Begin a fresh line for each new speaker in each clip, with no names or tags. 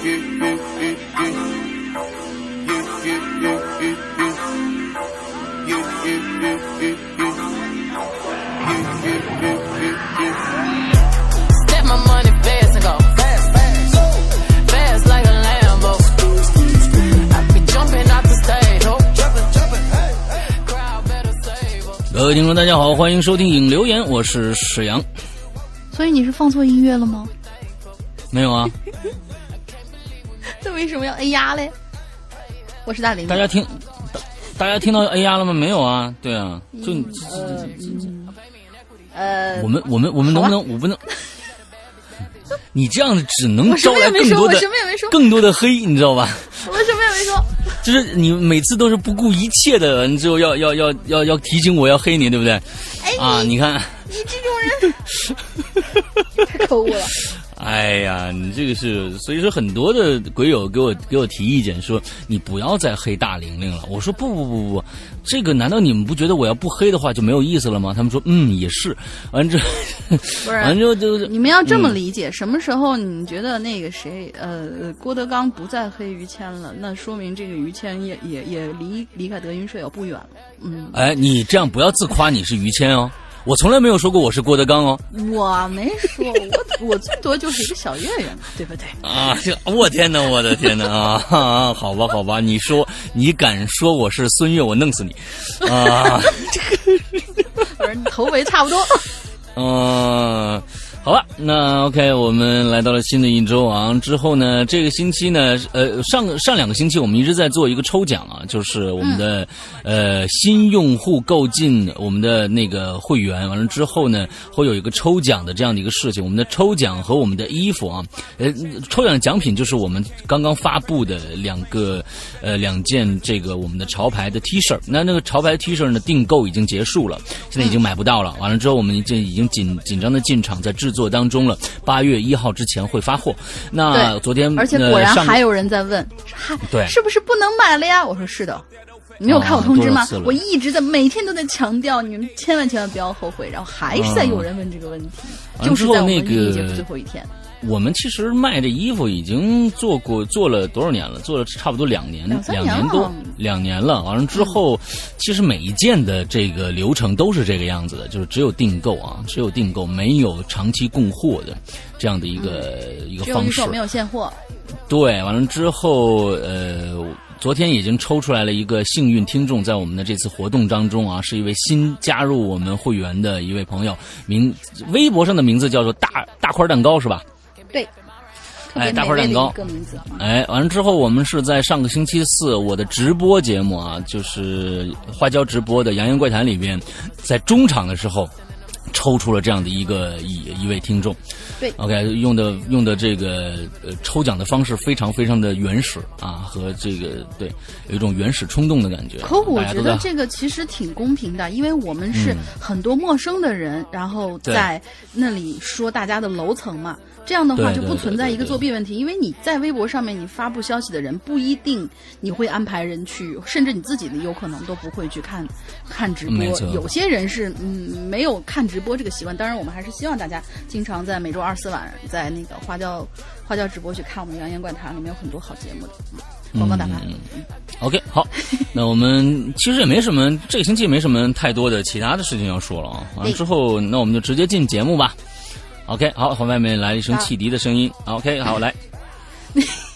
各位听众，大家好，欢迎收听影留言，我是史阳。
所以你是放错音乐了吗？
没有啊。
这为什么要哎呀嘞？我是大林。
大家听，大家听到哎呀了吗？没有啊。对啊，就你
呃，
我们我们我们能不能我不能？你这样子只能招来更多的更多的黑，你知道吧？
我什么也没说。
就是你每次都是不顾一切的，你就要要要要要提醒我要黑你，对不对？
哎，
啊，你看，
你这种人 太可恶了。
哎呀，你这个是，所以说很多的鬼友给我给我提意见，说你不要再黑大玲玲了。我说不不不不，这个难道你们不觉得我要不黑的话就没有意思了吗？他们说嗯也是，完之完之后就
你们要这么理解，什么时候你觉得那个谁呃郭德纲不再黑于谦了，那说明这个于谦也也也离离开德云社也不远了。嗯，
哎，你这样不要自夸你是于谦哦。我从来没有说过我是郭德纲哦，
我没说，我 我最多就是一个小岳岳，对不对？
啊，我天哪，我的天哪啊啊！好吧，好吧，你说你敢说我是孙越，我弄死你啊！
这个，反正头围差不多。
嗯。好吧，那 OK，我们来到了新的一周啊。之后呢，这个星期呢，呃，上上两个星期我们一直在做一个抽奖啊，就是我们的呃新用户购进我们的那个会员，完了之后呢，会有一个抽奖的这样的一个事情。我们的抽奖和我们的衣服啊，呃，抽奖奖品就是我们刚刚发布的两个呃两件这个我们的潮牌的 T 恤。那那个潮牌 T 恤呢，订购已经结束了，现在已经买不到了。完了之后，我们这已经紧紧张的进场在制。制作当中了，八月一号之前会发货。那昨天，
而且果然还有人在问，还，
对，
是不是不能买了呀？我说是的，你没有看我通知吗？我一直在每天都在强调，你们千万千万不要后悔。然后还是在有人问这个问题，就是在我们一节最后一天。
我们其实卖这衣服已经做过做了多少年了？做了差不多两年，两年多，两年了。完了之后，其实每一件的这个流程都是这个样子的，就是只有订购啊，只有订购，没有长期供货的这样的一个一个方式，
没有现货。
对，完了之后，呃，昨天已经抽出来了一个幸运听众，在我们的这次活动当中啊，是一位新加入我们会员的一位朋友，名微博上的名字叫做大大块蛋糕，是吧？
对，
哎，大块蛋糕，哎，完了之后，我们是在上个星期四我的直播节目啊，就是花椒直播的《洋洋怪谈》里边，在中场的时候抽出了这样的一个一一位听众。
对
，OK，用的用的这个呃抽奖的方式非常非常的原始啊，和这个对有一种原始冲动的感觉。
可我觉得这个其实挺公平的，因为我们是很多陌生的人，然后在那里说大家的楼层嘛。这样的话就不存在一个作弊问题，因为你在微博上面你发布消息的人不一定你会安排人去，甚至你自己的有可能都不会去看看直播。有些人是嗯没有看直播这个习惯，当然我们还是希望大家经常在每周二四晚在那个花椒花椒直播去看我们《扬言怪谈》，里面有很多好节目的。广告打牌。
OK，好，那我们其实也没什么，这个星期也没什么太多的其他的事情要说了啊。完了之后，那我们就直接进节目吧。OK，好，从外面来了一声汽笛的声音。OK，好，来。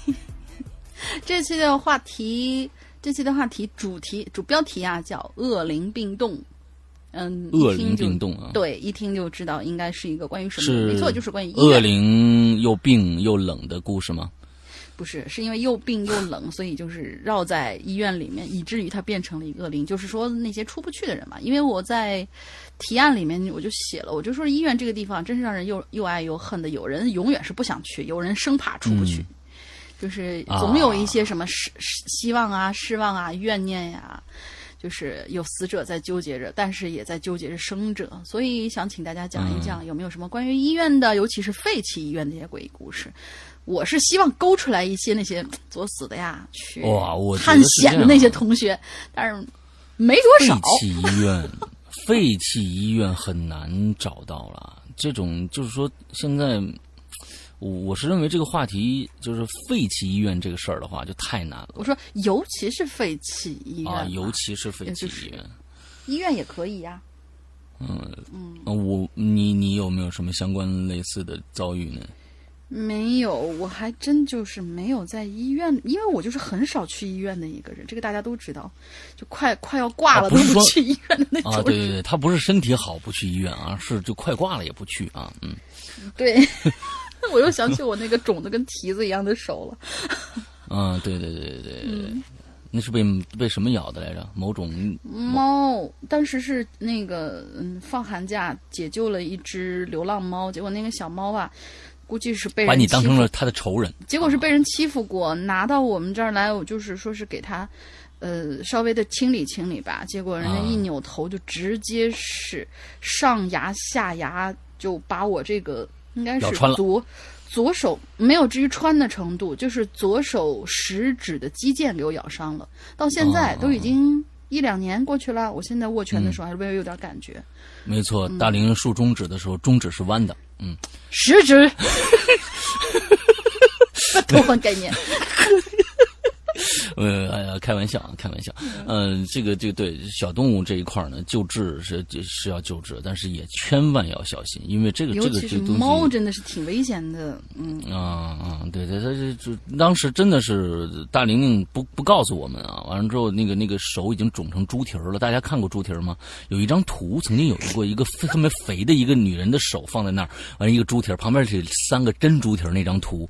这期的话题，这期的话题主题主标题啊，叫“恶灵病动”。嗯，
恶灵病动啊，
对，一听就知道应该是一个关于什么？没错，就是关于
恶灵又病又冷的故事吗？
不是，是因为又病又冷，所以就是绕在医院里面，以至于他变成了一个灵。就是说那些出不去的人嘛。因为我在提案里面我就写了，我就说医院这个地方真是让人又又爱又恨的。有人永远是不想去，有人生怕出不去，就是总有一些什么失希望啊、失望啊、怨念呀，就是有死者在纠结着，但是也在纠结着生者。所以想请大家讲一讲，有没有什么关于医院的，尤其是废弃医院的一些诡异故事。我是希望勾出来一些那些 作死的呀，去探险的那些同学，但是没多少。
废弃医院，废弃医院很难找到了。这种就是说，现在我我是认为这个话题就是废弃医院这个事儿的话，就太难了
我说，尤其是废弃医院
啊，尤其是废弃
也就是
医院。
医院也可以呀、
嗯嗯我你你有没有什么相关类似的遭遇呢？
没有，我还真就是没有在医院，因为我就是很少去医院的一个人，这个大家都知道，就快快要挂了都
啊不
去医院的那种
啊，对对对，他不是身体好不去医院啊，是就快挂了也不去啊，嗯。
对 我又想起我那个肿的跟蹄子一样的手了。
嗯，对对对对对对，
嗯
那是被被什么咬的来着？某种
猫当时是那个嗯，放寒假解救了一只流浪猫，结果那个小猫啊，估计是被人
把你当成了他的仇人。
结果是被人欺负过，拿到我们这儿来，我就是说是给他，呃，稍微的清理清理吧。结果人家
啊
一扭头就直接是上牙下牙，就把我这个应该是左左手没有至于穿的程度，就是左手食指的肌腱给我咬伤了。到现在
哦
都已经一两年过去了，我现在握拳的时候还是微微有点感觉。
没错，
嗯
大龄竖中指的时候，中指是弯的。嗯，
食指，偷换概念。
呃，哎呀，开玩笑啊，开玩笑。嗯、这个这个对小动物这一块儿呢，救治是是要救治，但是也千万要小心，因为这个这个这个东西
猫，真的是挺危险的。嗯，
啊啊，对对，他这这当时真的是大玲玲不不告诉我们啊，完了之后那个那个手已经肿成猪蹄儿了。大家看过猪蹄儿吗？有一张图，曾经有过一个特别肥的一个女人的手放在那儿，完了一个猪蹄儿旁边是三个真猪蹄儿那张图。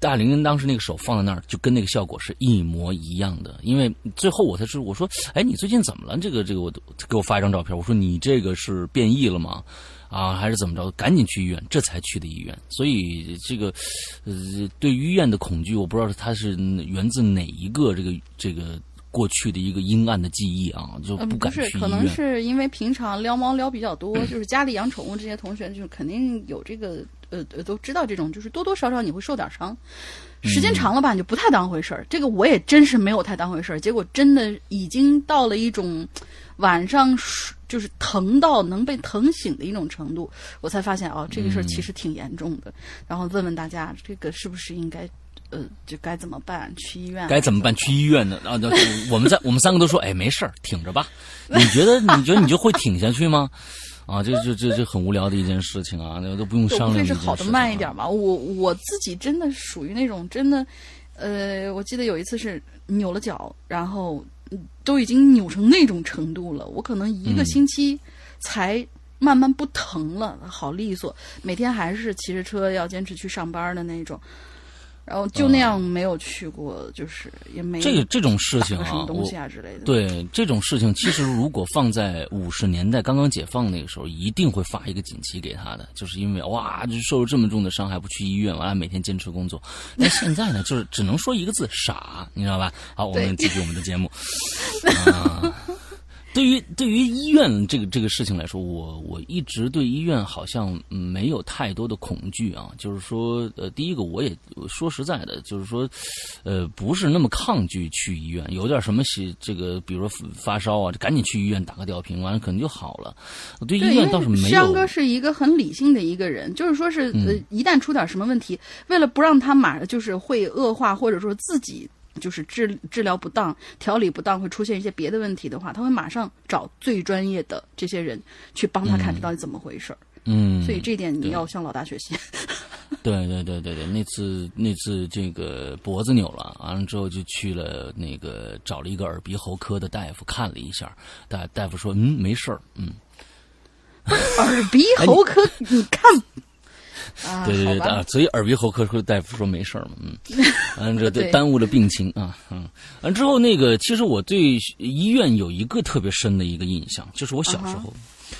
大玲玲当时那个手放在那儿，就跟那个效果是一模一样的。因为最后我才知我说，哎，你最近怎么了？这个这个我都给我发一张照片，我说你这个是变异了吗？啊，还是怎么着？赶紧去医院，这才去的医院。所以这个，呃，对医院的恐惧，我不知道它是源自哪一个这个这个过去的一个阴暗的记忆啊，就，
不，
敢去医
可能。是因为平常撩猫撩比较多，就是家里养宠物这些同学，就是肯定有这个呃都知道这种，就是多多少少你会受点伤。时间长了吧，你就不太当回事儿。这个我也真是没有太当回事儿，结果真的已经到了一种晚上睡就是疼到能被疼醒的一种程度，我才发现哦，这个事儿其实挺严重的。然后问问大家，这个是不是应该呃，就该怎么办？去医院？
该怎么办？去医院呢？啊，那我们在我们三个都说，哎，没事儿，挺着吧。你觉得你觉得你就会挺下去吗？啊，这这这这很无聊的一件事情啊，那都不用，商量的一件事情啊。
非是好的慢一点嘛。我我自己真的属于那种真的，呃，我记得有一次是扭了脚，然后嗯都已经扭成那种程度了，我可能一个
嗯
星期才慢慢不疼了，好利索。每天还是骑着车要坚持去上班的那种。然后就那样没有去过，就是也没
嗯这个这种事情啊
什么，东
我
西啊之类的。
对这种事情，其实如果放在五十年代刚刚解放那个时候，一定会发一个锦旗给他的，就是因为哇，就受了这么重的伤害不去医院，完了每天坚持工作。那现在呢，就是只能说一个字傻，你知道吧？好，我们继续我们的节目。啊，对于对于医院这个这个事情来说，我我一直对医院好像嗯没有太多的恐惧啊。就是说，呃，第一个我也说实在的，就是说，呃，不是那么抗拒去医院，有点什么喜这个，比如说发烧啊，就赶紧去医院打个吊瓶，完了可能就好了。我对医，院倒是没有
山哥是一个很理性的一个人，就是说是、呃，一旦出点什么问题，为了不让他马就是会恶化，或者说自己就是治治疗不当、调理不当，会出现一些别的问题的话，他会马上找最专业的这些人去帮他看这到底怎么回事儿。
嗯，
所以这一点你要向老大学习。
对对对对对，那次那次这个脖子扭了，完了之后就去了那个找了一个耳鼻喉科的大夫看了一下，大大夫说嗯没事儿，嗯，
耳鼻喉科，你看。啊，
对对对啊，所以耳鼻喉科科大夫说没事儿嘛，嗯，完了这
对。
耽误了病情啊，嗯，完之后那个其实我对医院有一个特别深的一个印象，就是我小时候。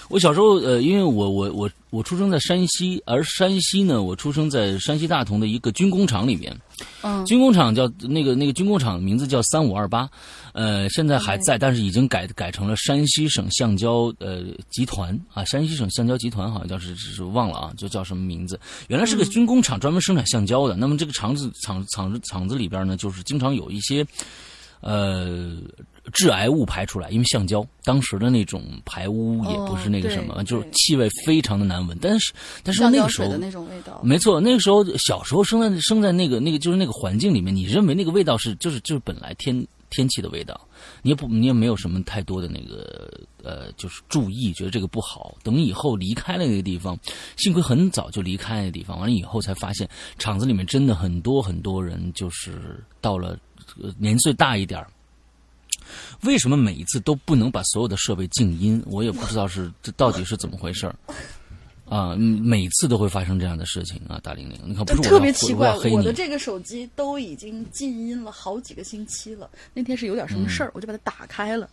我小时候，呃，因为我我我我出生在山西，而山西呢，我出生在山西大同的一个军工厂里面。
嗯，
军工厂叫那个那个军工厂名字叫三五二八，呃，现在还在，但是已经改改成了山西省橡胶呃集团啊，山西省橡胶集团好像叫是是忘了啊，就叫什么名字。原来是个军工厂，专门生产橡胶的。那么这个厂子厂厂子厂子里边呢，就是经常有一些。呃。致癌物排出来，因为橡胶当时的那种排污也不是那个什么，
哦、
就是气味非常的难闻。但是，但是那个时候
的那种味道，
没错，那个时候小时候生在生在那个那个就是那个环境里面，你认为那个味道是就是就是本来天天气的味道，你也不你也没有什么太多的那个呃就是注意，觉得这个不好。等以后离开了那个地方，幸亏很早就离开那个地方，完了以后才发现厂子里面真的很多很多人就是到了、呃、年岁大一点。为什么每一次都不能把所有的设备静音？我也不知道是这到底是怎么回事儿啊！每次都会发生这样的事情啊！大玲玲，你看不是我
特别奇怪，
我
的这个手机都已经静音了好几个星期了。那天是有点什么事儿，
嗯、
我就把它打开了。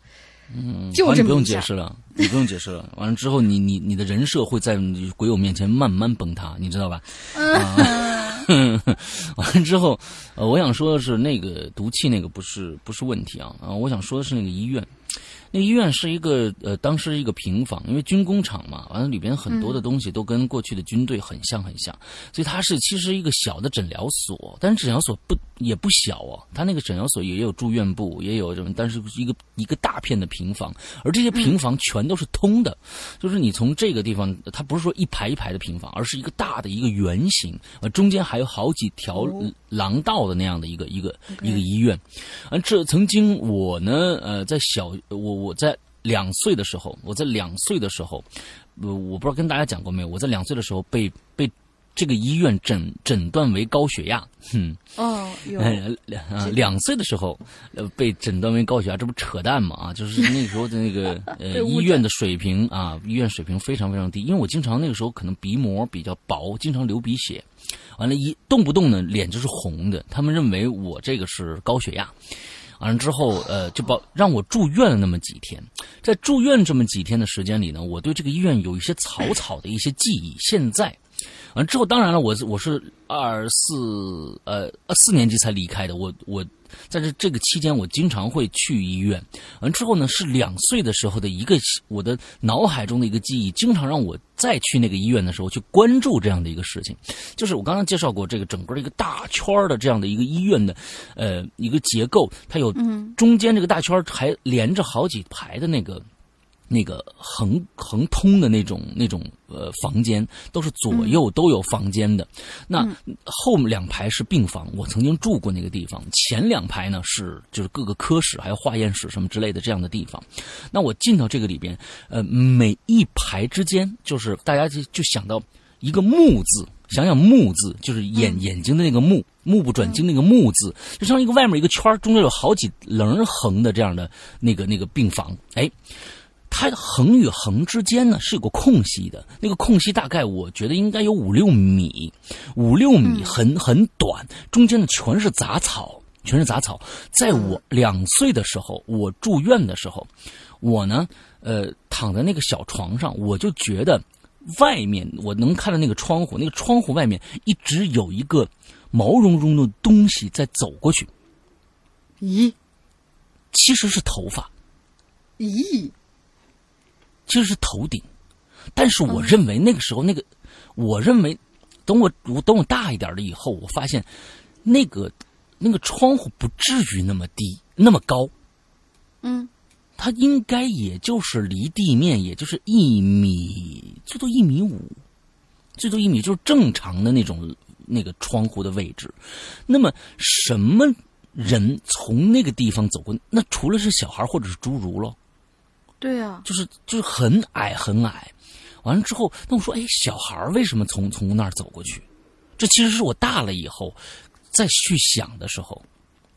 嗯，
就这
么不用解释了，你不用解释了。完了之后，你你你的人设会在鬼友面前慢慢崩塌，你知道吧？啊，完了之后，呃，我想说的是，那个毒气那个不是不是问题啊啊！我想说的是那个医院。那个医院是一个呃，当时一个平房，因为军工厂嘛，完了里边很多的东西都跟过去的军队很像很像，所以它是其实一个小的诊疗所，但是诊疗所不也不小哦，他那个诊疗所也有住院部，也有什么，但是一个一个大片的平房，而这些平房全都是通的，就是你从这个地方，它不是说一排一排的平房，而是一个大的一个圆形，呃，中间还有好几条廊道的那样的一个一个一个医院，啊，这曾经我呢，呃，在小我。我在两岁的时候，我在两岁的时候，我我不知道跟大家讲过没有，我在两岁的时候被被这个医院诊诊断为高血压，哼，
哦，有。
啊，两岁的时候，呃，被诊断为高血压，这不扯淡吗？啊，就是那个时候的那个 呃医院的水平啊，医院水平非常非常低，因为我经常那个时候可能鼻膜比较薄，经常流鼻血，完了，一动不动呢脸就是红的，他们认为我这个是高血压。完了之后，呃，就把让我住院了那么几天，在住院这么几天的时间里呢，我对这个医院有一些草草的一些记忆。现在，完之后，当然了，我我是二四呃四年级才离开的，我我在这这个期间，我经常会去医院。完之后呢，是两岁的时候的一个我的脑海中的一个记忆，经常让我再去那个医院的时候去关注这样的一个事情。就是我刚刚介绍过这个整个的一个大圈的这样的一个医院的呃一个结构，它有中间这个大圈还连着好几排的那个。那个横横通的那种那种呃房间，都是左右都有房间的。那后两排是病房，我曾经住过那个地方。前两排呢是就是各个科室还有化验室什么之类的这样的地方。那我进到这个里边，呃，每一排之间就是大家就就想到一个“目”字，想想“目”字就是眼眼睛的那个“目”，目不转睛那个“目”字，就像一个外面一个圈中间有好几棱横的这样的那个那个病房，哎。它横与横之间呢是有个空隙的，那个空隙大概我觉得应该有五六米，五六米很很短，中间呢全是杂草，全是杂草。在我两岁的时候，我住院的时候，我呢呃躺在那个小床上，我就觉得外面我能看到那个窗户，那个窗户外面一直有一个毛茸茸的东西在走过去。
咦，
其实是头发。
咦。
其实是头顶，但是我认为那个时候那个，我认为等我我等我大一点了以后，我发现那个那个窗户不至于那么低那么高，
嗯，
它应该也就是离地面也就是一米，最多一米五，最多一米就是正常的那种那个窗户的位置。那么什么人从那个地方走过？那除了是小孩或者是侏儒喽？
对呀、啊，
就是就是很矮很矮，完了之后，那我说，哎，小孩为什么从从那儿走过去？这其实是我大了以后再去想的时候，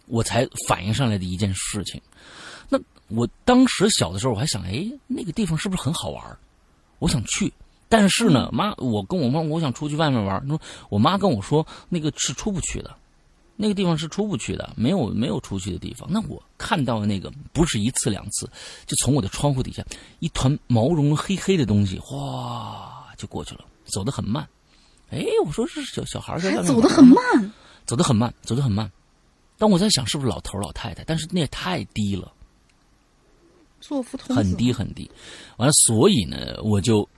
我才反应上来的一件事情。那我当时小的时候，我还想，哎，那个地方是不是很好玩？我想去，但是呢，妈，我跟我妈，我想出去外面玩，说，我妈跟我说，那个是出不去的。那个地方是出不去的，没有没有出去的地方。那我看到的那个不是一次两次，就从我的窗户底下一团毛茸茸黑黑的东西，哗就过去了，走得很慢。哎，我说是小小孩在外面
走得很慢，
走得很慢，走得很慢。但我在想是不是老头老太太，但是那也太低了，
作福童
很低很低。完了，所以呢，我就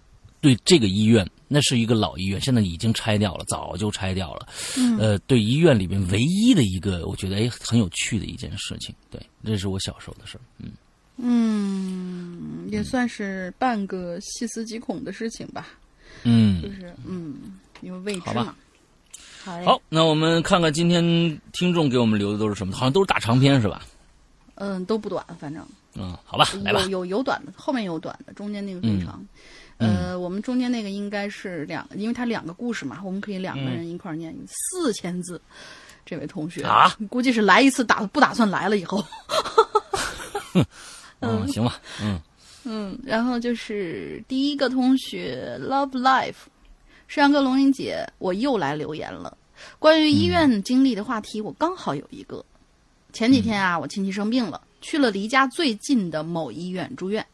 对这个医院，那是一个老医院，现在已经拆掉了，早就拆掉了。
嗯
呃，对医院里面唯一的一个，我觉得哎很有趣的一件事情。对，这是我小时候的事儿。嗯
嗯，也算是半个细思极恐的事情吧。嗯就
嗯，
是嗯，因为未知
好吧
嘛。好
好，那我们看看今天听众给我们留的都是什么，好像都是大长篇是吧？
嗯，都不短，反正
嗯，好吧，来吧
有。有有短的，后面有短的，中间那个最长。呃，我们中间那个应该是两，因为它两个故事嘛，我们可以两个人一块儿念四千字。这位同学
啊，
估计是来一次打不打算来了以后，
嗯，行吧，嗯
嗯，然后就是第一个同学 Love Life，石阳哥、龙吟姐，我又来留言了。关于医院经历的话题，我刚好有一个。前几天啊，我亲戚生病了，去了离家最近的某医院住院。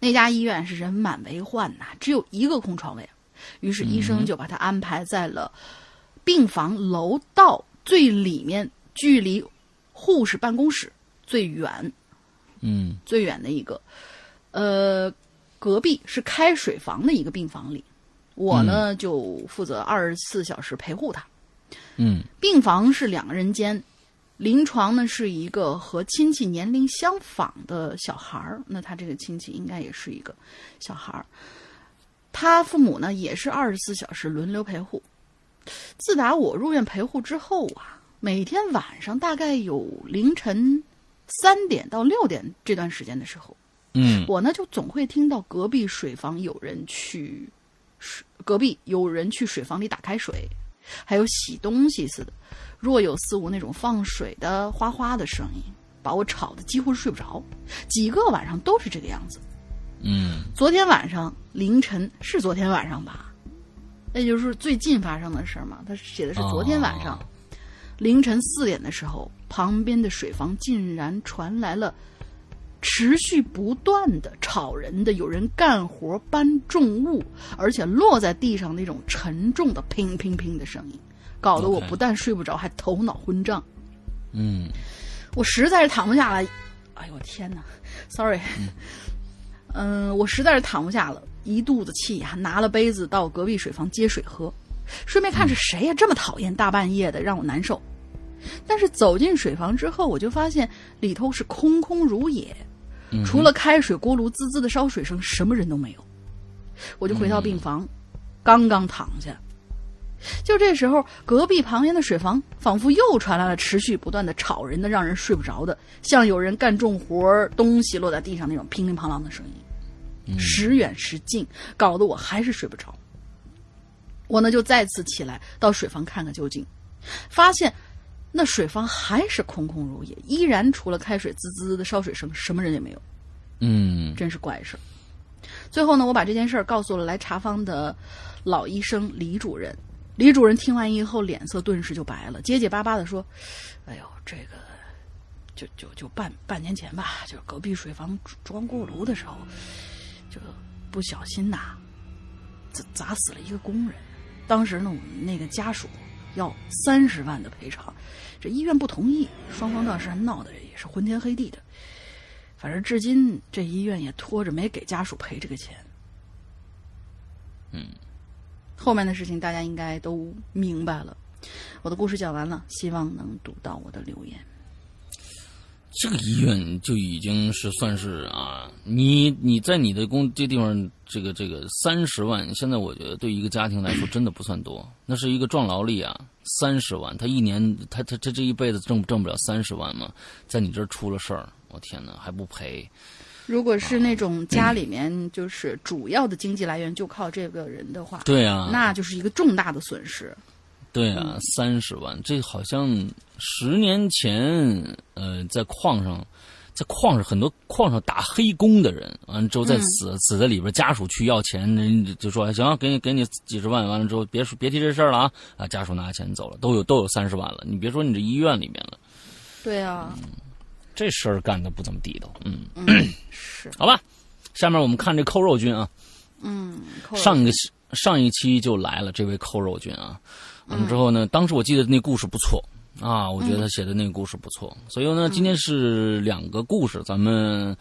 那家医院是人满为患呐、只有一个空床位。于是医生就把他安排在了病房楼道最里面，距离护士办公室最远
嗯。
最远的一个，呃，隔壁是开水房的一个病房里，我呢、就负责二十四小时陪护他。
嗯。
病房是两个人间，临床呢是一个和亲戚年龄相仿的小孩儿，那他这个亲戚应该也是一个小孩儿。他父母呢也是二十四小时轮流陪护。自打我入院陪护之后啊，每天晚上大概有凌晨三点到六点这段时间的时候，
嗯
我呢就总会听到隔壁水房有人去水，隔壁有人去水房里打开水，还有洗东西似的，若有似无那种放水的哗哗的声音，把我吵得几乎是睡不着，几个晚上都是这个样子。
嗯
昨天晚上凌晨是昨天晚上吧？那就是最近发生的事儿嘛。他写的是昨天晚上、
哦
凌晨四点的时候，旁边的水房竟然传来了持续不断的吵人的有人干活搬重物，而且落在地上那种沉重的乒乒乒的声音，搞得我不但睡不着，还头脑昏胀。
嗯。
我实在是躺不下了，哎呦我天哪，sorry，嗯、我实在是躺不下了，一肚子气呀、拿了杯子到隔壁水房接水喝，顺便看是谁呀、这么讨厌，大半夜的让我难受。但是走进水房之后，我就发现里头是空空如也，
嗯
除了开水锅炉滋滋的烧水声，什么人都没有。我就回到病房，刚刚躺下，就这时候，隔壁旁边的水房仿佛又传来了持续不断的吵人的、让人睡不着的，像有人干重活儿、东西落在地上那种乒铃乓啷的声音，时远时近，搞得我还是睡不着。我呢就再次起来到水房看看究竟，发现那水房还是空空如也，依然除了开水滋滋的烧水声，什么人也没有。
嗯
真是怪事儿。最后呢，我把这件事儿告诉了来查房的老医生李主任。李主任听完以后，脸色顿时就白了，结结巴巴的说：“哎呦，这个就就就半半年前吧，就隔壁水房装锅炉的时候，就不小心呐，砸砸死了一个工人。当时呢，我们那个家属要三十万的赔偿，这医院不同意，双方当时闹得也是昏天黑地的。反正至今这医院也拖着没给家属赔这个钱。
嗯，
后面的事情大家应该都明白了。我的故事讲完了，希望能读到我的留言。
这个医院就已经是算是啊，你你在你的工这地方，这个这个三十万，现在我觉得对一个家庭来说真的不算多，那是一个壮劳力啊，三十万，他一年他他他这一辈子挣挣不了三十万吗？在你这儿出了事儿，我天哪，还不赔？
如果是那种家里面就是主要的经济来源就靠这个人的话，
对啊，
那就是一个重大的损失。
对啊，三十万，这好像十年前，呃，在矿上，在矿上很多矿上打黑工的人，完了之后在死、死在里边，家属去要钱，人就说行，给你给你几十万，完了之后别说别提这事儿了啊。啊，家属拿钱走了，都有都有三十万了，你别说你这医院里面了，
对啊，
这事儿干的不怎么地道，嗯，
是，
好吧，下面我们看这扣肉君啊，
嗯，
上一个上一期就来了这位扣肉君啊，完了之后呢，当时我记得那故事不错。啊，我觉得他写的那个故事不错，所以呢，今天是两个故事，咱们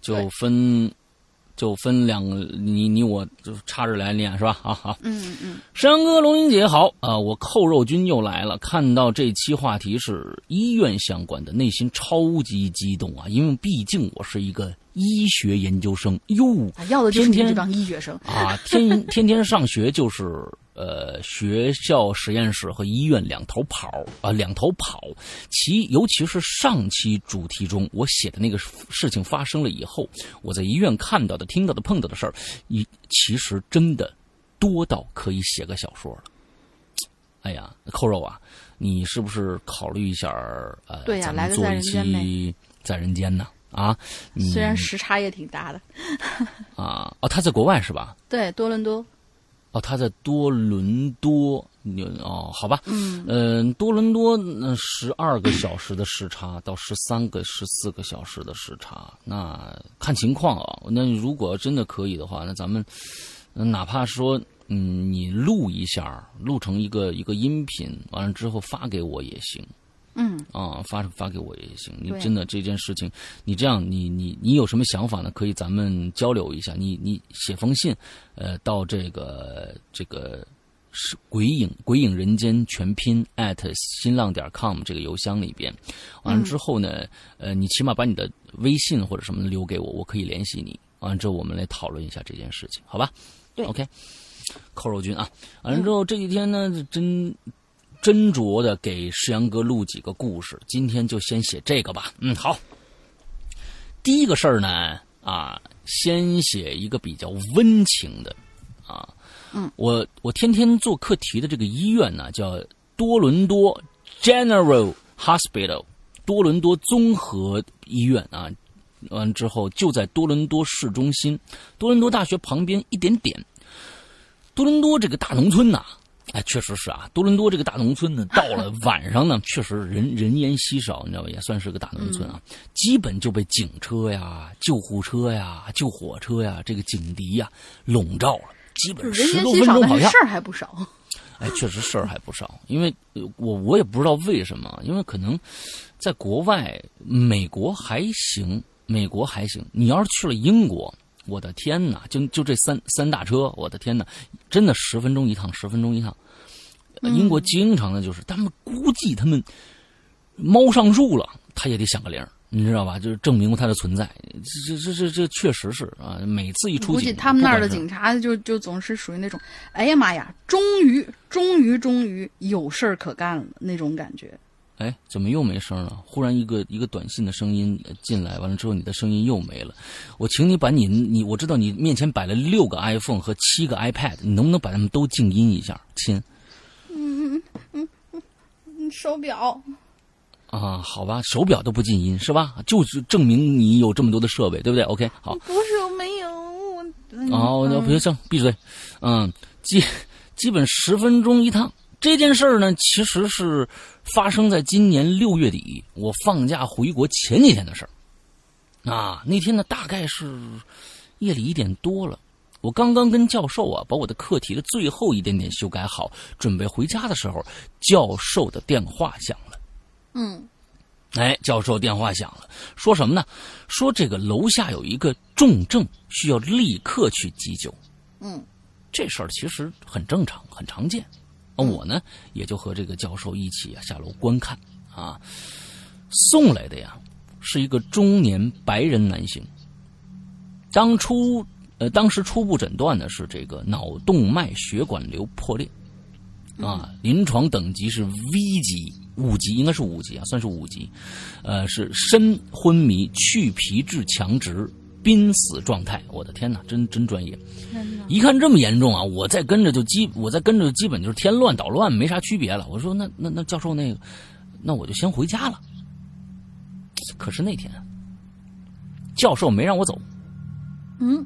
就分就分两个，你你我就插着来念是吧？好好。
嗯嗯，
山哥、龙云姐好啊！我扣肉君又来了。看到这期话题是医院相关的，内心超级激动啊！因为毕竟我是一个医学研究生哟，
啊要的就是你
天天
这帮医学生。
啊，天天天上学就是呃学校实验室和医院两头跑啊，两头跑。其尤其是上期主题中我写的那个事情发生了以后，我在医院看到的、听到的、碰到的事儿，一其实真的多到可以写个小说了。哎呀，扣肉啊，你是不是考虑一下儿呃，
对呀
咱
来个在人
们做一期
间
在人间呢？啊，
虽然时差也挺大的。
啊哦，他在国外是吧？
对，多伦多。
哦，他在多伦多，你哦，好吧，
嗯
嗯、多伦多那十二个小时的时差到十三个、十四个小时的时差，那看情况啊。那如果真的可以的话，那咱们呃哪怕说，嗯，你录一下，录成一个一个音频，完了之后发给我也行。
嗯，
啊，发发给我也行。你真的这件事情，你这样，你你你有什么想法呢？可以咱们交流一下。你你写封信，呃，到这个这个是鬼影鬼影人间全拼 at 新浪点 com 这个邮箱里边。完了之后呢，呃，你起码把你的微信或者什么留给我，我可以联系你。完了之后，我们来讨论一下这件事情，好吧？
对
，OK。扣肉君啊，完了之后这几天呢，真斟酌的给石阳哥录几个故事，今天就先写这个吧。嗯，好。第一个事儿呢，啊，先写一个比较温情的，啊，
嗯，
我我天天做课题的这个医院呢，叫多伦多 General Hospital，多伦多综合医院啊。完之后就在多伦多市中心，多伦多大学旁边一点点。多伦多这个大农村呐、哎，确实是啊，多伦多这个大农村呢，到了 晚上呢，确实人人烟稀少，你知道吧？也算是个大农村啊，基本就被警车呀、救护车呀、救火车呀、这个警笛呀笼罩了，基本
人
十多分钟好像
但是事儿还不少。
哎，确实事儿还不少，因为呃我我也不知道为什么，因为可能在国外，美国还行，美国还行。你要是去了英国，我的天哪，就就这三三大车，我的天哪，真的十分钟一趟，十分钟一趟。呃英国经常的就是他们估计他们猫上树了，他也得响个铃儿你知道吧？就是证明它的存在。这这这这这确实是啊，每次一出
估
警，
计他们那儿的警察就就总是属于那种，哎呀妈呀，终于终于终于有事儿可干了那种感觉。
哎，怎么又没声了？忽然一个一个短信的声音呃进来，完了之后你的声音又没了。我请你把你你我知道你面前摆了六个 iPhone 和七个 iPad，你能不能把它们都静音一下，亲？
嗯 嗯嗯，手表
啊，好吧，手表都不静音是吧？就是证明你有这么多的设备，对不对？OK，好。
不是我没有我。嗯
哦，那不行，闭嘴。嗯，基基本十分钟一趟。这件事儿呢，其实是发生在今年六月底，我放假回国前几天的事儿。啊，那天呢，大概是夜里一点多了，我刚刚跟教授啊把我的课题的最后一点点修改好，准备回家的时候，教授的电话响了。
嗯
哎，教授电话响了，说什么呢？说这个楼下有一个重症，需要立刻去急救。
嗯
这事儿其实很正常，很常见。啊，我呢也就和这个教授一起啊下楼观看啊。送来的呀是一个中年白人男性，当初呃当时初步诊断呢是这个脑动脉血管瘤破裂，啊，临床等级是 V 级，五级应该是五级啊，算是五级，呃是深昏迷、去皮质强直、濒死状态。我的天哪，真真专业。一看这么严重啊，我再跟着就基，我再跟着基本就是添乱捣乱，没啥区别了。我说那那那教授那个，那我就先回家了。可是那天，教授没让我走，
嗯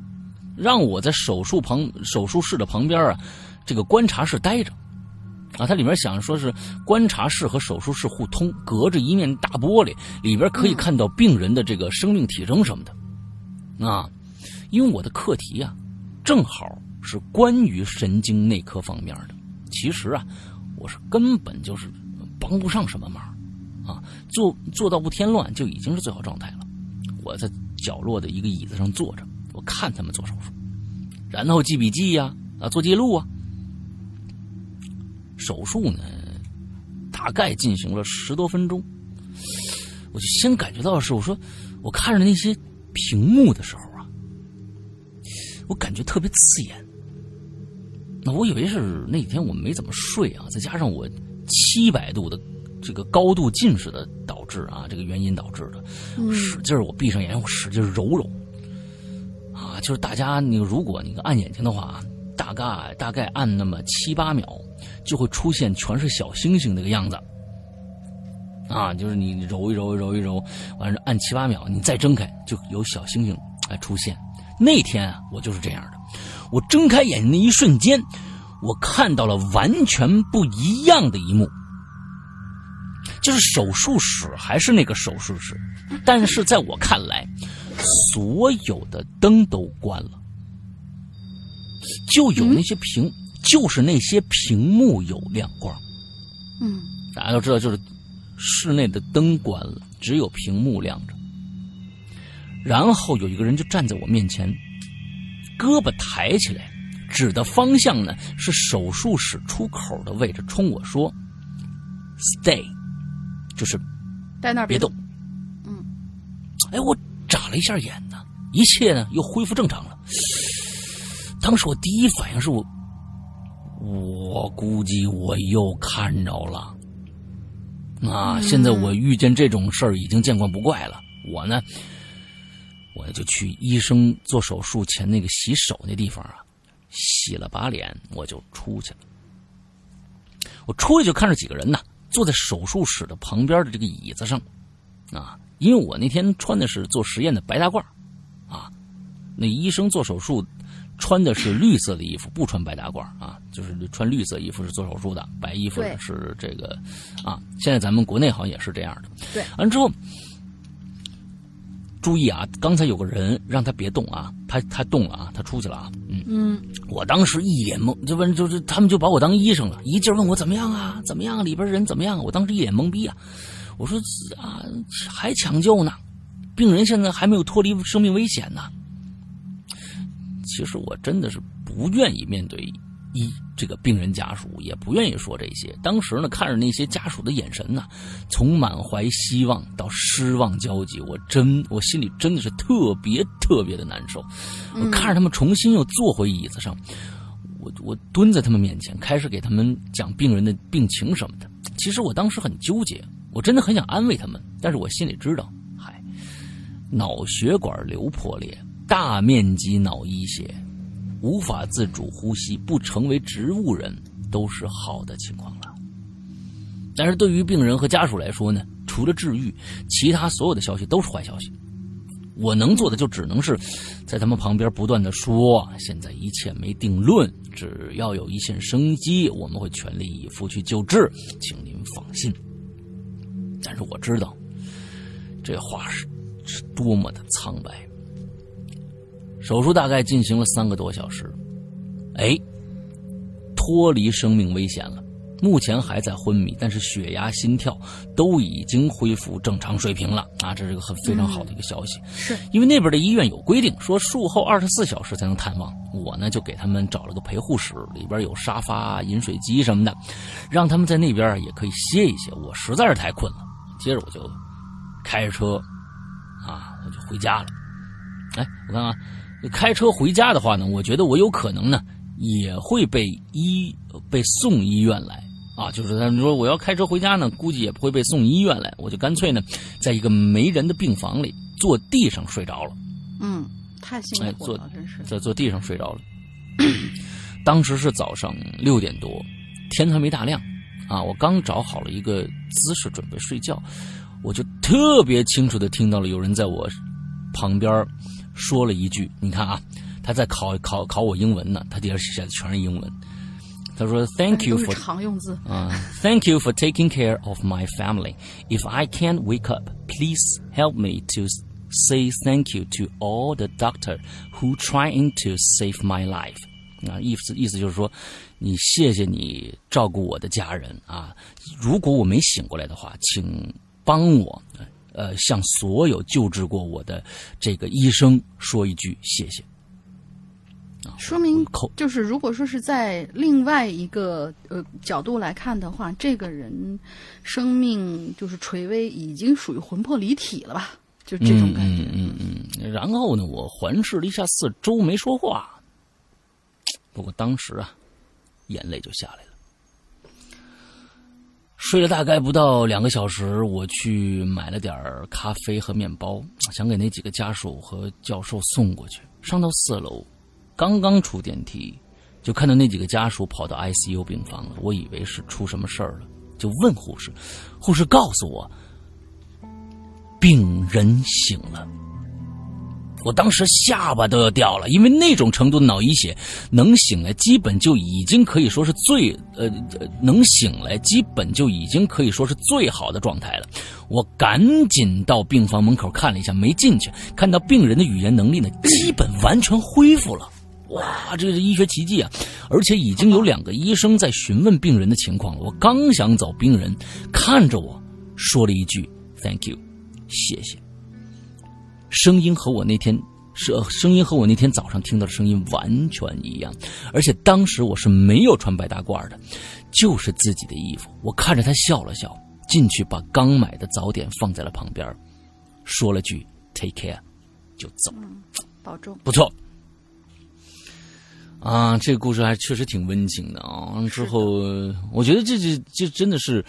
让我在手术旁手术室的旁边啊，这个观察室待着。啊，它里面想说是观察室和手术室互通，隔着一面大玻璃，里边可以看到病人的这个生命体征什么的。啊，因为我的课题呀、正好是关于神经内科方面的。其实啊，我是根本就是帮不上什么忙，啊，做做到不添乱就已经是最好状态了。我在角落的一个椅子上坐着，我看他们做手术，然后记笔记呀，啊，做记录啊。手术呢，大概进行了十多分钟，我就先感觉到的是，我说我看着那些屏幕的时候啊，我感觉特别刺眼。那我以为是那天我没怎么睡啊，再加上我七百度的这个高度近视的导致啊，这个原因导致的，使劲我闭上眼，我使劲揉揉，啊，就是大家你如果你按眼睛的话，大概大概按那么七八秒。就会出现全是小星星那个样子，啊，就是你揉一揉揉一揉，完了按七八秒，你再睁开就有小星星来出现。那天啊，我就是这样的，我睁开眼睛那一瞬间，我看到了完全不一样的一幕，就是手术室还是那个手术室，但是在我看来，所有的灯都关了，就有那些屏。就是那些屏幕有亮光，
嗯，
大家都知道，就是室内的灯关了，只有屏幕亮着。然后有一个人就站在我面前，胳膊抬起来，指的方向呢是手术室出口的位置，冲我说：“Stay，就是
在那儿
别动。”
嗯，
哎，我眨了一下眼呢，一切呢又恢复正常了。当时我第一反应是我。我估计我又看着了，啊！现在我遇见这种事儿已经见惯不怪了。我呢，我就去医生做手术前那个洗手那地方啊，洗了把脸，我就出去了。我出去就看着几个人呢，坐在手术室的旁边的这个椅子上，啊，因为我那天穿的是做实验的白大褂，啊，那医生做手术。穿的是绿色的衣服，不穿白大褂啊，就是穿绿色衣服是做手术的，白衣服是这个啊。现在咱们国内好像也是这样的。
对，
完之后注意啊，刚才有个人让他别动啊，他他动了啊，他出去了啊。嗯
嗯，
我当时一脸懵，就问就是他们就把我当医生了，一劲问我怎么样啊，怎么样，里边人怎么样？我当时一脸懵逼啊，我说啊还抢救呢，病人现在还没有脱离生命危险呢。其实我真的是不愿意面对一这个病人家属，也不愿意说这些。当时呢，看着那些家属的眼神呢，从满怀希望到失望交集，我真我心里真的是特别特别的难受。我看着他们重新又坐回椅子上，我我蹲在他们面前，开始给他们讲病人的病情什么的。其实我当时很纠结，我真的很想安慰他们，但是我心里知道，嗨，脑血管瘤破裂。大面积脑溢血，无法自主呼吸，不成为植物人都是好的情况了。但是对于病人和家属来说呢，除了治愈，其他所有的消息都是坏消息。我能做的就只能是在他们旁边不断的说：现在一切没定论，只要有一线生机，我们会全力以赴去救治，请您放心。但是我知道，这话是是多么的苍白。手术大概进行了三个多小时，哎，脱离生命危险了。目前还在昏迷，但是血压、心跳都已经恢复正常水平了啊！这是一个很非常好的一个消息。
是
因为那边的医院有规定，说术后二十四小时才能探望。我呢就给他们找了个陪护室，里边有沙发、饮水机什么的，让他们在那边也可以歇一歇。我实在是太困了，接着我就开着车啊，我就回家了。哎，我看看。开车回家的话呢，我觉得我有可能呢也会被医被送医院来啊，就是他说我要开车回家呢，估计也不会被送医院来，我就干脆呢，在一个没人的病房里坐地上睡着了。
嗯，太辛苦
了，
真是
在坐地上睡着了。当时是早上六点多，天还没大亮啊，我刚找好了一个姿势准备睡觉，我就特别清楚的听到了有人在我旁边。说了一句：“你看啊，他在考考考我英文呢，他底下写的全是英文。他说：‘Thank you for
常用字
啊，Thank you for taking care of my family. If I can't wake up, please help me to say thank you to all the doctor who trying to save my life。’啊，意思意思就是说，你谢谢你照顾我的家人啊。如果我没醒过来的话，请帮我。”呃，向所有救治过我的这个医生说一句谢谢
说明
口
就是如果说是在另外一个呃角度来看的话，这个人生命就是垂危，已经属于魂魄离体了吧？就这种感觉。
嗯嗯嗯。然后呢，我环视了一下四周，没说话。不过当时啊，眼泪就下来了。睡了大概不到两个小时，我去买了点咖啡和面包，想给那几个家属和教授送过去。上到四楼，刚刚出电梯，就看到那几个家属跑到 ICU 病房了。我以为是出什么事儿了，就问护士，护士告诉我，病人醒了。我当时下巴都要掉了，因为那种程度的脑溢血能醒来，基本就已经可以说是最呃能醒来，基本就已经可以说是最好的状态了。我赶紧到病房门口看了一下，没进去，看到病人的语言能力呢，基本完全恢复了。哇，这是医学奇迹啊！而且已经有两个医生在询问病人的情况了。我刚想走，病人看着我说了一句 “Thank you”，谢谢。声音和我那天是声音和我那天早上听到的声音完全一样，而且当时我是没有穿白大褂的，就是自己的衣服。我看着他笑了笑，进去把刚买的早点放在了旁边，说了句 “Take care”，就走了。
保重，
不错。啊，这个故事还确实挺温情的啊！之后，我觉得这这这真的是，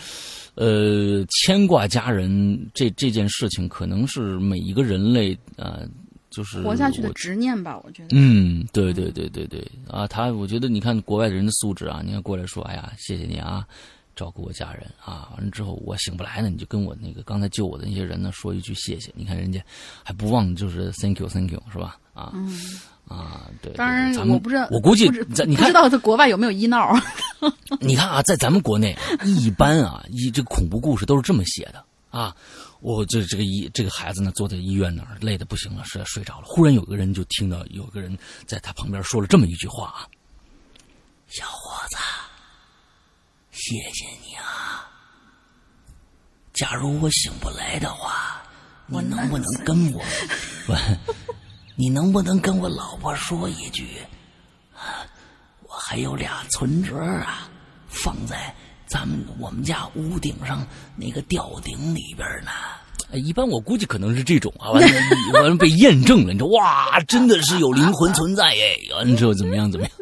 呃，牵挂家人这这件事情，可能是每一个人类啊，就是
活下去的执念吧。我觉得，
嗯，对对对对对啊，他我觉得你看国外的人的素质啊，你看过来说，哎呀，谢谢你啊，照顾我家人啊，完了之后我醒不来呢，你就跟我那个刚才救我的那些人呢说一句谢谢，你看人家还不忘就是 thank you thank you 是吧？啊。
嗯。
啊，对，
当然我不知道，
我估计在你看，
不知道在国外有没有医闹。
你看啊，在咱们国内，一般啊，一这个恐怖故事都是这么写的啊。我这这个医这个孩子呢，坐在医院那儿，累的不行了，实在睡着了。忽然有个人就听到有个人在他旁边说了这么一句话啊：“小伙子，谢谢你啊。假如我醒不来的话，你能不能跟我？” 你能不能跟我老婆说一句？我还有俩存折啊，放在咱们我们家屋顶上那个吊顶里边呢。一般我估计可能是这种啊，完了 完了被验证了，你说哇，真的是有灵魂存在耶！完了之后怎么样怎么样？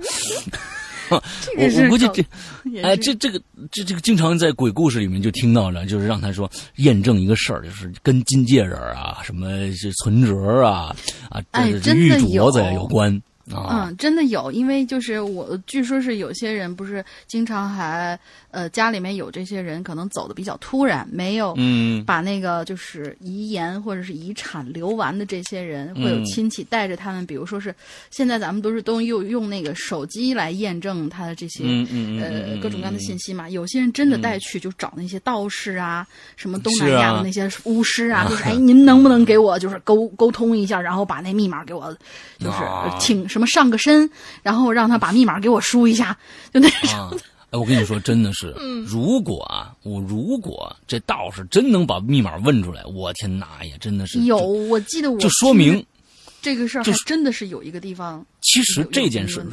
我我估计这，哎，这这个这这个经常在鬼故事里面就听到了，就是让他说验证一个事儿，就是跟金戒指啊、什么是存折啊、啊这玉镯子有关。
嗯，真的有，因为就是我，据说是有些人不是经常还呃家里面有这些人，可能走的比较突然，没有
嗯
把那个就是遗言或者是遗产留完的这些人，会有亲戚带着他们，比如说是现在咱们都是都用用那个手机来验证他的这些呃各种各样的信息嘛，有些人真的带去就找那些道士啊，什么东南亚的那些巫师啊，就是哎您能不能给我就是沟沟通一下，然后把那密码给我就是请。什么上个身，然后让他把密码给我输一下，就那种。
哎，我跟你说，真的是，如果啊，我如果这道士真能把密码问出来，我天哪呀，真的是
有。我记得我
就说明
这个事儿还真的是有一个地方。
其实这件事，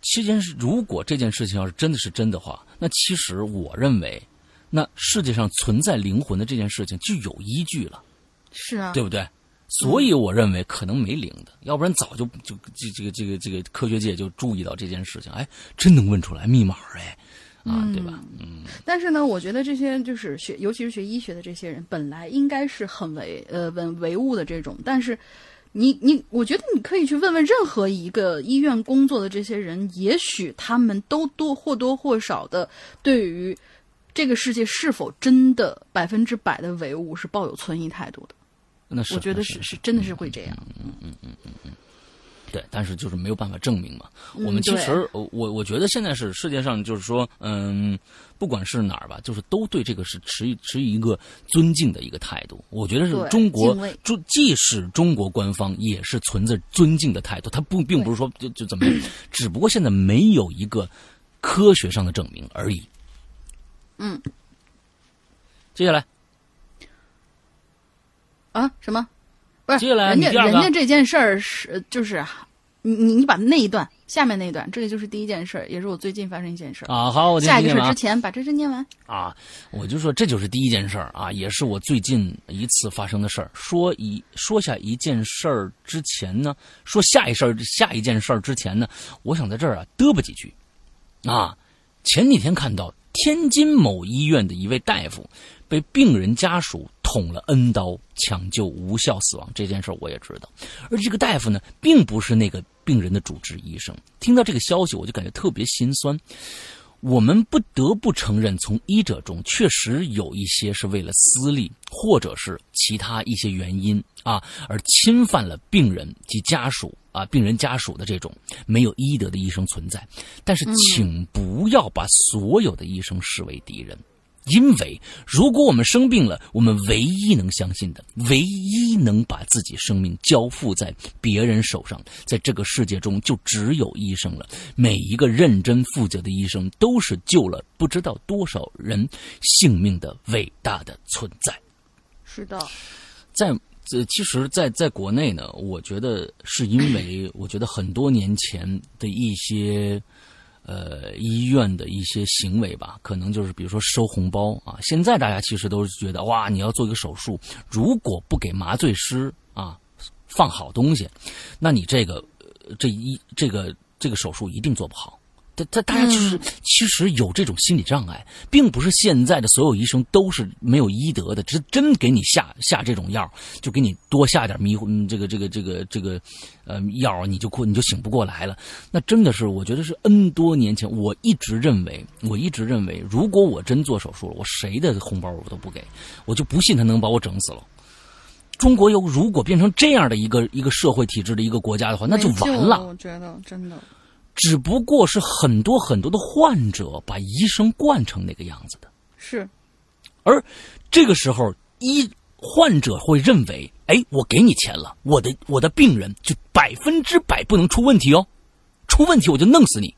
其实如果这件事情要是真的是真的话，那其实我认为，那世界上存在灵魂的这件事情就有依据了。
是啊，
对不对？所以我认为可能没灵的，要不然早就就这这个这个这个科学界就注意到这件事情，哎，真能问出来密码哎，啊，对吧？嗯。
但是呢，我觉得这些就是学，尤其是学医学的这些人，本来应该是很唯呃唯唯物的这种，但是你你，我觉得你可以去问问任何一个医院工作的这些人，也许他们都多或多或少的对于这个世界是否真的百分之百的唯物是抱有存疑态度的。
那是
我觉得是是真的是会这样，
嗯嗯嗯嗯嗯，对，但是就是没有办法证明嘛。我们其实我我觉得现在是世界上就是说，嗯，不管是哪儿吧，就是都对这个是持持一个尊敬的一个态度。我觉得是中国，中即使中国官方也是存在尊敬的态度。他不并不是说就就怎么样，只不过现在没有一个科学上的证明而已。
嗯，
接下来。
啊，什么？不是，
接下来
人家人家这件事儿是就是你你你把那一段下面那一段，这个就是第一件事儿，也是我最近发生一件事儿。
啊，好，我
下一个
听听啊
是之前把这事念完。
啊，我就说这就是第一件事儿啊，也是我最近一次发生的事儿。说一说下一件事儿之前呢，说下一事儿下一件事儿之前呢，我想在这儿啊嘚啵几句。啊，前几天看到天津某医院的一位大夫被病人家属捅了 N 刀，抢救无效死亡，这件事儿我也知道。而这个大夫呢，并不是那个病人的主治医生。听到这个消息，我就感觉特别心酸。我们不得不承认，从医者中确实有一些是为了私利，或者是其他一些原因啊，而侵犯了病人及家属啊，病人家属的这种没有医德的医生存在。但是，请不要把所有的医生视为敌人。因为如果我们生病了，我们唯一能相信的、唯一能把自己生命交付在别人手上，在这个世界中就只有医生了。每一个认真负责的医生，都是救了不知道多少人性命的伟大的存在。
是的，
在这，其实在，在国内呢，我觉得是因为我觉得很多年前的一些。呃，医院的一些行为吧，可能就是比如说收红包啊。现在大家其实都是觉得，哇，你要做一个手术，如果不给麻醉师啊放好东西，那你这个这一这个这个手术一定做不好。大大大家就是其实有这种心理障碍，并不是现在的所有医生都是没有医德的，只是真给你下下这种药，就给你多下点迷糊，嗯这个这个这个这个呃药，你就过你就醒不过来了。那真的是，我觉得是 N 多年前，我一直认为，我一直认为，如果我真做手术了，我谁的红包我都不给，我就不信他能把我整死了。中国又如果变成这样的一个一个社会体制的一个国家的话，那就完了。
我觉得真的
只不过是很多很多的患者把医生惯成那个样子的，
是。
而这个时候医患者会认为，哎，我给你钱了，我的我的病人就百分之百不能出问题哦，出问题我就弄死你。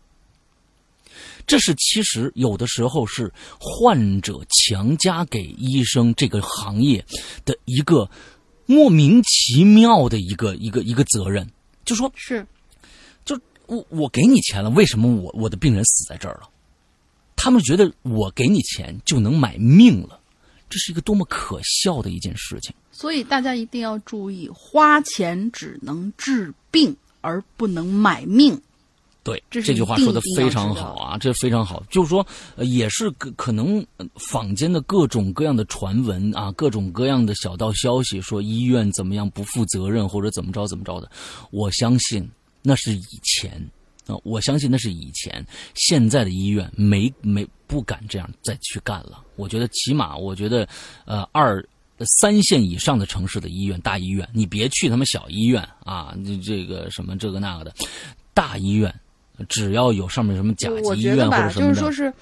这是其实有的时候是患者强加给医生这个行业的一个莫名其妙的一个一个一个责任，就说
是，
我我给你钱了，为什么我我的病人死在这儿了？他们觉得我给你钱就能买命了，这是一个多么可笑的一件事情。
所以大家一定要注意，花钱只能治病，而不能买命。
对，
这
这句话说的非常好啊，这非常好。就是说，呃也是可可能呃坊间的各种各样的传闻啊，各种各样的小道消息，说医院怎么样不负责任或者怎么着怎么着的，我相信那是以前啊、我相信那是以前，现在的医院没没不敢这样再去干了。我觉得起码，我觉得呃二。三线以上的城市的医院，大医院，你别去他妈小医院啊！这这个什么这个那个的，大医院，只要有上面什么甲级医院或者什么的，
就是说是，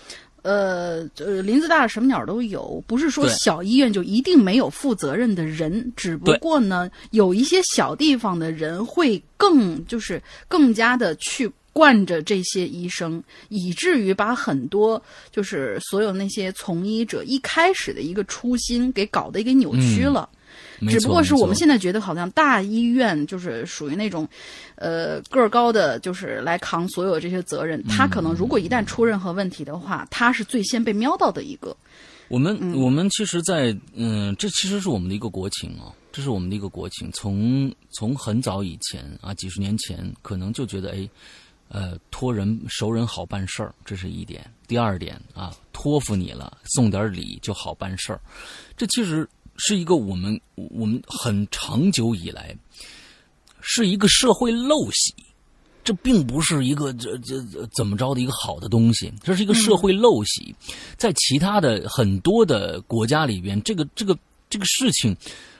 呃呃，林子大了什么鸟都有，不是说小医院就一定没有负责任的人，只不过呢，有一些小地方的人会更就是更加的去。惯着这些医生，以至于把很多就是所有那些从医者一开始的一个初心给搞得给扭曲了。
没
只不过是我们现在觉得好像大医院就是属于那种，呃，个儿高的，就是来扛所有这些责任。他可能如果一旦出任何问题的话，他是最先被瞄到的一个。
我们、我们其实在，嗯，这其实是我们的一个国情啊，这是我们的一个国情。从从很早以前啊，几十年前，可能就觉得，哎，呃，托人熟人好办事儿，这是一点。第二点啊，托付你了，送点礼就好办事儿，这其实是一个我们我们很长久以来是一个社会陋习。这并不是一个这这这怎么着的一个好的东西，这是一个社会陋习。在其他的很多的国家里边，这个这个这个事情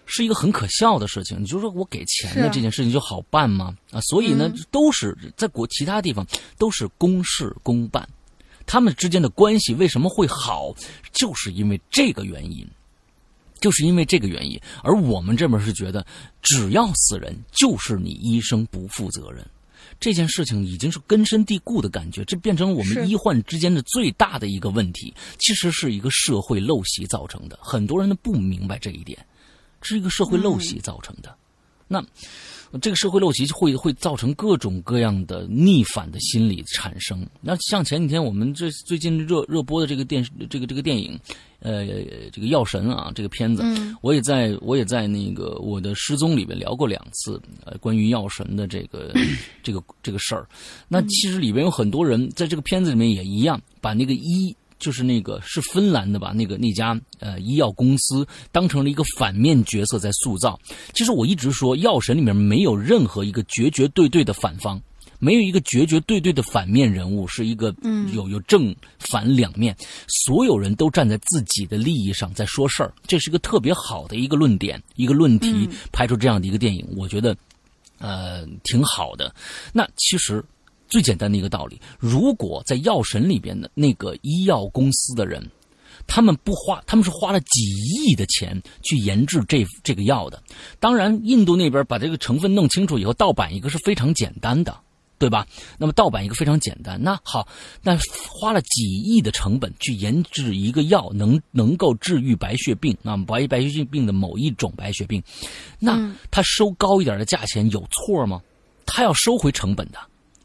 是一个很可笑的事情。你就说我给钱的这件事情就好办吗？啊，所以呢，都是在国其他地方都是公事公办，他们之间的关系为什么会好，就是因为这个原因。就是因为这个原因，而我们这边是觉得，只要死人，就是你医生不负责任。这件事情已经是根深蒂固的感觉，这变成我们医患之间的最大的一个问题，其实是一个社会陋习造成的。很多人都不明白这一点，是一个社会陋习造成的。那这个社会陋习会会造成各种各样的逆反的心理产生。那像前几天我们这最近热热播的这个电视这个这个电影，呃，这个药神啊，这个片子，我也在我也在那个我的失踪里面聊过两次，呃，关于药神的这个 这个这个事儿。那其实里边有很多人在这个片子里面也一样，把那个一。就是那个是芬兰的吧？那个那家呃医药公司当成了一个反面角色在塑造。其实我一直说，《药神》里面没有任何一个绝绝对对的反方，没有一个绝绝对对的反面人物，是一个有有正反两面，所有人都站在自己的利益上在说事儿。这是一个特别好的一个论点，一个论题，拍出这样的一个电影，我觉得呃挺好的。那其实。最简单的一个道理，如果在药神里边的那个医药公司的人，他们不花，他们是花了几亿的钱去研制这这个药的。当然，印度那边把这个成分弄清楚以后，盗版一个是非常简单的，对吧？那么盗版一个非常简单。那好，那花了几亿的成本去研制一个药，能能够治愈白血病，那么白白血病的某一种白血病，那他收高一点的价钱有错吗？他要收回成本的。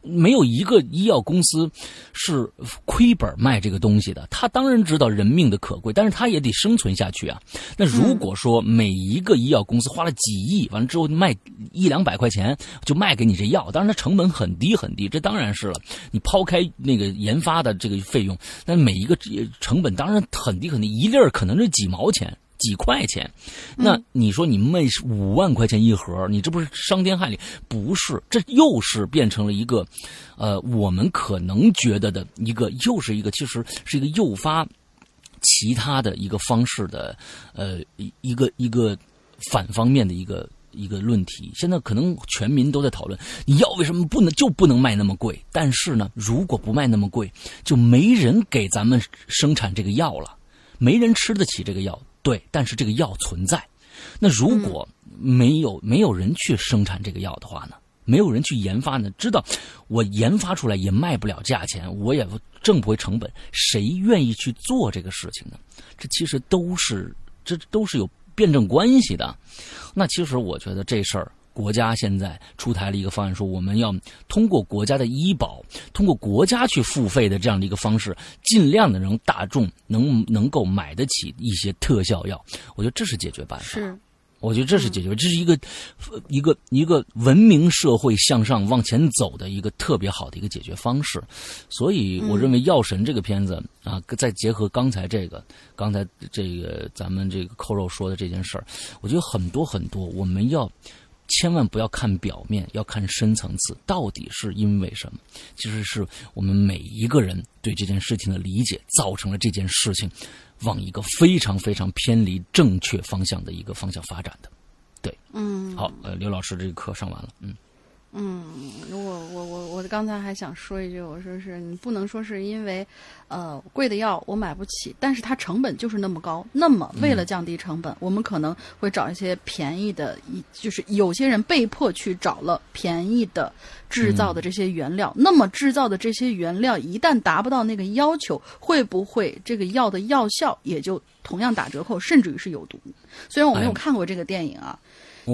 没有一个医药公司是亏本卖这个东西的。他当然知道人命的可贵，但是他也得生存下去啊。那如果说每一个医药公司花了几亿，完了之后卖一两百块钱就卖给你这药，当然它成本很低很低，这当然是了。你抛开那个研发的这个费用，那每一个成本当然很低很低，一粒儿可能是几毛钱。几块钱，那你说你卖五万块钱一盒，你这不是伤天害理？不是，这又是变成了一个，呃，我们可能觉得的一个，又是一个，其实是一个诱发其他的一个方式的，呃，一一个一个反方面的一个一个论题。现在可能全民都在讨论，你药为什么不能就不能卖那么贵？但是呢，如果不卖那么贵，就没人给咱们生产这个药了，没人吃得起这个药。对，但是这个药存在，那如果没有没有人去生产这个药的话呢？没有人去研发呢？知道我研发出来也卖不了价钱，我也挣不回成本，谁愿意去做这个事情呢？这其实都是这都是有辩证关系的。那其实我觉得这事儿。国家现在出台了一个方案，说我们要通过国家的医保，通过国家去付费的这样的一个方式，尽量的让大众能能够买得起一些特效药。我觉得这是解决办法。
是，
我觉得这是解决，这是一个一个一个文明社会向上往前走的一个特别好的一个解决方式。所以，我认为《药神》这个片子啊，再结合刚才这个，刚才这个咱们这个扣肉说的这件事儿，我觉得很多很多我们要。千万不要看表面，要看深层次，到底是因为什么？其实是我们每一个人对这件事情的理解，造成了这件事情往一个非常非常偏离正确方向的一个方向发展的。对，
嗯，
好，呃，刘老师这个课上完了，嗯。
嗯，我我我我刚才还想说一句，我说是你不能说是因为，呃，贵的药我买不起，但是它成本就是那么高。那么为了降低成本，我们可能会找一些便宜的，一就是有些人被迫去找了便宜的制造的这些原料。那么制造的这些原料一旦达不到那个要求，会不会这个药的药效也就同样打折扣，甚至于是有毒？虽然我没有看过这个电影啊。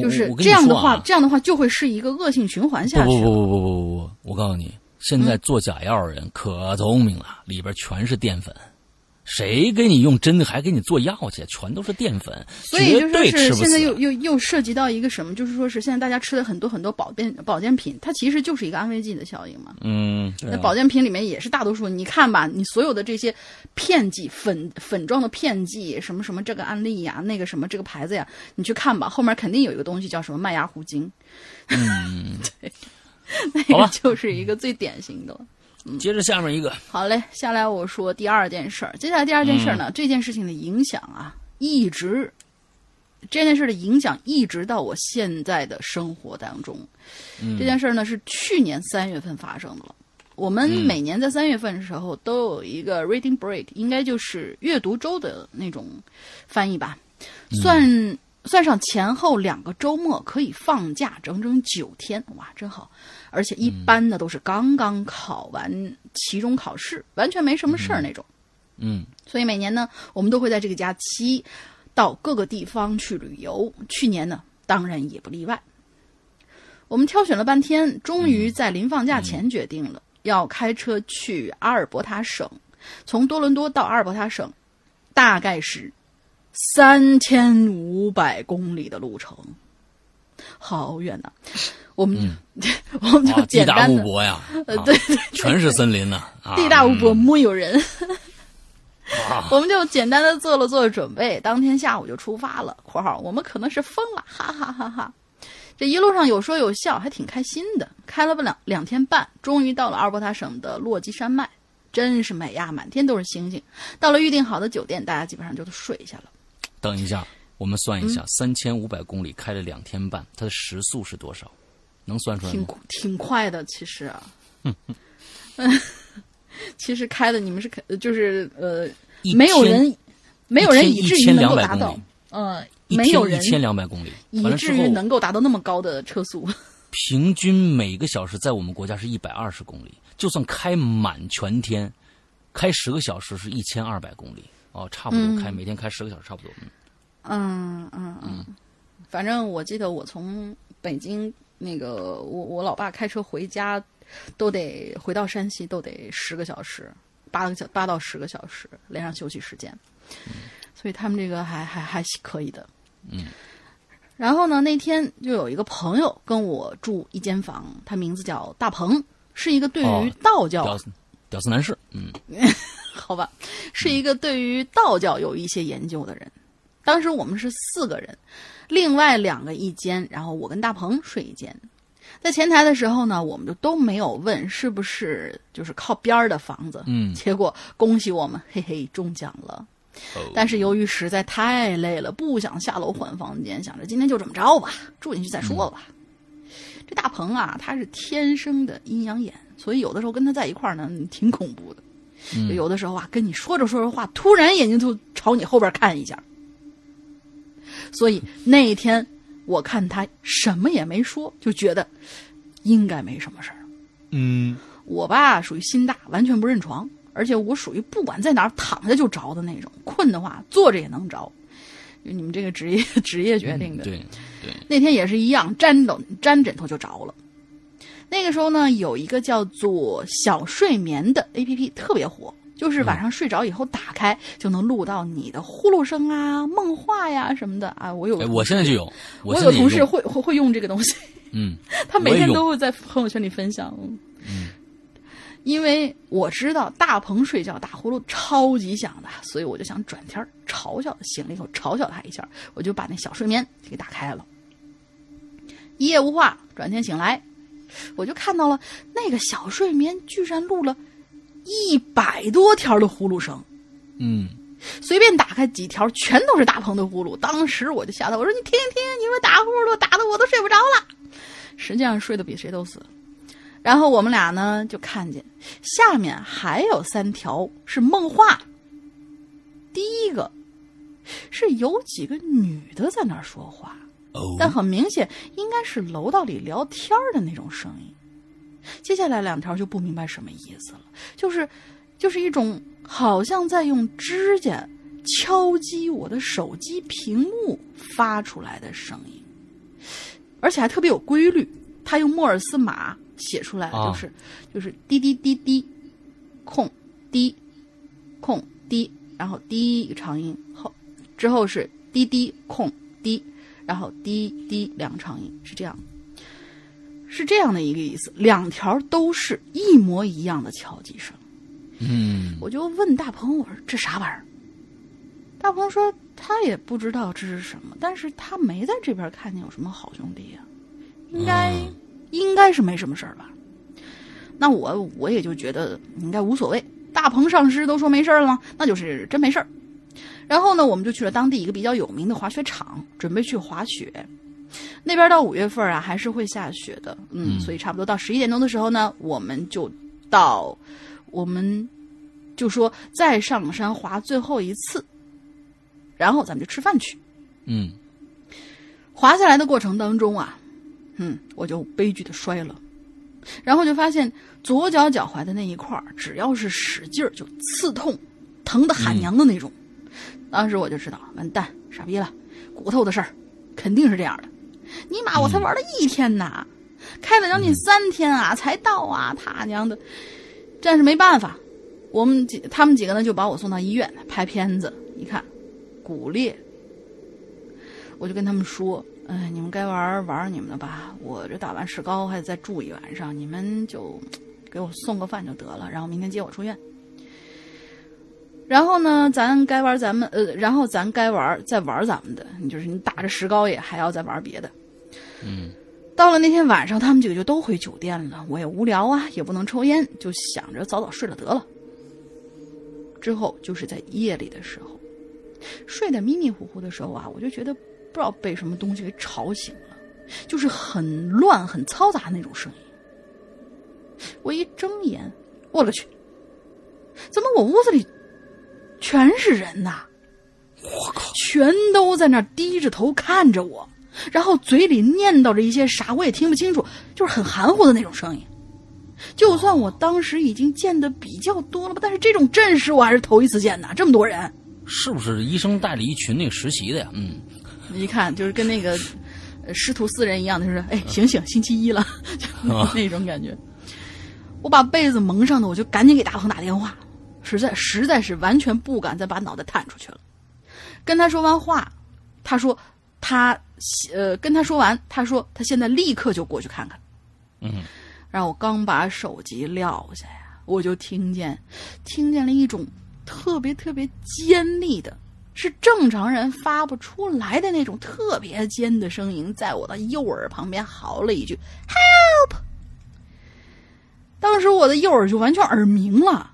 就是这样的话，这样的话就会是一个恶性循环下去。
不不不不不不不，我告诉你，现在做假药的人可聪明了，里边全是淀粉。谁给你用真的，还给你做药去？全都是淀粉，
所以就是现在又又又涉及到一个什么？就是说是现在大家吃的很多很多保健保健品，它其实就是一个安慰剂的效应嘛。
嗯，
那保健品里面也是大多数，你看吧，你所有的这些片剂粉粉状的片剂，什么什么这个安利呀，那个什么这个牌子呀，你去看吧，后面肯定有一个东西叫什么麦芽糊精。
嗯，
对，那个就是一个最典型的了。
接着下面一个，
好嘞，下来我说第二件事儿。接下来第二件事儿呢，这件事情的影响啊，一直这件事的影响一直到我现在的生活当中。这件事儿呢是去年三月份发生的了。我们每年在三月份的时候都有一个 reading break，应该就是阅读周的那种翻译吧。算算上前后两个周末，可以放假整整九天，哇，真好。而且一般呢都是刚刚考完期中考试，完全没什么事儿那种。
嗯，
所以每年呢，我们都会在这个假期到各个地方去旅游。去年呢，当然也不例外。我们挑选了半天，终于在临放假前决定了、要开车去阿尔伯塔省，从多伦多到阿尔伯塔省，大概是三千五百公里的路程，好远呐、我们、我们就
哇，地大
简单的，
物博呀，啊
呃对对
全是森林呢，啊
地大物博，木有人。
啊
我们就简单的做了做准备，当天下午就出发了。（括号我们可能是疯了，哈哈哈哈！）这一路上有说有笑，还挺开心的。开了不两两天半，终于到了阿尔伯塔省的落基山脉，真是美呀，满天都是星星。到了预定好的酒店，大家基本上就都睡下了。
等一下，我们算一
嗯
下，三千五百公里开了两天半，它的时速是多少？能算出来
挺
吗？
挺快的，其实啊，嗯，其实开的你们是开，就是呃，没有人，没有人
一
以至于
千
能够达到
两百公里，，
呃，没有人
一千两百公里，
以至于能够达到那么高的车速。
平均每个小时在我们国家是一百二十公里，就算开满全天，开十个小时是一千二百公里。哦，差不多开、每天开十个小时差不多。嗯
嗯嗯。嗯，反正我记得我从北京那个我我老爸开车回家，都得回到山西都得十个小时，八个小八到十个小时，连上休息时间，所以他们这个还还还可以的。
嗯。
然后呢，那天就有一个朋友跟我住一间房，他名字叫大鹏，是一个对于
哦
道教、
屌丝屌丝男士，嗯，
好吧，是一个对于道教有一些研究的人。当时我们是四个人，另外两个一间，然后我跟大鹏睡一间。在前台的时候呢，我们就都没有问是不是就是靠边儿的房子，
嗯
结果恭喜我们，嘿嘿中奖了。
哦
但是由于实在太累了，不想下楼换房间，想着今天就这么着吧，住进去再说吧。这大鹏啊，他是天生的阴阳眼，所以有的时候跟他在一块儿呢，挺恐怖的。
嗯
就有的时候啊，跟你说着说着话，突然眼睛就朝你后边看一下。所以那一天我看他什么也没说，就觉得应该没什么事儿。
嗯
我吧属于心大，完全不认床，而且我属于不管在哪儿躺下就着的那种，困的话坐着也能着。就你们这个职业 职业决定的。
对对，
那天也是一样，沾枕沾枕头就着了。那个时候呢，有一个叫做小睡眠的 A P P 特别火，就是晚上睡着以后打开、就能录到你的呼噜声啊、梦话呀什么的啊。我有
哎，我现在就有，
我有同事会会会用这个东西，
嗯，
他每天都会在朋友圈里分享。嗯，因为我知道大鹏睡觉打呼噜超级响的，所以我就想转天儿嘲笑，醒了以后嘲笑他一下，我就把那小睡眠给打开了。一夜无话，转天醒来，我就看到了那个小睡眠居然录了一百多条的呼噜声。
嗯，
随便打开几条，全都是大鹏的呼噜。当时我就吓到，我说：“你听听，你说打呼噜打的我都睡不着了。”实际上睡得比谁都死。然后我们俩呢就看见下面还有三条是梦话。第一个是有几个女的在那儿说话，
哦，
但很明显应该是楼道里聊天的那种声音。接下来两条就不明白什么意思了，就是就是一种好像在用指甲敲击我的手机屏幕发出来的声音，而且还特别有规律。他用莫尔斯码写出来就是、就是滴滴滴滴，空滴空滴，然后滴一个长音后之后是滴滴空滴，然后滴滴两个长音是这样，是这样的一个意思。两条都是一模一样的敲击声。
嗯
我就问大鹏，我说这啥玩意儿？大鹏说他也不知道这是什么，但是他没在这边看见有什么好兄弟呀、应该、
嗯
应该是没什么事儿吧。那我我也就觉得应该无所谓。大鹏上师都说没事儿了吗？那就是真没事儿。然后呢，我们就去了当地一个比较有名的滑雪场，准备去滑雪。那边到五月份啊，还是会下雪的，嗯，
嗯
所以差不多到十一点钟的时候呢，我们就到，我们就说再上山滑最后一次，然后咱们就吃饭去。
嗯，
滑下来的过程当中啊，嗯，我就悲剧的摔了，然后就发现左脚脚踝的那一块儿，只要是使劲儿就刺痛，疼的喊娘的那种。当时我就知道，完蛋，傻逼了，骨头的事儿肯定是这样的。尼玛，我才玩了一天呐！开了将近三天啊，才到啊，他娘的！但是没办法，我们几他们几个呢就把我送到医院拍片子，一看骨裂，我就跟他们说：“哎，你们该玩玩你们的吧，我这打完石膏还得再住一晚上，你们就给我送个饭就得了，然后明天接我出院。”然后呢，咱该玩咱们呃，然后咱该玩再玩咱们的，你就是你打着石膏也还要再玩别的。
嗯，
到了那天晚上，他们几个就都回酒店了。我也无聊啊，也不能抽烟，就想着早早睡了得了。之后就是在夜里的时候，睡得迷迷糊糊的时候啊，我就觉得不知道被什么东西给吵醒了，就是很乱、很嘈杂那种声音。我一睁眼，我勒去，怎么我屋子里？全是人呐！
我靠，
全都在那低着头看着我，然后嘴里念叨着一些啥，我也听不清楚，就是很含糊的那种声音。就算我当时已经见的比较多了吧，但是这种阵势我还是头一次见呐，这么多人，
是不是医生带了一群那个实习的呀？嗯，
一看就是跟那个师徒四人一样的，就是哎，醒醒，星期一了，就那种感觉。我把被子蒙上的，我就赶紧给大鹏打电话。实在实在是完全不敢再把脑袋探出去了。跟他说完话，他说他呃跟他说完，他说他现在立刻就过去看看。
嗯，
然后我刚把手机撂下呀，我就听见听见了一种特别特别尖利的，是正常人发不出来的那种特别尖的声音，在我的右耳旁边嚎了一句 “help”。当时我的右耳就完全耳鸣了。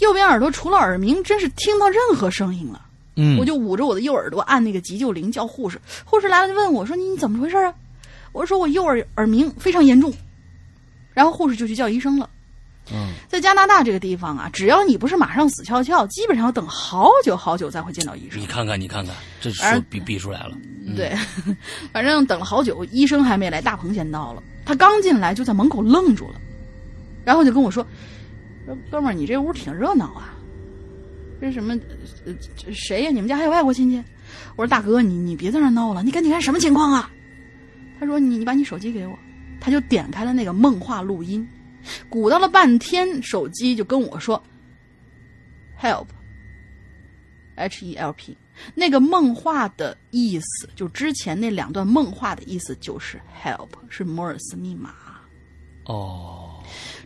右边耳朵除了耳鸣，真是听不到任何声音了。
嗯，
我就捂着我的右耳朵按那个急救铃叫护士。护士来了就问我说：“你怎么回事啊？”我说：“我右耳耳鸣非常严重。”然后护士就去叫医生了。
嗯，
在加拿大这个地方啊，只要你不是马上死翘翘，基本上要等好久好久才会见到医生。
你看看，你看看，这说比比出来了。
对，反正等了好久，医生还没来，大鹏先到了。他刚进来就在门口愣住了，然后就跟我说。说哥们儿，你这屋挺热闹啊，这什么？呃，谁呀？你们家还有外国亲戚？我说大哥，你你别在那闹了，你赶紧看什么情况啊？他说你你把你手机给我，他就点开了那个梦话录音，鼓捣了半天，手机就跟我说，help，h e l p，那个梦话的意思，就之前那两段梦话的意思就是 help，是摩尔斯密码。
哦。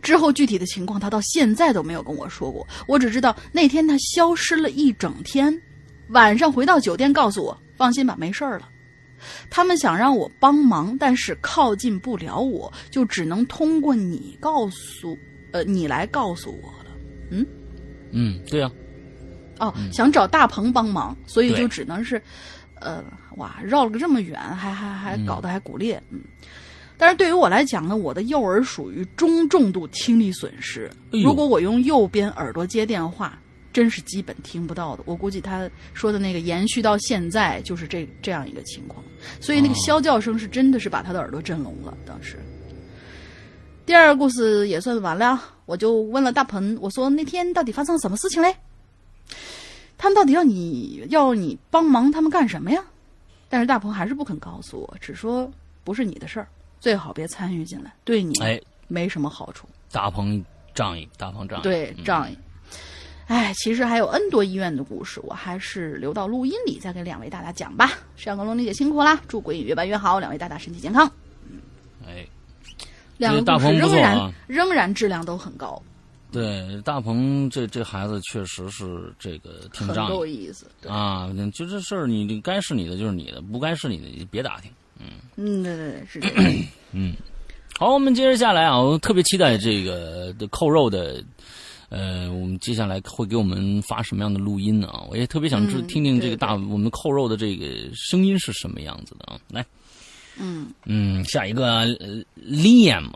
之后具体的情况，他到现在都没有跟我说过。我只知道那天他消失了一整天，晚上回到酒店告诉我：“放心吧，没事儿了。”他们想让我帮忙，但是靠近不了我，就只能通过你告诉，呃，你来告诉我了。嗯，
嗯，对呀。
哦，想找大鹏帮忙，所以就只能是，呃，哇，绕了个这么远，还还还搞得还骨裂，嗯。但是对于我来讲呢，我的右耳属于中重度听力损失。如果我用右边耳朵接电话，真是基本听不到的。我估计他说的那个延续到现在就是这这样一个情况。所以那个啸叫声是真的是把他的耳朵震聋了。当时，第二个故事也算完了。我就问了大鹏，我说那天到底发生了什么事情嘞？他们到底要你要你帮忙他们干什么呀？但是大鹏还是不肯告诉我，只说不是你的事儿。最好别参与进来，对你
哎
没什么好处。
大鹏仗义，大鹏仗义，
对仗义。哎，其实还有 N 多医院的故事，我还是留到录音里再给两位大大讲吧。上个龙丽姐辛苦啦，祝鬼影越办越好，两位大大身体健康。
嗯，哎，
两个故事仍然仍然质量都很高。
对，大鹏这这孩子确实是这个挺仗义，
够意思
啊！就这事儿，你该是你的就是你的，不该是你的你别打听。
嗯嗯，对对对，是这样。
嗯，好，我们接着下来啊，我特别期待这个的扣肉的，呃，我们接下来会给我们发什么样的录音呢？啊？我也特别想知听听这个大我们扣肉的这个声音是什么样子的啊？来，
嗯
嗯，下一个 Liam，Liam。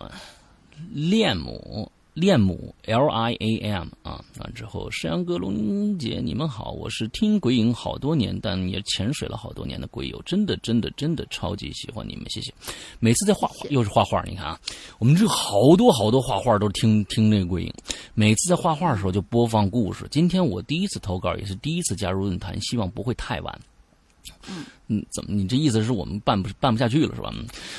恋母 L I A M 啊，完之后，山羊哥龙姐，你们好，我是听鬼影好多年，但也潜水了好多年的鬼友，真的真的真的超级喜欢你们，谢谢。每次在画画，又是画画，你看啊，我们这好多好多画画都听听那个鬼影，每次在画画的时候就播放故事。今天我第一次投稿，也是第一次加入论坛，希望不会太晚。
嗯，
嗯，怎么？你这意思是我们办不办不下去了是吧？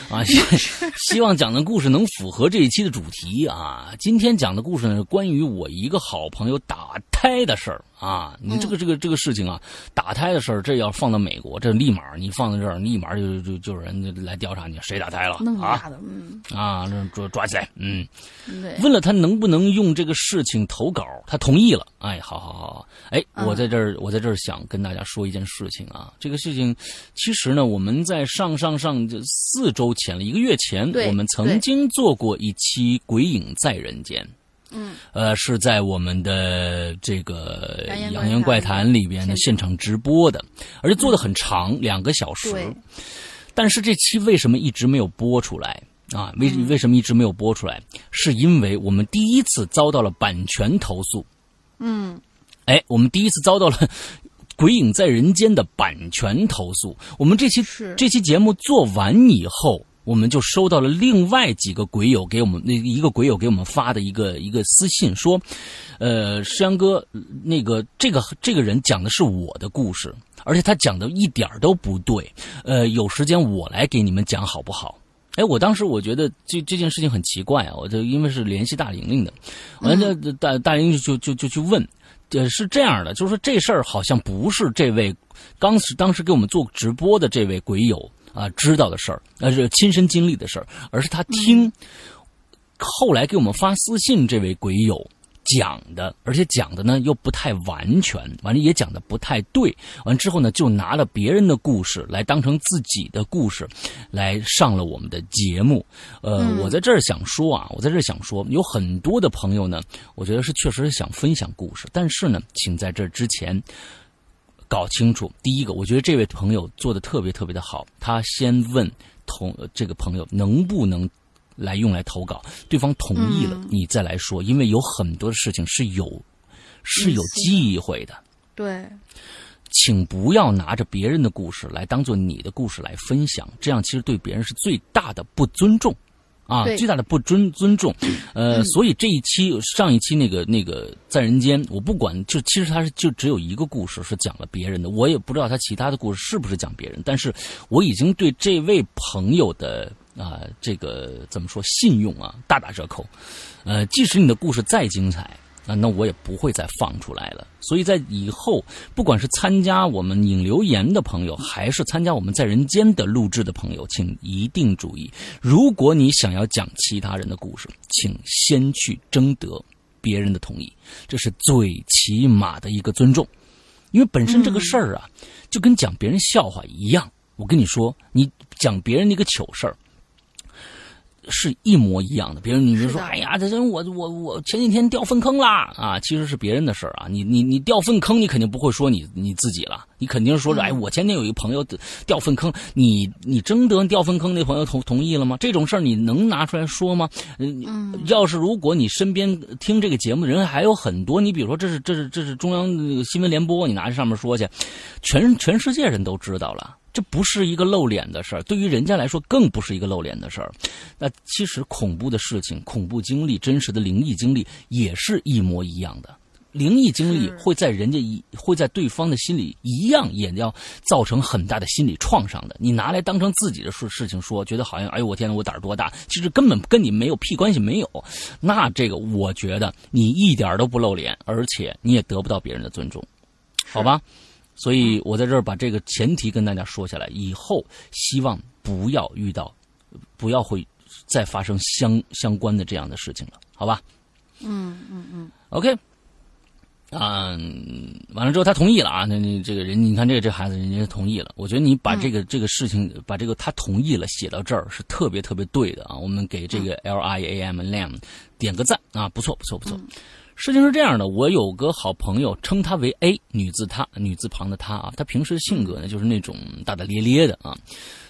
啊，希 希望讲的故事能符合这一期的主题啊。今天讲的故事呢，是关于我一个好朋友打胎的事儿啊。你这个这个这个事情啊，打胎的事儿，这要放到美国，这立马你放在这儿，立马就就就有人来调查你谁打胎了啊？
嗯
啊，抓抓起来，嗯。
对。
问了他能不能用这个事情投稿，他同意了。哎，好好好，哎，我在这儿，我在这儿想跟大家说一件事情啊，这个事情。其实呢，我们在上上上这四周前了，一个月前，我们曾经做过一期《鬼影在人间》。
嗯，
呃，是在我们的这个《扬言怪谈》里边的现场直播的，而且做的很长，两个小时。但是这期为什么一直没有播出来啊？为为什么一直没有播出来？是因为我们第一次遭到了版权投诉。
嗯，
哎，我们第一次遭到了。《鬼影在人间》的版权投诉，我们这期这期节目做完以后，我们就收到了另外几个鬼友给我们那一个鬼友给我们发的一个一个私信，说，呃，石阳哥，那个这个这个人讲的是我的故事，而且他讲的一点都不对，呃，有时间我来给你们讲好不好？哎，我当时我觉得这这件事情很奇怪啊，我就因为是联系大玲玲的，完了大大玲就就就去问。呃，是这样的，就是说这事儿好像不是这位当时当时给我们做直播的这位鬼友啊知道的事儿，呃是亲身经历的事儿，而是他听后来给我们发私信这位鬼友。讲的，而且讲的呢又不太完全，完了也讲的不太对，完之后呢就拿了别人的故事来当成自己的故事，来上了我们的节目。呃，我在这儿想说啊，我在这儿想说，有很多的朋友呢，我觉得是确实是想分享故事，但是呢，请在这之前搞清楚，第一个，我觉得这位朋友做的特别特别的好，他先问同这个朋友能不能。来用来投稿，对方同意了，你再来说，因为有很多的事情是有是有忌讳的。
对，
请不要拿着别人的故事来当做你的故事来分享，这样其实对别人是最大的不尊重啊，最大的不尊尊重。呃，所以这一期上一期那个那个在人间，我不管，就其实他是就只有一个故事是讲了别人的，我也不知道他其他的故事是不是讲别人，但是我已经对这位朋友的。啊，这个怎么说？信用啊，大打折扣。呃，即使你的故事再精彩啊，那我也不会再放出来了。所以在以后，不管是参加我们引留言的朋友，还是参加我们在人间的录制的朋友，请一定注意：如果你想要讲其他人的故事，请先去征得别人的同意，这是最起码的一个尊重。因为本身这个事儿啊，就跟讲别人笑话一样。我跟你说，你讲别人的一个糗事儿。是一模一样的，别人你就说，哎呀，这人我我我前几天掉粪坑啦啊，其实是别人的事儿啊，你你你掉粪坑，你肯定不会说你你自己了，你肯定是说着，哎，我前天有一个朋友掉粪坑，你你征得掉粪坑那朋友同同意了吗？这种事儿你能拿出来说吗？嗯，要是如果你身边听这个节目的人还有很多，你比如说这是这是这是中央新闻联播，你拿这上面说去，全全世界人都知道了。这不是一个露脸的事儿，对于人家来说更不是一个露脸的事儿。那其实恐怖的事情、恐怖经历、真实的灵异经历也是一模一样的。灵异经历会在人家一会在对方的心里一样也要造成很大的心理创伤的。你拿来当成自己的事事情说，觉得好像哎呦我天呐，我胆儿多大？其实根本跟你没有屁关系没有。那这个我觉得你一点都不露脸，而且你也得不到别人的尊重，好吧？所以我在这儿把这个前提跟大家说下来，以后希望不要遇到，不要会再发生相相关的这样的事情了，好吧？
嗯嗯嗯。
OK，嗯，完了之后他同意了啊，那那这个人，你看这个这孩子人家同意了，我觉得你把这个这个事情把这个他同意了写到这儿是特别特别对的啊，我们给这个 L I A M Lam 点个赞啊，不错不错不错。事情是这样的，我有个好朋友，称她为 A 女字她女字旁的她啊，她平时性格呢就是那种大大咧咧的啊，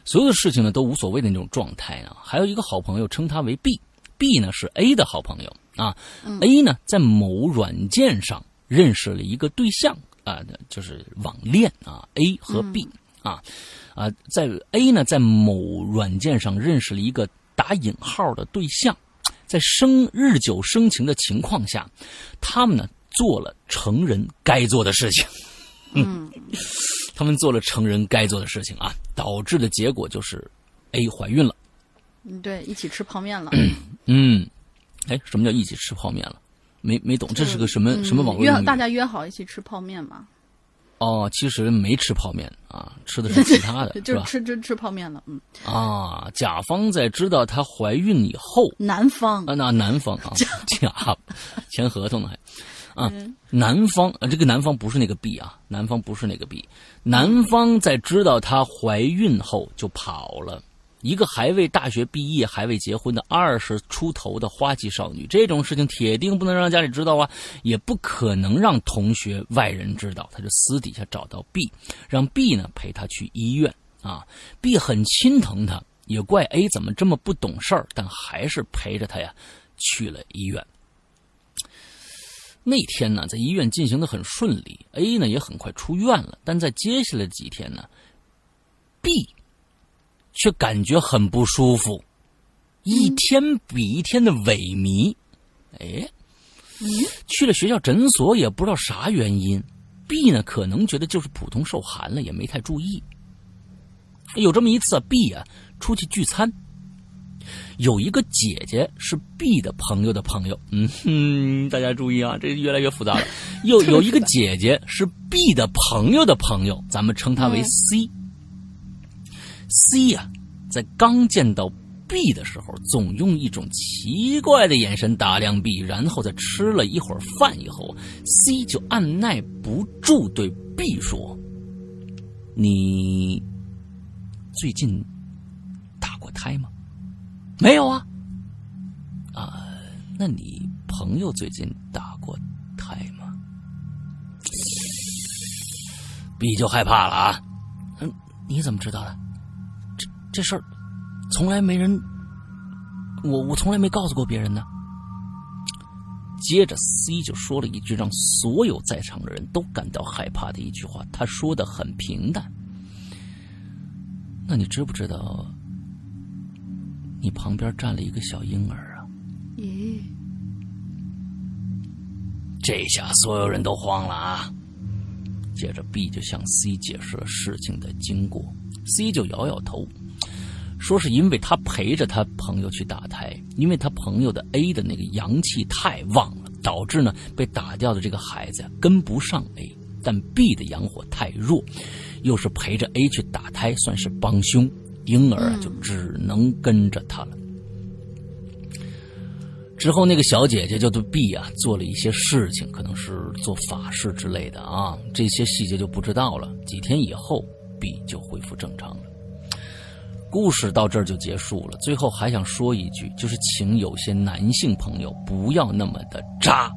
所有的事情呢都无所谓的那种状态啊。还有一个好朋友称她为 B，B 呢是 A 的好朋友啊，A 呢在某软件上认识了一个对象啊，就是网恋啊，A 和 B 啊啊，在 A 呢在某软件上认识了一个打引号的对象。在生日久生情的情况下，他们呢做了成人该做的事情。
嗯，
他们做了成人该做的事情啊，导致的结果就是 A 怀孕了。
嗯，对，一起吃泡面了。
嗯，哎，什么叫一起吃泡面了？没没懂，这是个什么、
嗯
什么网络
约大家约好一起吃泡面嘛？
哦，其实没吃泡面啊，吃的是其他的，
就？吃吃吃泡面了。嗯，
啊，甲方在知道她怀孕以后，
男方
啊，那男方啊，甲签合同呢还啊，男方啊，这个男方不是那个 B 啊，男方不是那个 B，男方在知道她怀孕后就跑了。一个还未大学毕业、还未结婚的二十出头的花季少女，这种事情铁定不能让家里知道啊，也不可能让同学、外人知道。他就私底下找到 B，让 B 呢陪他去医院啊。B 很心疼他，也怪 A 怎么这么不懂事儿，但还是陪着他呀去了医院。那天呢，在医院进行的很顺利，A 呢也很快出院了。但在接下来几天呢，B 却感觉很不舒服，一天比一天的萎靡。哎，去了学校诊所也不知道啥原因。B 呢可能觉得就是普通受寒了，也没太注意。有这么一次啊，B 啊出去聚餐，有一个姐姐是 B 的朋友的朋友，嗯哼，大家注意啊，这越来越复杂了。有有一个姐姐是 B 的朋友的朋友，咱们称她为 C。C 呀、在刚见到 B 的时候，总用一种奇怪的眼神打量 B，然后在吃了一会儿饭以后，C 就按耐不住对 B 说：“你最近打过胎吗？”“没有啊。”“啊，那你朋友最近打过胎吗？”B 就害怕了啊。嗯，你怎么知道的？这这事儿从来没人，我我从来没告诉过别人呢。接着 C 就说了一句让所有在场的人都感到害怕的一句话，他说的很平淡。那你知不知道，你旁边站了一个小婴儿啊？
咦，
这下所有人都慌了啊！接着 B 就向 C 解释了事情的经过，C 就摇摇头，说是因为他陪着他朋友去打胎，因为他朋友的 A 的那个阳气太旺了，导致呢被打掉的这个孩子呀跟不上 A，但 B 的阳火太弱，又是陪着 A 去打胎，算是帮凶，婴儿啊就只能跟着他了。之后，那个小姐姐就对 B 啊做了一些事情，可能是做法事之类的啊，这些细节就不知道了。几天以后，B 就恢复正常了。故事到这儿就结束了。最后还想说一句，就是请有些男性朋友不要那么的渣。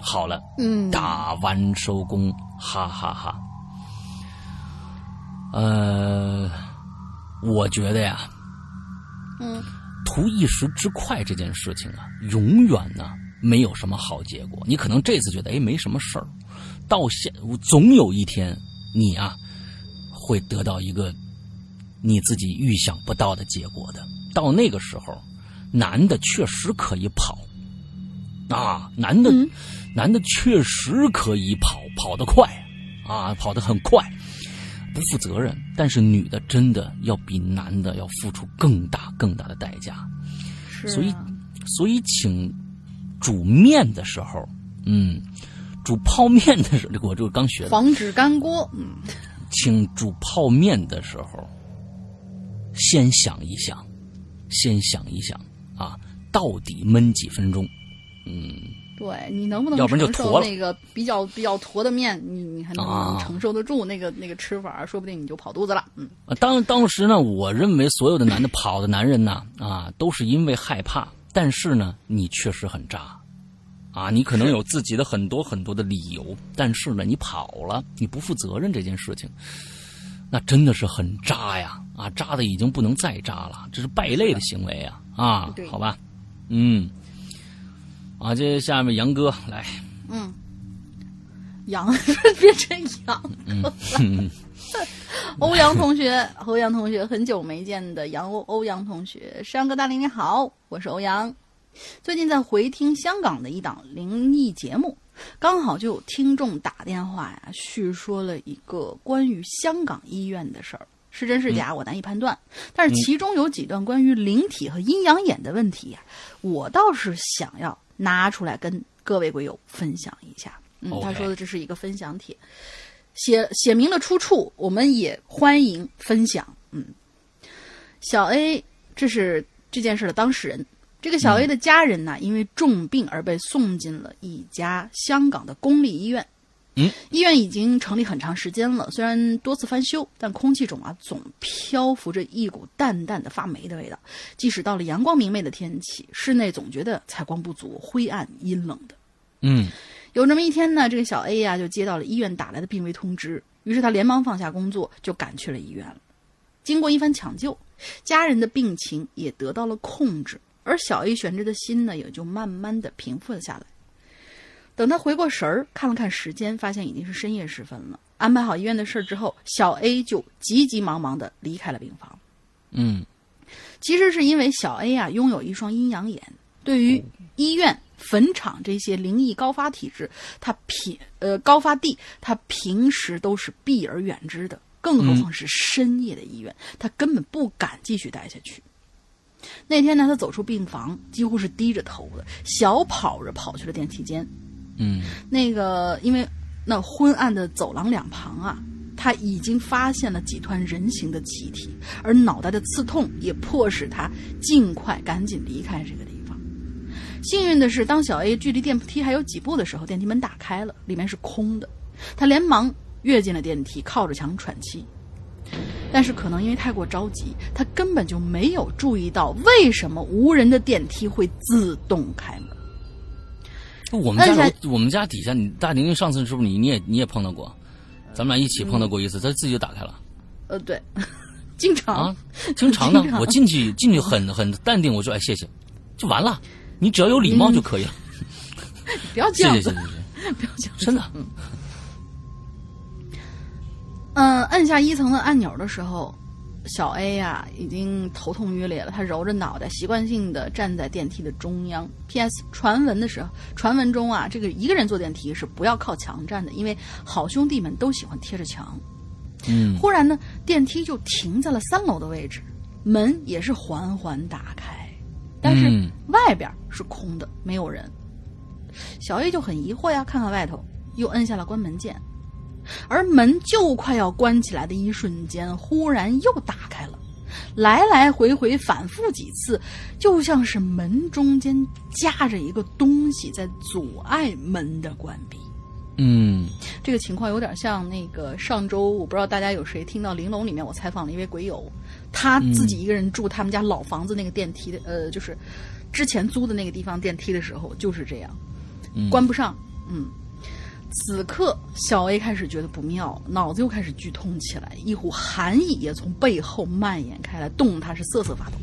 好了，
嗯，
打完收工，哈哈哈呃，我觉得呀，
嗯，
图一时之快这件事情啊，永远呢没有什么好结果。你可能这次觉得哎没什么事儿，到现总有一天你啊会得到一个你自己预想不到的结果的。到那个时候，男的确实可以跑。啊，男的、
嗯。
男的确实可以跑，跑得快。啊，跑得很快。不负责任，但是女的真的要比男的要付出更大更大的代价。
是、啊，
所以，所以请煮面的时候，嗯，煮泡面的时候，我这个刚学的，
防止干锅，嗯，
请煮泡面的时候，先想一想，先想一想啊，到底闷几分钟？嗯，
对你能不能
要不然就坨
那个比较比较坨的面，你你还能不能
啊
承受得住那个、那个吃法？说不定你就跑肚子了。嗯，
啊，当当时呢，我认为所有的男的跑的男人呢，啊，都是因为害怕。但是呢，你确实很渣，啊，你可能有自己的很多很多的理由，但是呢，你跑了，你不负责任这件事情，那真的是很渣呀！啊，渣的已经不能再渣了，这是败类的行为啊！啊，好吧，嗯，啊，这下面杨哥来，
嗯，杨 变成羊。
嗯，
欧阳同学，欧阳同学，很久没见的杨欧欧阳同学，山哥大林你好，我是欧阳。最近在回听香港的一档灵异节目，刚好就有听众打电话呀，叙说了一个关于香港医院的事儿，是真是假我难以判断。但是其中有几段关于灵体和阴阳眼的问题呀，我倒是想要拿出来跟各位鬼友分享一下。嗯他说的这是一个分享帖，写写明了出处，我们也欢迎分享。嗯，小 A 这是这件事的当事人。这个小 A 的家人呢，因为重病而被送进了一家香港的公立医院。
嗯，
医院已经成立很长时间了，虽然多次翻修，但空气中啊总漂浮着一股淡淡的发霉的味道。即使到了阳光明媚的天气，室内总觉得采光不足、灰暗阴冷的。
嗯
有这么一天呢，这个小 A 呀、就接到了医院打来的病危通知，于是他连忙放下工作，就赶去了医院了。经过一番抢救，家人的病情也得到了控制，而小 A 悬着的心呢，也就慢慢的平复了下来。等他回过神儿，看了看时间，发现已经是深夜时分了。安排好医院的事儿之后，小 A 就急急忙忙的离开了病房。
嗯
其实是因为小 A 啊拥有一双阴阳眼，对于医院、坟场这些灵异高发体质，他平呃高发地，他平时都是避而远之的，更何况是深夜的医院，他根本不敢继续待下去。那天呢，他走出病房，几乎是低着头的，小跑着跑去了电梯间。
嗯
那个，因为那昏暗的走廊两旁啊，他已经发现了几团人形的气体，而脑袋的刺痛也迫使他尽快赶紧离开这个地方。幸运的是，当小 A 距离电梯还有几步的时候，电梯门打开了，里面是空的。他连忙跃进了电梯，靠着墙喘气。但是可能因为太过着急，他根本就没有注意到为什么无人的电梯会自动开门。
我们家楼我们家底下，你大玲玲上次是不是你你也你也碰到过？咱们俩一起碰到过一次，它自己就打开了
呃，对，经常
啊，经常呢。
常
我进去进去很很淡定，我说哎谢谢，就完了。你只要有礼貌就可以了。
不要这
谢
样子，
谢谢谢谢谢，
不要这样。
真的。
嗯，按下一层的按钮的时候，小 A 呀、已经头痛欲裂了，他揉着脑袋，习惯性的站在电梯的中央。P.S. 传闻的时候，传闻中啊，这个一个人坐电梯是不要靠墙站的，因为好兄弟们都喜欢贴着墙。
嗯
忽然呢，电梯就停在了三楼的位置，门也是缓缓打开，但是
嗯
外边是空的，没有人。小 A 就很疑惑呀，看看外头，又摁下了关门键，而门就快要关起来的一瞬间，忽然又打开了，来来回回反复几次，就像是门中间夹着一个东西在阻碍门的关闭。
嗯
这个情况有点像那个上周，我不知道大家有谁听到玲珑里面我采访了一位鬼友，他自己一个人住他们家老房子那个电梯的，呃，就是之前租的那个地方电梯的时候就是这样，
嗯
关不上，嗯。此刻，小 A 开始觉得不妙，脑子又开始剧痛起来，一股寒意也从背后蔓延开来，冻得他是瑟瑟发抖。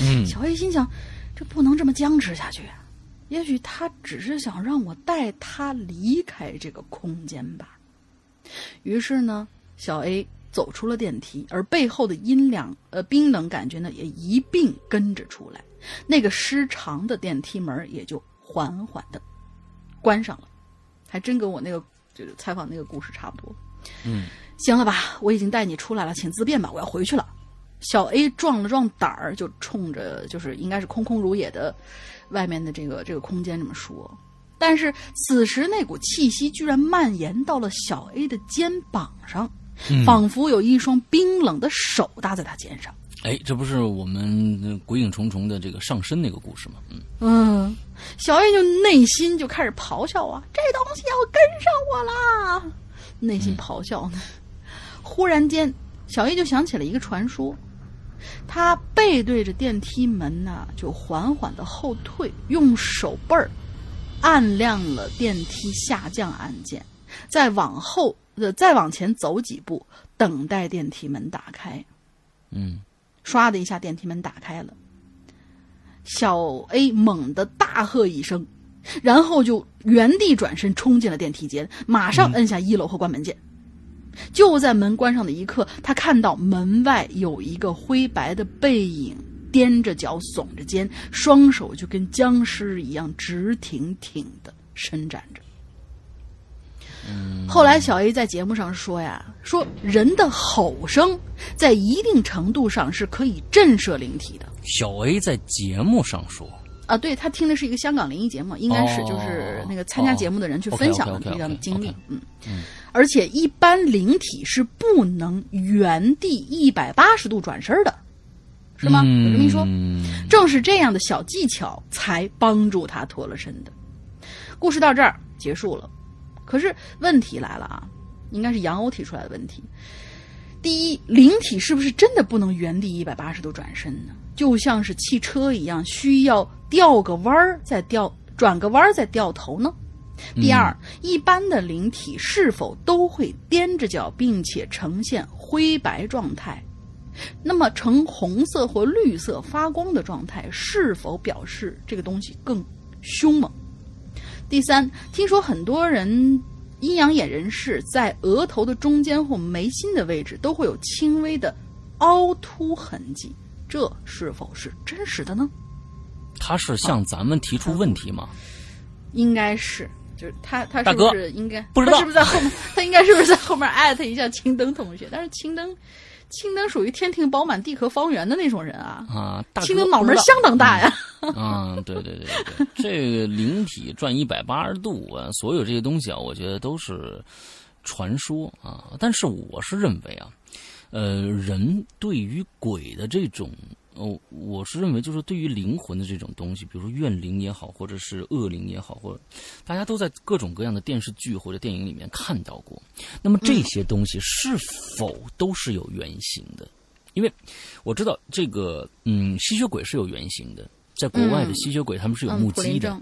嗯
小 A 心想，这不能这么僵持下去啊！也许他只是想让我带他离开这个空间吧。于是呢，小 A 走出了电梯，而背后的阴凉呃冰冷感觉呢也一并跟着出来。那个失常的电梯门也就缓缓的关上了，还真跟我那个就是采访那个故事差不多。
嗯
行了吧，我已经带你出来了，请自便吧，我要回去了。小 A 壮了壮胆儿，就冲着就是应该是空空如也的外面的这个这个空间这么说。但是此时那股气息居然蔓延到了小 A 的肩膀上，
嗯
仿佛有一双冰冷的手搭在他肩上。
哎，这不是我们呃鬼影重重的这个上身那个故事吗？嗯
嗯，小叶就内心就开始咆哮啊，这东西要跟上我啦！内心咆哮呢。忽然间，小叶就想起了一个传说，他背对着电梯门呐、就缓缓的后退，用手背儿按亮了电梯下降按键，再往后呃再往前走几步，等待电梯门打开。
嗯
唰的一下，电梯门打开了。小 A 猛地大喝一声，然后就原地转身冲进了电梯间，马上摁下一楼和关门键。就在门关上的一刻，他看到门外有一个灰白的背影，踮着脚，耸着肩，双手就跟僵尸一样直挺挺的伸展着。后来小 A 在节目上说呀，说人的吼声在一定程度上是可以震慑灵体的。
小 A 在节目上说，
啊，对他听的是一个香港灵异节目，应该是就是那个参加节目的人去分享的这样的经历，嗯。嗯，而且一般灵体是不能原地一百八十度转身的，是吗？有这么一说，正是这样的小技巧才帮助他脱了身的。故事到这儿结束了，可是问题来了啊，应该是杨欧提出来的问题。第一，灵体是不是真的不能原地一百八十度转身呢？就像是汽车一样，需要掉个弯儿再掉，转个弯儿再掉头呢？第二，一般的灵体是否都会踮着脚，并且呈现灰白状态？那么呈红色或绿色发光的状态，是否表示这个东西更凶猛？第三，听说很多人阴阳眼人士在额头的中间或眉心的位置都会有轻微的凹凸痕迹，这是否是真实的呢？
他是向咱们提出问题吗？
应该是，就是他他是不是应该
不知道
他是不是在后面？他应该是不是在后面艾特一下青灯同学？但是青灯，青灯属于天庭饱满、地壳方圆的那种人啊。
啊，
青灯脑门相当大呀。
啊，对对对对对，这个灵体转一百八十度啊，所有这些东西啊，我觉得都是传说啊。但是我是认为啊，呃，人对于鬼的这种。哦，我是认为，就是对于灵魂的这种东西，比如说怨灵也好，或者是恶灵也好，或者大家都在各种各样的电视剧或者电影里面看到过。那么这些东西是否都是有原型的？因为我知道这个，嗯，吸血鬼是有原型的，在国外的吸血鬼他们是有
嗯，
目击的。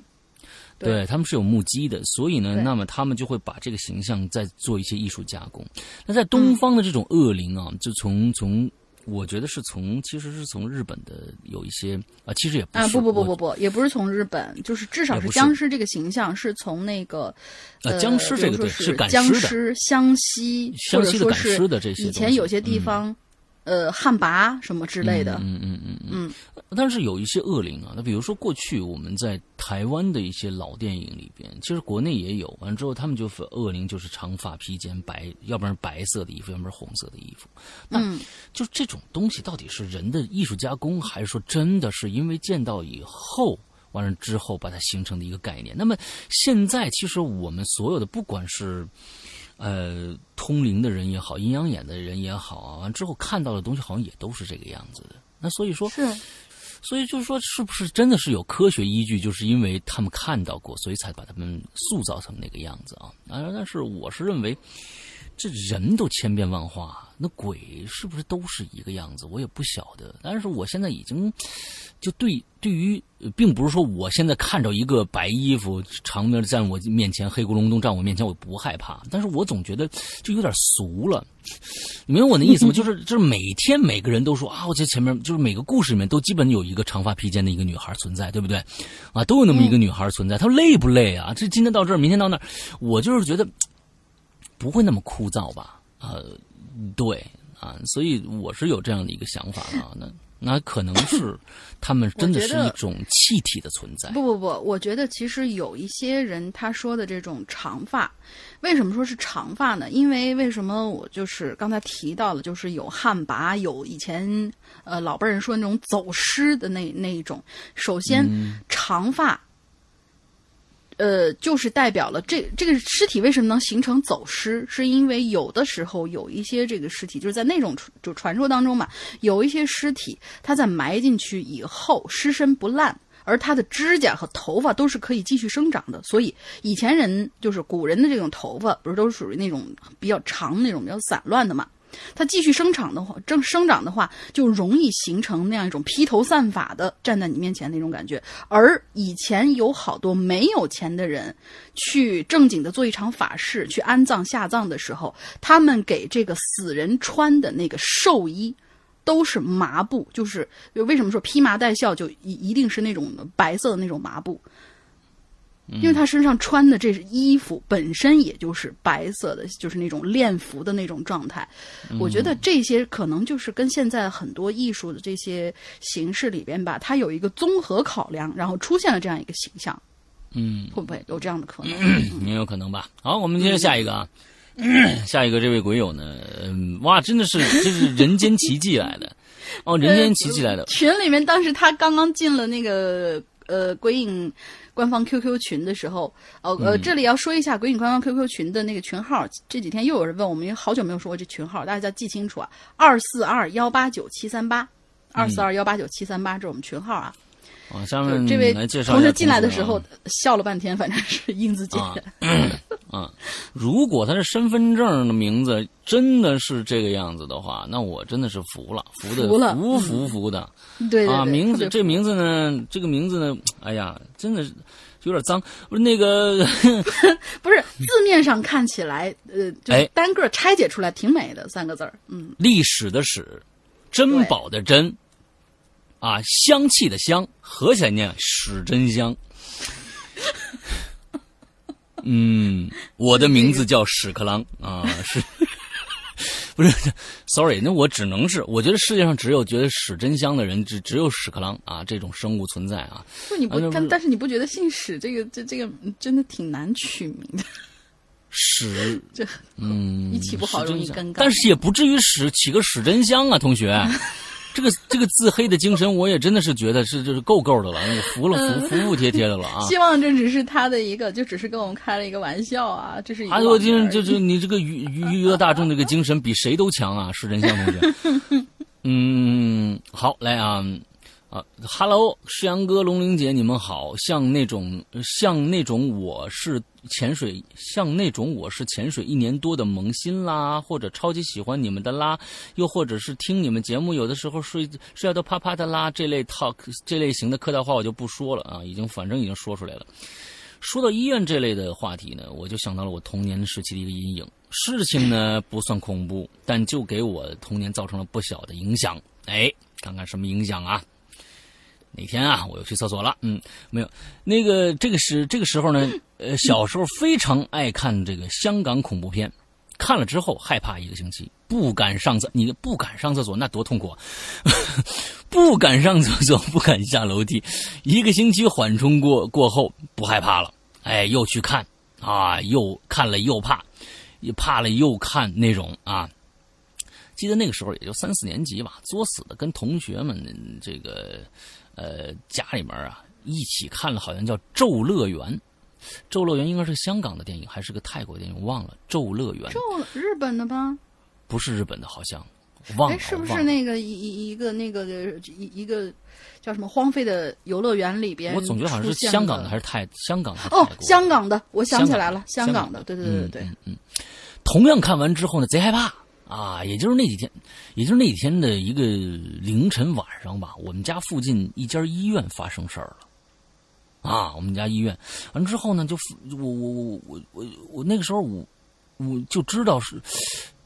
对他们是有目击的，所以呢，那么他们就会把这个形象再做一些艺术加工。那在东方的这种恶灵啊，就从从我觉得是从其实是从日本的有一些啊，其实也不是
啊，不不不不不，也不是从日本，就是至少是僵尸这个形象是从那个
啊
呃，
僵尸这个对是赶
僵
尸
湘西，
湘西的赶
或者说是
尸的这些
以前有些地
嗯。
方，呃，旱魃什么之类的，
嗯嗯嗯嗯
嗯
但是有一些恶灵啊，那比如说过去我们在台湾的一些老电影里边，其实国内也有。完了之后，他们就分恶灵就是长发披肩，白，要不然白色的衣服，要不然红色的衣服。那
嗯
就这种东西到底是人的艺术加工，还是说真的是因为见到以后？完了之后，把它形成的一个概念。那么现在，其实我们所有的，不管是呃通灵的人也好，阴阳眼的人也好啊，完之后看到的东西，好像也都是这个样子的。那所以说，
是
所以就是说，是不是真的是有科学依据？就是因为他们看到过，所以才把他们塑造成那个样子啊。啊，但是我是认为，这人都千变万化，那鬼是不是都是一个样子？我也不晓得。但是我现在已经就对对于，呃并不是说我现在看着一个白衣服长面站我面前，黑咕隆咚站我面前，我不害怕。但是我总觉得就有点俗了。你明白我的意思吗？就是就是每天每个人都说啊，我这前面就是每个故事里面都基本有一个长发披肩的一个女孩存在，对不对？啊，都有那么一个女孩存在，她累不累啊？这今天到这儿，明天到那儿，我就是觉得不会那么枯燥吧？呃，对啊，所以我是有这样的一个想法的啊。那那可能是 他们真的是一种气体的存在。
不不不，我觉得其实有一些人他说的这种长发，为什么说是长发呢？因为为什么我就是刚才提到了，就是有旱魃，有以前呃老辈人说那种走失的那那一种。首先，长发。呃，就是代表了这这个尸体为什么能形成走尸，是因为有的时候有一些这个尸体就是在那种就传说当中嘛，有一些尸体它在埋进去以后尸身不烂，而它的指甲和头发都是可以继续生长的，所以以前人就是古人的这种头发，不是都是属于那种比较长那种比较散乱的嘛。它继续生长的话，正生长的话，就容易形成那样一种披头散发的站在你面前那种感觉。而以前有好多没有钱的人，去正经的做一场法事，去安葬下葬的时候，他们给这个死人穿的那个寿衣。都是麻布，就是为什么说披麻戴孝就一一定是那种白色的那种麻布，因为他身上穿的这衣服本身也就是白色的，就是那种练服的那种状态。我觉得这些可能就是跟现在很多艺术的这些形式里边吧，它有一个综合考量，然后出现了这样一个形象。
嗯，
会不会有这样的可能？
也有可能吧。好，我们接着下一个啊，下一个这位鬼友呢，嗯，哇，真的是这是人间奇迹来的，哦，人间奇迹来的。
群里面当时他刚刚进了那个呃鬼影官方 QQ 群的时候，哦呃，这里要说一下鬼影官方 QQ 群的那个群号，这几天又有人问我们，因为好久没有说过这群号，大家要记清楚啊，二四二幺八九七三八，二四二幺八九七三八，这是我们群号啊。
啊，下面
这位
来介绍
同
一下
事进来的时
啊
候笑了半天，反正是英子姐。
啊啊，如果他的身份证的名字真的是这个样子的话，那我真的是服了，服的
服了
服服服的。
对
啊，名字这名字呢，这个名字呢，哎呀，真的是有点脏。不是那个，
不是字面上看起来，呃，就
哎
是单个拆解出来挺美的三个字儿，嗯，
历史的史，珍宝的珍，啊，香气的香，合起来念史真香。嗯，我的名字叫屎壳郎啊，是，不是？Sorry，那我只能是，我觉得世界上只有觉得屎真香的人，只只有屎壳郎啊这种生物存在啊。
不你不但但是你不觉得姓史这个这这个嗯真的挺难取名的？
屎，
这
嗯，
一起不好容易尴尬
但是也不至于屎起个屎真香啊，同学。这个这个自黑的精神，我也真的是觉得是就是够够的了，我服了服服服帖帖的了啊！
希望这只是他的一个，就只是跟我们开了一个玩笑啊，这是一个
哎呦，我今就是你这个娱娱娱乐大众这个精神比谁都强啊，是真相同学。嗯，好，来啊啊哈喽，世阳哥、龙玲姐，你们好。像那种像那种我是潜水，像那种我是潜水一年多的萌新啦，或者超级喜欢你们的啦，又或者是听你们节目，有的时候睡睡觉都啪啪的啦，这类 talk 这类型的客套话我就不说了啊，已经反正已经说出来了。说到医院这类的话题呢，我就想到了我童年时期的一个阴影。事情呢不算恐怖，但就给我童年造成了不小的影响。哎，看看什么影响啊？哪天啊，我又去厕所了。嗯，没有。那个这个是这个时候呢，呃，小时候非常爱看这个香港恐怖片，看了之后害怕一个星期，不敢上厕。你不敢上厕所，那多痛苦啊！不敢上厕所，不敢下楼梯，一个星期缓冲过过后，不害怕了。哎，又去看啊，又看了又怕，又怕了又看那种啊。记得那个时候也就三四年级吧，作死的跟同学们这个呃家里面啊一起看了，好像叫《咒乐园》。《咒乐园》应该是香港的电影，还是个泰国电影，我忘了。《咒乐园》
咒日本的吧？
不是日本的，好像忘了。
哎，是不是那个一一一个那个一一个叫什么荒废的游乐园里边？
我总觉得好像是香港的还是泰香港的
哦？香港的，我想起来了，
香港的
对对对对对，
嗯。同样看完之后呢，贼害怕啊！也就是那几天，也就是那几天的一个凌晨晚上吧，我们家附近一家医院发生事儿了。啊，我们家医院完之后呢，就我我我我我我那个时候我我就知道是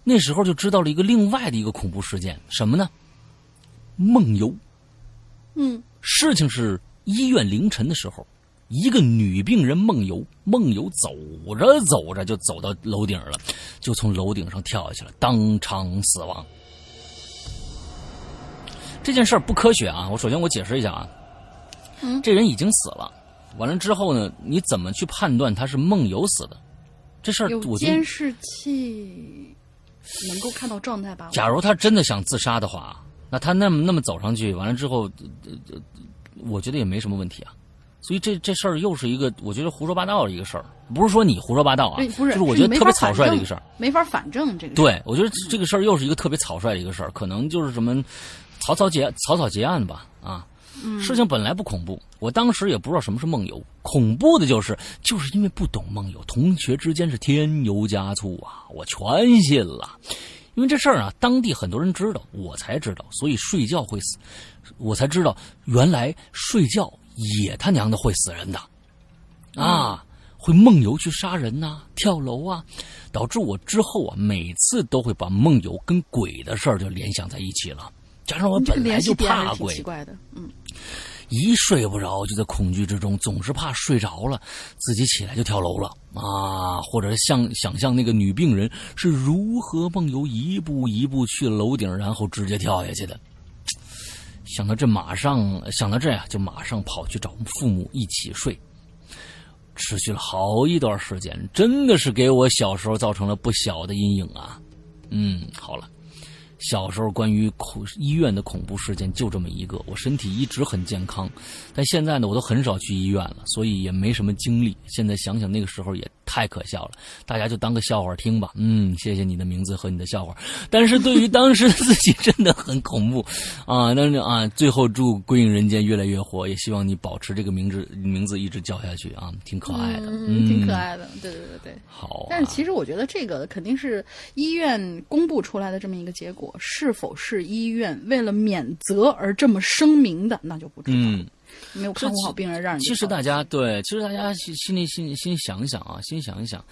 那时候就知道了一个另外的一个恐怖事件，什么呢？梦游。
嗯，
事情是医院凌晨的时候，一个女病人梦游，梦游走着走着就走到楼顶了，就从楼顶上跳下去了，当场死亡。这件事儿不科学啊！我首先我解释一下啊，
嗯
这人已经死了，完了之后呢，你怎么去判断他是梦游死的？这事儿
有
我
监视器能够看到状态吧？
假如他真的想自杀的话，那他那么那么走上去，完了之后，我觉得也没什么问题啊。所以这这事儿又是一个我觉得胡说八道的一个事儿，不是说你胡说八道啊，
不是，
就是我觉得特别草率的一个事儿。，
没法反证这个。
对，我觉得这个事儿又是一个特别草率的一个事儿，可能就是什么草草结草草结案吧啊。事情本来不恐怖，我当时也不知道什么是梦游。恐怖的就是，就是因为不懂梦游，同学之间是添油加醋啊，我全信了。因为这事儿啊，当地很多人知道，我才知道，所以睡觉会死，我才知道原来睡觉也他娘的会死人的，啊，会梦游去杀人呐、跳楼啊，导致我之后啊，每次都会把梦游跟鬼的事儿就联想在一起了。加上我本来就怕鬼。
奇，怪的，嗯，
一睡不着就在恐惧之中，总是怕睡着了自己起来就跳楼了。啊，或者像想象那个女病人是如何梦游一步一步去楼顶，然后直接跳下去的。想到这，马上想到这呀，就马上跑去找父母一起睡。持续了好一段时间，真的是给我小时候造成了不小的阴影啊。嗯，好了。小时候关于恐医院的恐怖事件就这么一个，我身体一直很健康，但现在呢，我都很少去医院了，所以也没什么经历。现在想想那个时候也太可笑了，大家就当个笑话听吧。嗯，谢谢你的名字和你的笑话，但是对于当时的自己真的很恐怖 啊！但是啊，最后祝归隐人间越来越火，也希望你保持这个名字名字一直叫下去啊，挺可爱的，
嗯，挺可爱的，对对对对。
好、啊，
但是其实我觉得这个肯定是医院公布出来的这么一个结果，是否是医院为了免责而这么声明的，那就不知道。
嗯，
没有看护好病人，让人
其实大家对，其实大家心心里心心想一想啊，心想一想。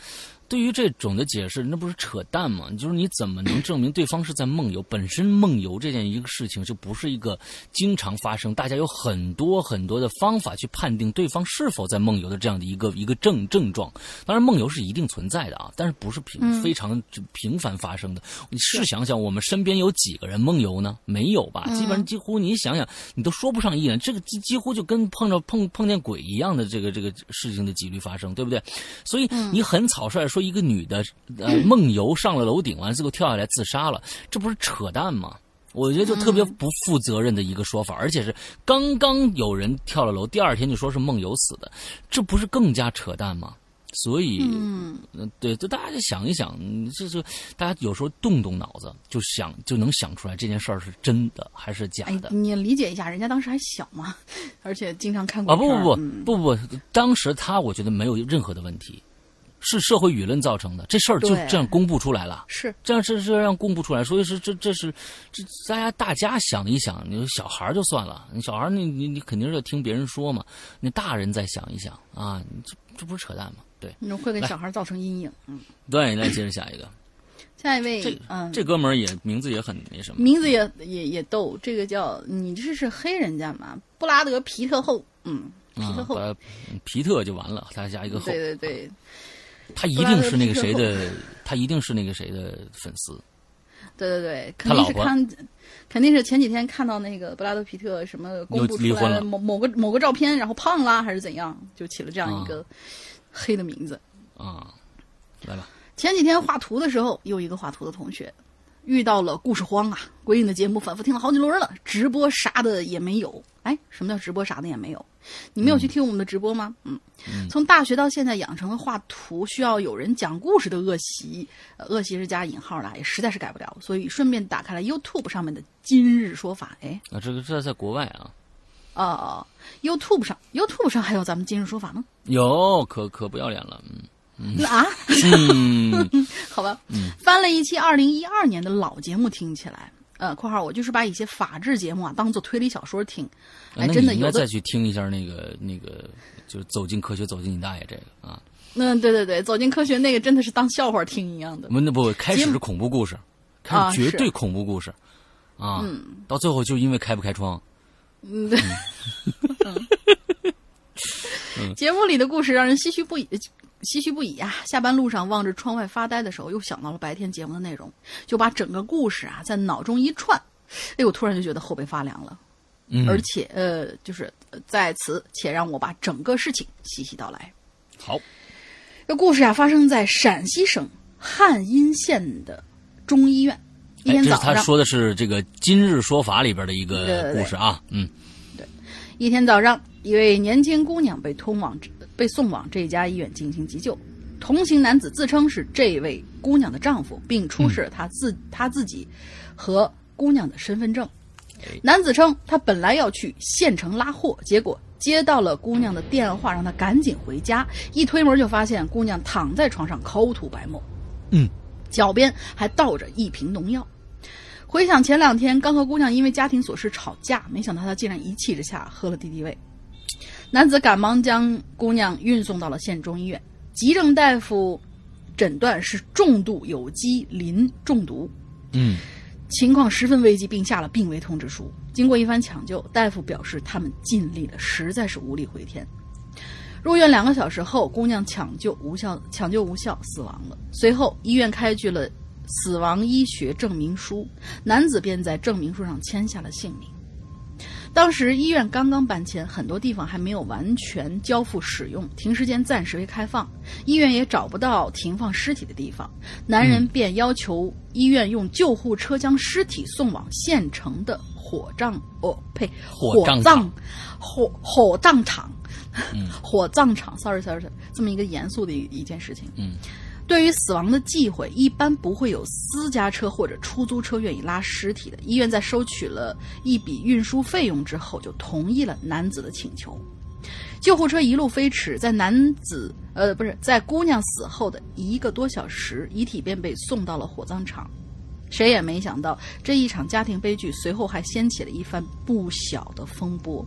对于这种的解释，那不是扯淡吗？就是你怎么能证明对方是在梦游？本身梦游这件一个事情就不是一个经常发生，大家有很多很多的方法去判定对方是否在梦游的这样的一个一个症症状。当然，梦游是一定存在的啊，但是不是频、
嗯、
非常频繁发生的。你试想想，我们身边有几个人梦游呢？没有吧？基本上几乎你想想，你都说不上一人。这个几几乎就跟碰着碰碰见鬼一样的这个这个事情的几率发生，对不对？所以你很草率说一个女的呃梦游上了楼顶，完了之后跳下来自杀了，这不是扯淡吗？我觉得就特别不负责任的一个说法，而且是刚刚有人跳了楼，第二天就说是梦游死的，这不是更加扯淡吗？所以，
嗯，
对，就大家就想一想，这就大家有时候动动脑子，就想就能想出来这件事儿是真的还是假的。
哎、你理解一下，人家当时还小嘛，而且经常看过
啊，不不不、
嗯、
不不，当时他我觉得没有任何的问题。是社会舆论造成的，这事儿就这样公布出来了，
是
这样是是这样公布出来，所以是这这是这大家大家想一想，你说小孩就算了，你小孩你你你肯定是要听别人说嘛，你大人再想一想啊，这这不是扯淡吗？对，
你会给小孩造成阴影，嗯，
对，来接着下一个，
下一位，
这
嗯，
这哥们儿也名字也很那什么，
名字也也也逗，这个叫你这是黑人家嘛，布拉德皮特后，嗯，皮特后，
啊、皮特就完了，他加一个后，
对对对。
他一定是那个谁的，他一定是那个谁的粉丝。
对对对，肯定是看，肯定是前几天看到那个布拉德皮特什么公布出来的某某个某个照片，然后胖啦还是怎样，就起了这样一个黑的名字。
啊，来吧。
前几天画图的时候，又一个画图的同学遇到了故事荒啊！鬼影的节目反复听了好几轮了，直播啥的也没有。哎，什么叫直播啥的也没有？你没有去听我们的直播吗？嗯，
嗯
从大学到现在养成了画图需要有人讲故事的恶习，呃、恶习是加引号的，也实在是改不了，所以顺便打开了 YouTube 上面的今日说法。哎，
啊，这个这在国外啊。
哦、呃、，YouTube 上，YouTube 上还有咱们今日说法吗。
有，可可不要脸了，嗯。嗯
啊，
嗯，
好吧，
嗯，
翻了一期二零一二年的老节目，听起来，呃，括号我就是把一些法制节目啊当做推理小说听，哎，真的有的
应该再去听一下那个那个，就是走进科学，走进你大爷这个啊。
嗯，对对对，走进科学那个真的是当笑话听一样的。
那不开始是恐怖故事，开始绝对恐怖故事，啊，
嗯，
到最后就因为开不开窗。
嗯，对。节目里的故事让人唏嘘不已。唏嘘不已啊！下班路上望着窗外发呆的时候，又想到了白天节目的内容，就把整个故事啊在脑中一串，哎，我突然就觉得后背发凉了。
嗯，
而且呃，就是在此，且让我把整个事情细细道来。
好，
这故事啊发生在陕西省汉阴县的中医院。一天早上，
哎他说的是这个《今日说法》里边的一个故事啊。嗯，
对，一天早上，一位年轻姑娘被通往。被送往这家医院进行急救，同行男子自称是这位姑娘的丈夫，并出示了他自、嗯、他自己和姑娘的身份证。男子称他本来要去县城拉货，结果接到了姑娘的电话，让他赶紧回家。一推门就发现姑娘躺在床上口吐白沫，
嗯，
脚边还倒着一瓶农药。回想前两天刚和姑娘因为家庭琐事吵架，没想到他竟然一气之下喝了敌敌畏。男子赶忙将姑娘运送到了县中医院，急症大夫诊断是重度有机磷中毒，
嗯，
情况十分危急，并下了病危通知书。经过一番抢救，大夫表示他们尽力了，实在是无力回天。入院两个小时后，姑娘抢救无效，抢救无效死亡了。随后，医院开具了死亡医学证明书，男子便在证明书上签下了姓名。当时医院刚刚搬迁，很多地方还没有完全交付使用，停尸间暂时未开放，医院也找不到停放尸体的地方，男人便要求医院用救护车将尸体送往县城的火葬哦呸
火葬
火火葬场，火葬场，sorry sorry sorry，这么一个严肃的一一件事情。
嗯，
对于死亡的忌讳，一般不会有私家车或者出租车愿意拉尸体的。医院在收取了一笔运输费用之后，就同意了男子的请求。救护车一路飞驰，在男子呃不是在姑娘死后的一个多小时，遗体便被送到了火葬场。谁也没想到，这一场家庭悲剧随后还掀起了一番不小的风波。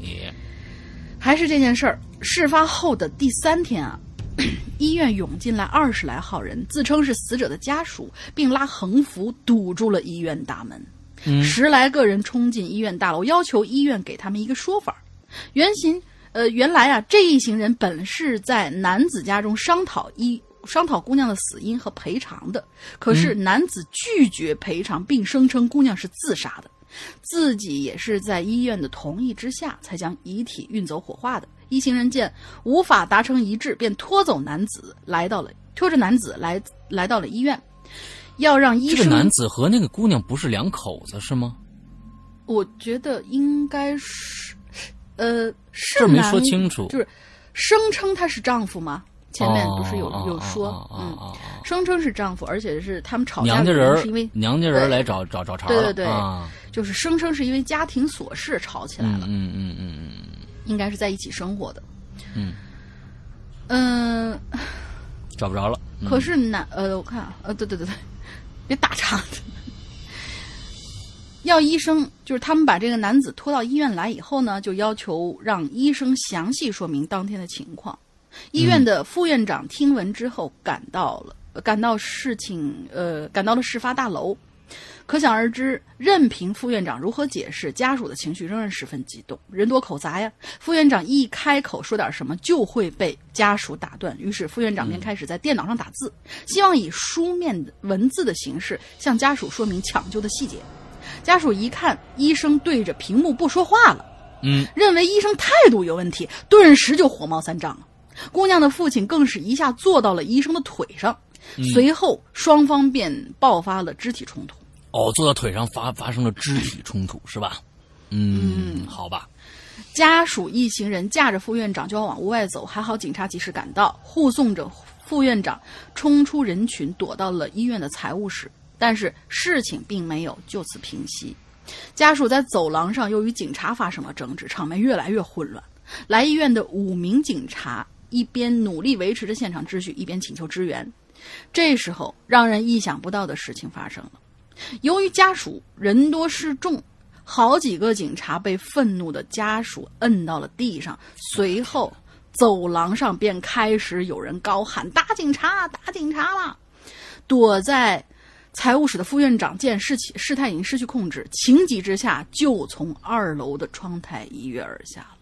也
还是这件事儿，事发后的第三天啊，医院涌进来二十来号人，自称是死者的家属，并拉横幅堵住了医院大门。十来个人冲进医院大楼，要求医院给他们一个说法。原型呃，原来啊，这一行人本是在男子家中商讨医商讨姑娘的死因和赔偿的，可是男子拒绝赔偿，并声称姑娘是自杀的。自己也是在医院的同意之下，才将遗体运走火化的。一行人见无法达成一致，便拖走男子，来到了拖着男子来来到了医院，要让医生。
这个男子和那个姑娘不是两口子是吗？
我觉得应该是，呃，是
这没说清楚
就是声称他是丈夫吗？前面不是有、
哦
有说，
哦哦
嗯声称是丈夫，而且是他们吵架
娘家人
是因为
娘家人
对
来找找找茬了
对对对
啊，
就是声称是因为家庭琐事吵起来了，
嗯嗯嗯嗯嗯
应该是在一起生活的。
嗯
嗯，
嗯，找不着了。嗯
可是男呃，我看啊呃，对对对对，别打岔。要医生就是他们把这个男子拖到医院来以后呢，就要求让医生详细说明当天的情况。医院的副院长听闻之后赶到了，呃赶到事情呃赶到了事发大楼。可想而知，任凭副院长如何解释，家属的情绪仍然十分激动，人多口杂呀。副院长一开口说点什么，就会被家属打断。于是副院长便开始在电脑上打字，希望以书面的文字的形式向家属说明抢救的细节。家属一看医生对着屏幕不说话了，
嗯，
认为医生态度有问题，顿时就火冒三丈了。姑娘的父亲更是一下坐到了医生的腿上，随后双方便爆发了肢体冲突。
哦，坐到腿上发发生了肢体冲突是吧？嗯，好吧。
家属一行人架着副院长就要往屋外走，还好警察及时赶到，护送着副院长冲出人群，躲到了医院的财务室。但是事情并没有就此平息，家属在走廊上又与警察发生了争执，场面越来越混乱。来医院的五名警察一边努力维持着现场秩序，一边请求支援。这时候，让人意想不到的事情发生了。由于家属人多势众，好几个警察被愤怒的家属摁到了地上，随后走廊上便开始有人高喊：“打警察！打警察了！”躲在财务室的副院长见事情事态已经失去控制，情急之下就从二楼的窗台一跃而下了。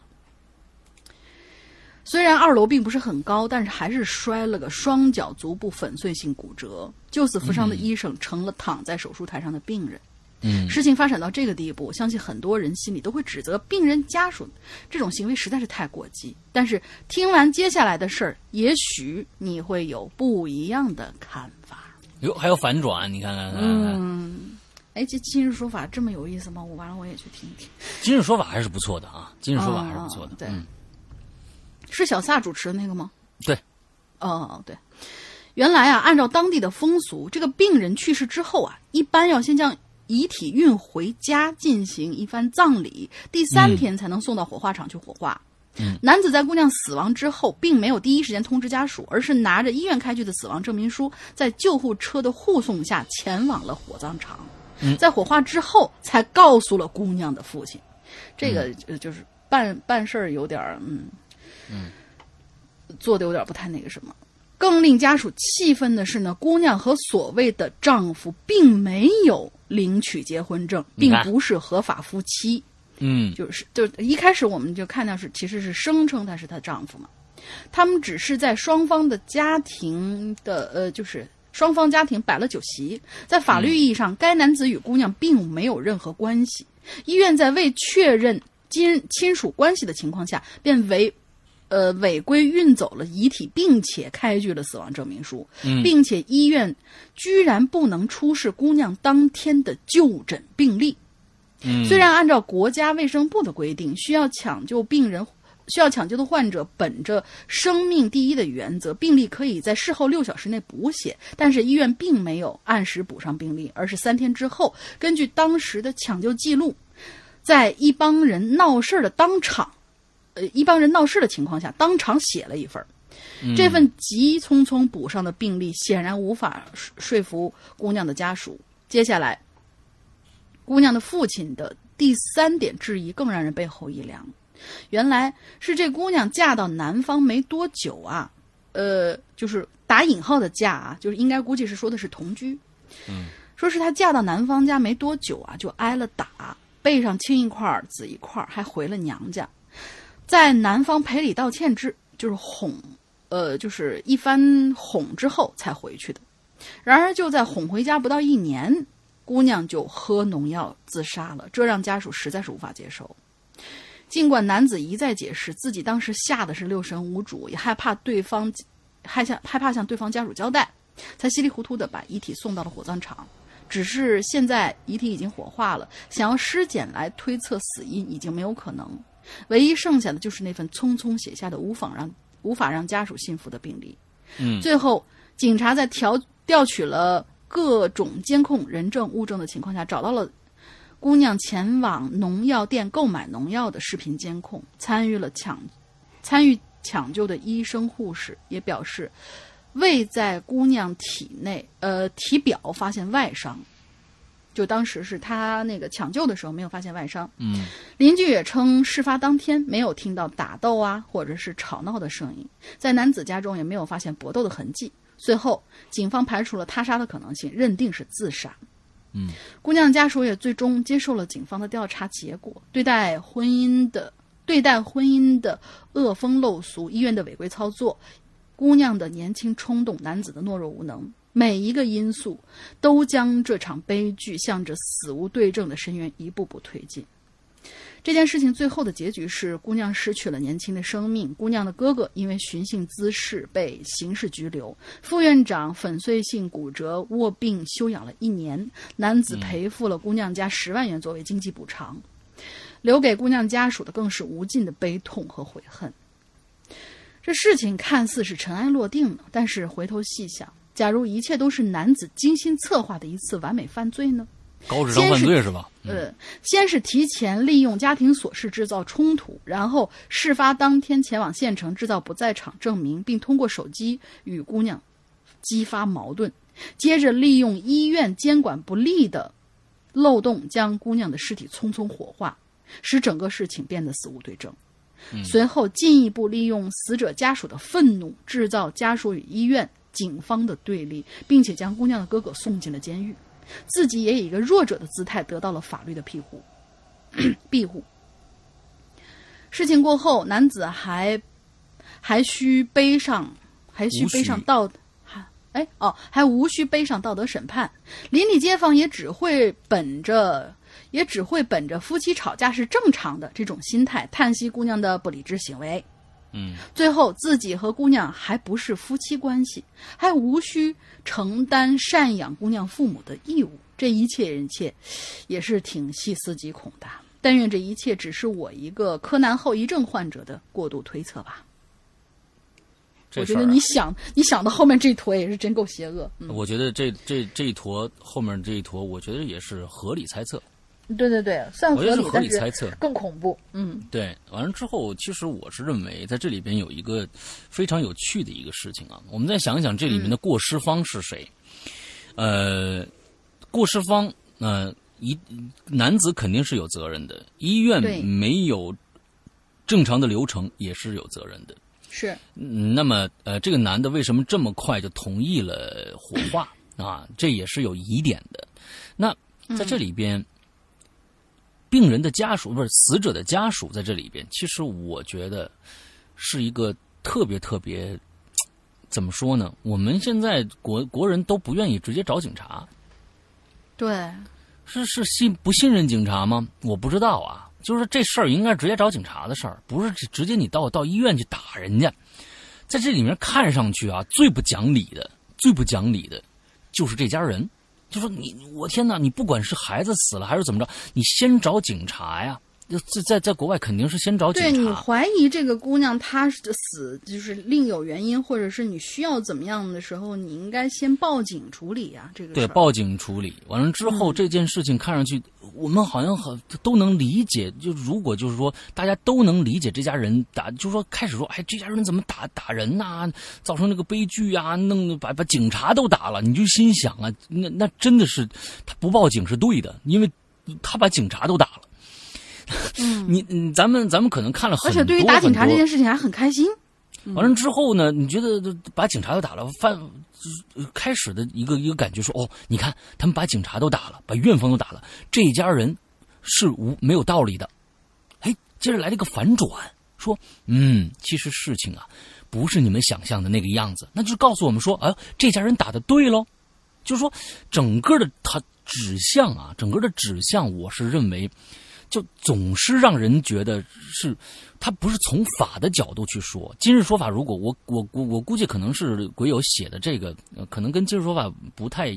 虽然二楼并不是很高，但是还是摔了个双脚足部粉碎性骨折。救死扶伤的医生成了躺在手术台上的病人。
嗯，
事情发展到这个地步，相信很多人心里都会指责病人家属这种行为实在是太过激。但是听完接下来的事儿，也许你会有不一样的看法。
哟，还有反转，你看看看看看。
嗯，哎，这今日说法这么有意思吗？我完了，我也去听一听。
今日说法还是不错的啊，今日说法还是不错的。
哦对
嗯，
是小撒主持的那个吗？
对，
哦，对，原来啊，按照当地的风俗，这个病人去世之后啊，一般要先将遗体运回家进行一番葬礼，第三天才能送到火化场去火化。
嗯，
男子在姑娘死亡之后，并没有第一时间通知家属，而是拿着医院开具的死亡证明书，在救护车的护送下前往了火葬场。
嗯
在火化之后，才告诉了姑娘的父亲。这个就是办办事儿有点儿嗯做的有点不太那个什么。更令家属气愤的是呢，姑娘和所谓的丈夫并没有领取结婚证，并不是合法夫妻。
嗯，
就是就一开始我们就看到是其实是声称他是她丈夫嘛，他们只是在双方的家庭的呃就是双方家庭摆了酒席，在法律意义上，该男子与姑娘并没有任何关系。医院在未确认亲亲属关系的情况下，便违呃违规运走了遗体，并且开具了死亡证明书，并且医院居然不能出示姑娘当天的就诊病历。虽然按照国家卫生部的规定，需要抢救病人。需要抢救的患者本着生命第一的原则，病历可以在事后六小时内补写，但是医院并没有按时补上病历，而是三天之后，根据当时的抢救记录，在一帮人闹事的当场，呃，一帮人闹事的情况下，当场写了一份这份急匆匆补上的病历显然无法说服姑娘的家属。接下来，姑娘的父亲的第三点质疑更让人背后一凉。原来是这姑娘嫁到南方没多久啊，呃，就是打引号的嫁啊，就是应该估计是说的是同居。
嗯，
说是她嫁到男方家没多久啊，就挨了打，背上青一块紫一块，还回了娘家，在男方赔礼道歉之，就是哄，呃，就是一番哄之后才回去的。然而就在哄回家不到一年，姑娘就喝农药自杀了，这让家属实在是无法接受。尽管男子一再解释自己当时吓得是六神无主，也害怕对方，害向害怕向对方家属交代，才稀里糊涂的把遗体送到了火葬场。只是现在遗体已经火化了，想要尸检来推测死因已经没有可能，唯一剩下的就是那份匆匆写下的无法让无法让家属信服的病历。
嗯，
最后警察在调调取了各种监控、人证、物证的情况下，找到了。姑娘前往农药店购买农药的视频监控，参与了抢，参与抢救的医生护士也表示，未在姑娘体内，呃，体表发现外伤，就当时是他那个抢救的时候没有发现外伤。
嗯，
邻居也称，事发当天没有听到打斗啊或者是吵闹的声音，在男子家中也没有发现搏斗的痕迹。最后，警方排除了他杀的可能性，认定是自杀。
嗯，
姑娘家属也最终接受了警方的调查结果。对待婚姻的对待婚姻的恶风陋俗，医院的违规操作，姑娘的年轻冲动，男子的懦弱无能，每一个因素都将这场悲剧向着死无对证的深渊一步步推进。这件事情最后的结局是，姑娘失去了年轻的生命。姑娘的哥哥因为寻衅滋事被刑事拘留，副院长粉碎性骨折卧病休养了一年。男子赔付了姑娘家十万元作为经济补偿，留给姑娘家属的更是无尽的悲痛和悔恨。这事情看似是尘埃落定了，但是回头细想，假如一切都是男子精心策划的一次完美犯罪呢？
高智商犯罪是吧？
呃，先是提前利用家庭琐事制造冲突，然后事发当天前往县城制造不在场证明，并通过手机与姑娘激发矛盾，接着利用医院监管不力的漏洞将姑娘的尸体匆匆火化，使整个事情变得死无对证。随后进一步利用死者家属的愤怒，制造家属与医院、警方的对立，并且将姑娘的哥哥送进了监狱。自己也以一个弱者的姿态得到了法律的庇护，庇护。事情过后，男子还还需背上，还需背上道，还哎哦，还无需背上道德审判。邻里街坊也只会本着，也只会本着夫妻吵架是正常的这种心态，叹息姑娘的不理智行为。
嗯，
最后自己和姑娘还不是夫妻关系，还无需承担赡养姑娘父母的义务。这一切一切，也是挺细思极恐的。但愿这一切只是我一个柯南后遗症患者的过度推测吧。我觉得你想，你想到后面这一坨也是真够邪恶。
我觉得这这这一坨后面这一坨，我觉得也是合理猜测。
对对对，算合
理，合理猜测
更恐怖。嗯，
对。完了之后，其实我是认为，在这里边有一个非常有趣的一个事情啊。我们再想想，这里面的过失方是谁？呃，过失方，呃，一男子肯定是有责任的，医院没有正常的流程也是有责任的。
是。
那么，呃，这个男的为什么这么快就同意了火化啊？这也是有疑点的。那在这里边。病人的家属不是死者的家属在这里边，其实我觉得是一个特别特别怎么说呢？我们现在国国人都不愿意直接找警察，
对，
是是信不信任警察吗？我不知道啊。就是这事儿应该直接找警察的事儿，不是直接你到到医院去打人家。在这里面看上去啊，最不讲理的、最不讲理的，就是这家人。就说你，我天哪！你不管是孩子死了还是怎么着，你先找警察呀。在在在国外肯定是先找警察。
对你怀疑这个姑娘她的死就是另有原因，或者是你需要怎么样的时候，你应该先报警处理呀。这个
对报警处理完了之后，这件事情看上去我们好像很都能理解。就如果就是说大家都能理解这家人打，就说开始说，哎，这家人怎么打打人呐，造成这个悲剧啊，弄把把警察都打了，你就心想啊，那那真的是他不报警是对的，因为他把警察都打了。
嗯，
你嗯，咱们咱们可能看了很
多，而且对于打警察这件事情还很开心。
完了之后呢，你觉得把警察都打了，犯开始的一个一个感觉说，哦，你看他们把警察都打了，把院方都打了，这一家人是无没有道理的。哎，接着来了一个反转，说，嗯，其实事情啊不是你们想象的那个样子，那就是告诉我们说，啊，这家人打的对喽，就是说整个的他指向啊，整个的指向，我是认为。就总是让人觉得是，他不是从法的角度去说。今日说法，如果我我我我估计可能是鬼友写的这个，可能跟今日说法不太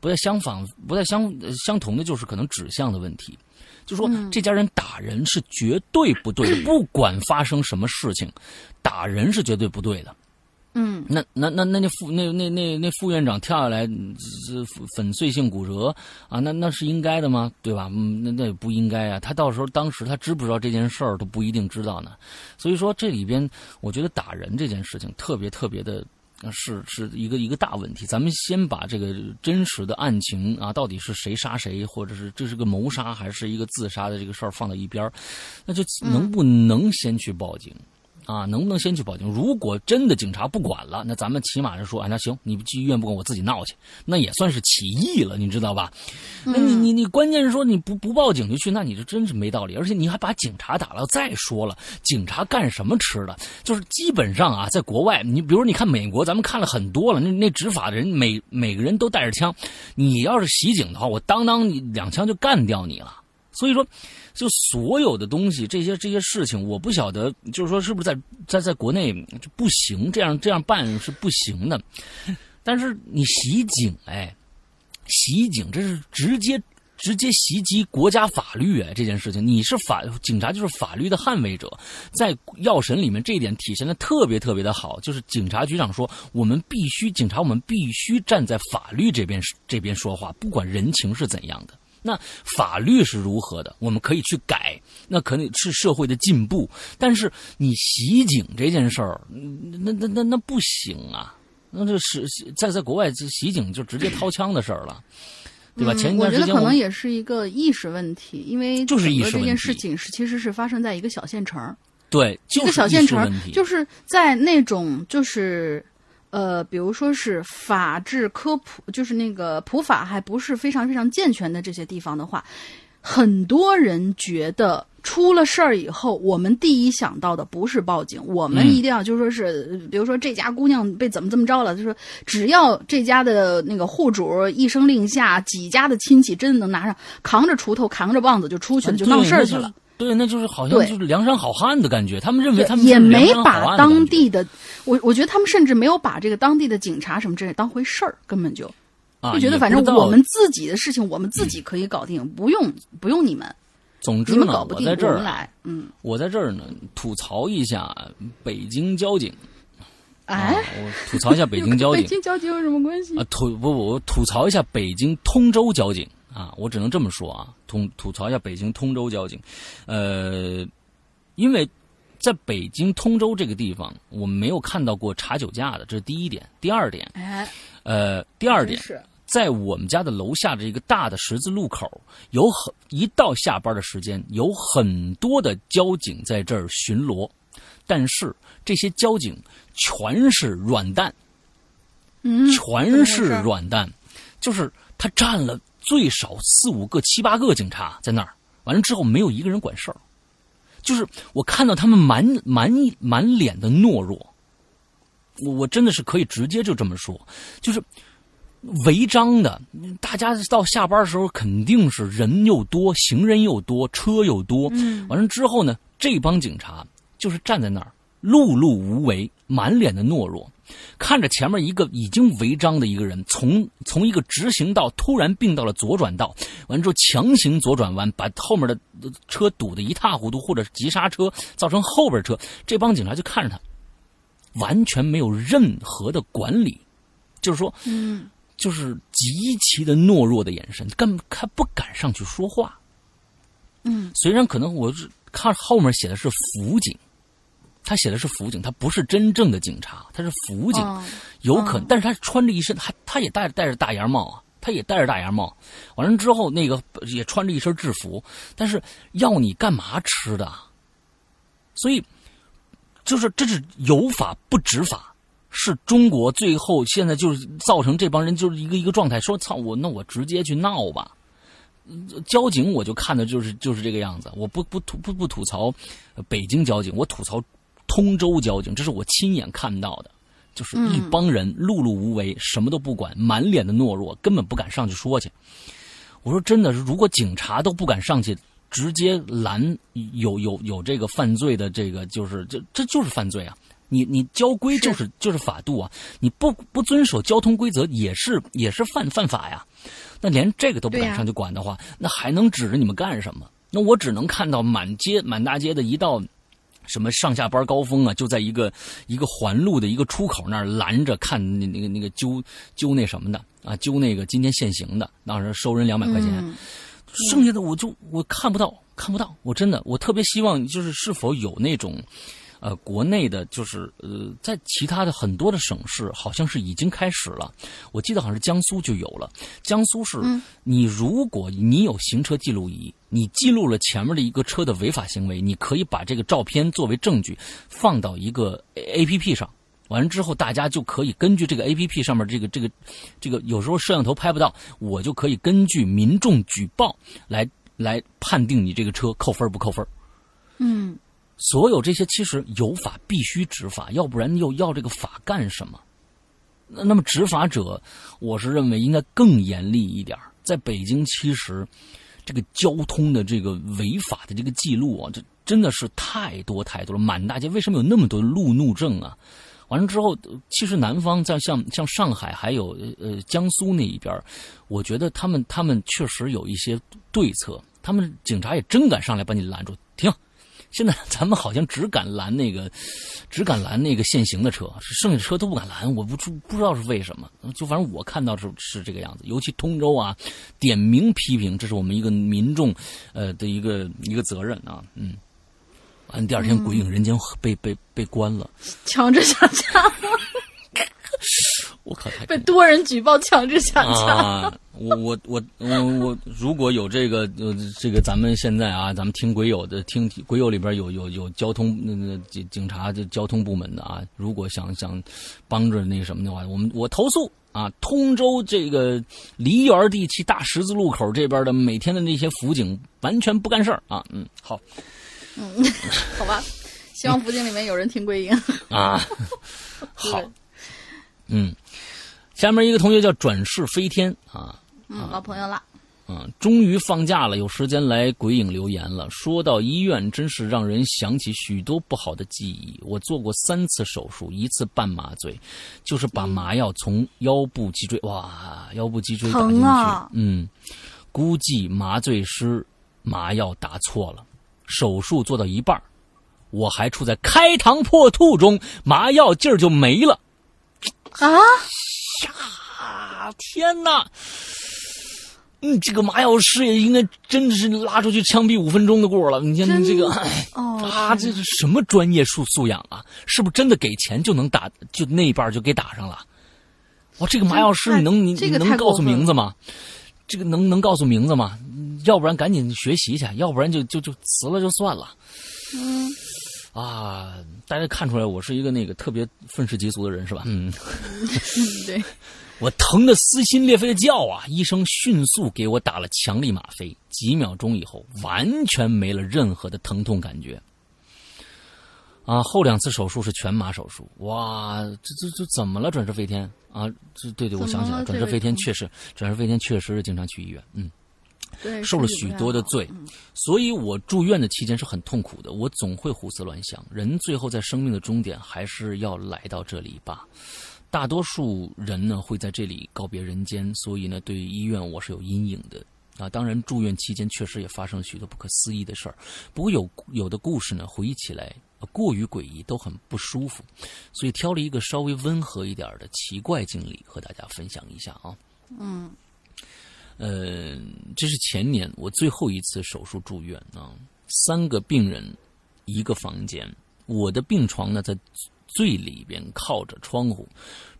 不太相仿、不太相相同的，就是可能指向的问题。就说这家人打人是绝对不对的，不管发生什么事情，打人是绝对不对的。
嗯，
那那那那那副那那那那副院长跳下来这粉碎性骨折啊，那那是应该的吗？对吧？嗯，那那也不应该啊。他到时候当时他知不知道这件事儿都不一定知道呢。所以说这里边，我觉得打人这件事情特别特别的，是是一个一个大问题。咱们先把这个真实的案情啊，到底是谁杀谁，或者是这是个谋杀还是一个自杀的这个事儿放到一边那就能不能先去报警？啊，能不能先去报警？如果真的警察不管了，那咱们起码是说，啊，那行，你去医院不管，我自己闹去，那也算是起义了，你知道吧？那你你你，关键是说你不不报警就去，那你这真是没道理。而且你还把警察打了。再说了，警察干什么吃的？就是基本上啊，在国外，你比如你看美国，咱们看了很多了，那那执法的人每每个人都带着枪，你要是袭警的话，我当当你两枪就干掉你了。所以说。就所有的东西，这些这些事情，我不晓得，就是说是不是在在在国内就不行，这样这样办是不行的。但是你袭警，哎，袭警这是直接直接袭击国家法律哎，这件事情你是法警察就是法律的捍卫者，在药神里面这一点体现的特别特别的好，就是警察局长说，我们必须警察我们必须站在法律这边这边说话，不管人情是怎样的。那法律是如何的？我们可以去改，那可能是社会的进步。但是你袭警这件事儿，那那那那不行啊！那这是在在国外，袭警就直接掏枪的事儿了，对吧？前一段时间
我觉得可能也是一个意识问题，因为
就是意识
这件事情是其实是发生在一个小县城，
对，
一个小县城，就是在那种就是。呃，比如说是法治科普，就是那个普法还不是非常非常健全的这些地方的话，很多人觉得出了事儿以后，我们第一想到的不是报警，我们一定要就说是，比如说这家姑娘被怎么怎么着了，就说只要这家的那个户主一声令下，几家的亲戚真的能拿上扛着锄头扛着棒子就出去了，就闹事儿去了。
对，那就是好像就是梁山好汉的感觉。他们认为他们
也没把当地的，我我觉得他们甚至没有把这个当地的警察什么之类当回事儿，根本就就觉得反正我们自己的事情我们自己可以搞定，不用不用你们。
总之
呢，
我在这儿
来，嗯，
我在这儿呢吐槽一下北京交警。
哎，
我吐槽一下北京交警。
北京交警有什么关系？
啊，吐不不，我吐槽一下北京通州交警。啊，我只能这么说啊，吐吐槽一下北京通州交警，呃，因为在北京通州这个地方，我们没有看到过查酒驾的，这是第一点。第二点，
哎，
呃，第二点，在我们家的楼下的一个大的十字路口，有很一到下班的时间，有很多的交警在这儿巡逻，但是这些交警全是软蛋，
嗯，
全是软蛋，就是他占了。最少四五个、七八个警察在那儿，完了之后没有一个人管事儿，就是我看到他们满满满脸的懦弱，我我真的是可以直接就这么说，就是违章的，大家到下班的时候肯定是人又多，行人又多，车又多。
嗯，
完了之后呢，这帮警察就是站在那儿，碌碌无为，满脸的懦弱，看着前面一个已经违章的一个人，从从一个直行道突然并到了左转道，完了之后强行左转弯，把后面的车堵得一塌糊涂，或者急刹车，造成后边车。这帮警察就看着他，完全没有任何的管理，就是说，
嗯，
就是极其的懦弱的眼神，根本他不敢上去说话。
嗯，
虽然可能我是看后面写的是辅警，他写的是辅警，他不是真正的警察，他是辅警，
哦
有可能，
哦
但是他穿着一身，他他也戴着戴着大檐帽啊，他也戴着大檐帽，完了之后那个也穿着一身制服，但是要你干嘛吃的？所以就是这是有法不执法，是中国最后现在就是造成这帮人就是一个一个状态，说操我那我直接去闹吧。交警我就看的就是就是这个样子，我不不吐不不吐槽呃北京交警，我吐槽通州交警，这是我亲眼看到的，就是一帮人碌碌无为，什么都不管，满脸的懦弱，根本不敢上去说去。我说真的，是如果警察都不敢上去直接拦有有有这个犯罪的这个，就是这这就是犯罪啊！你你交规就是就是法度啊！你不不遵守交通规则也是也是犯犯法呀！那连这个都不敢上去管的话，那还能指着你们干什么？那我只能看到满街满大街的一到什么上下班高峰啊，就在一个一个环路的一个出口那儿拦着看那那个那个揪揪那什么的啊，揪那个今天限行的，当时收人两百块钱。
嗯
剩下的我就我看不到，看不到。我真的，我特别希望就是是否有那种，呃，国内的，就是呃，在其他的很多的省市，好像是已经开始了。我记得好像是江苏就有了。江苏是，你如果你有行车记录仪，你记录了前面的一个车的违法行为，你可以把这个照片作为证据放到一个 A P P 上。完了之后，大家就可以根据这个 A P P 上面这个这个这个，有时候摄像头拍不到，我就可以根据民众举报来来判定你这个车扣分不扣分。
嗯，
所有这些其实有法必须执法，要不然又要这个法干什么？那那么执法者，我是认为应该更严厉一点。在北京，其实这个交通的这个违法的这个记录啊，这真的是太多太多了。满大街为什么有那么多路怒症啊？完了之后，其实南方在像像上海还有呃江苏那一边，我觉得他们他们确实有一些对策，他们警察也真敢上来把你拦住，停。现在咱们好像只敢拦那个，只敢拦那个限行的车，剩下的车都不敢拦。我不知不知道是为什么，就反正我看到是是这个样子。尤其通州啊，点名批评，这是我们一个民众呃的一个一个责任啊，嗯。完，第二天鬼影人间被被被关了，
强制下架，
我靠，太
被多人举报强制下架。
啊！我我我我我，如果有这个呃这个，咱们现在啊，咱们听鬼友的，听鬼友里边有有有交通那个警警察就交通部门的啊，如果想想帮着那什么的话，我们我投诉啊，通州这个梨园地区大十字路口这边的每天的那些辅警完全不干事儿啊，嗯，好
好吧，希望附近里面有人听归音。
啊，好，嗯，下面一个同学叫转世飞天啊，
嗯，老朋友了。
嗯，终于放假了，有时间来鬼影留言了。说到医院，真是让人想起许多不好的记忆。我做过三次手术，一次半麻醉，就是把麻药从腰部脊椎，哇，腰部脊椎打进去。嗯，估计麻醉师麻药打错了，手术做到一半我还处在开膛破肚中，麻药劲儿就没了。
啊，
呀！天哪！嗯，这个麻药师也应该真的是拉出去枪毙五分钟的过了。你看
真
这个，啊，这是什么专业素素养啊？是不是真的给钱就能打，就那一半就给打上了？哇，这个麻药师你能你
这个
能告诉名字吗？这个能能告诉名字吗？要不然赶紧学习去，要不然就就就辞了就算了。
嗯，
啊，大家看出来我是一个那个特别愤世嫉俗的人是吧？嗯。
对，
我疼得撕心裂肺的叫啊！医生迅速给我打了强力吗啡，几秒钟以后，完全没了任何的疼痛感觉。啊，后两次手术是全麻手术，哇，这这这怎么了？转世飞天啊，这对对，我想起来，转世飞天确实，转世飞天确实是经常去医院，嗯，
对，
受了许多的罪，所以我住院的期间是很痛苦的，我总会胡思乱想。人最后在生命的终点还是要来到这里吧，大多数人呢会在这里告别人间，所以呢，对于医院我是有阴影的。啊，当然，住院期间确实也发生了许多不可思议的事儿。不过有有的故事呢，回忆起来过于诡异，都很不舒服，所以挑了一个稍微温和一点的奇怪经历和大家分享一下啊。
嗯，
呃，这是前年我最后一次手术住院啊，三个病人一个房间，我的病床呢在最里边靠着窗户，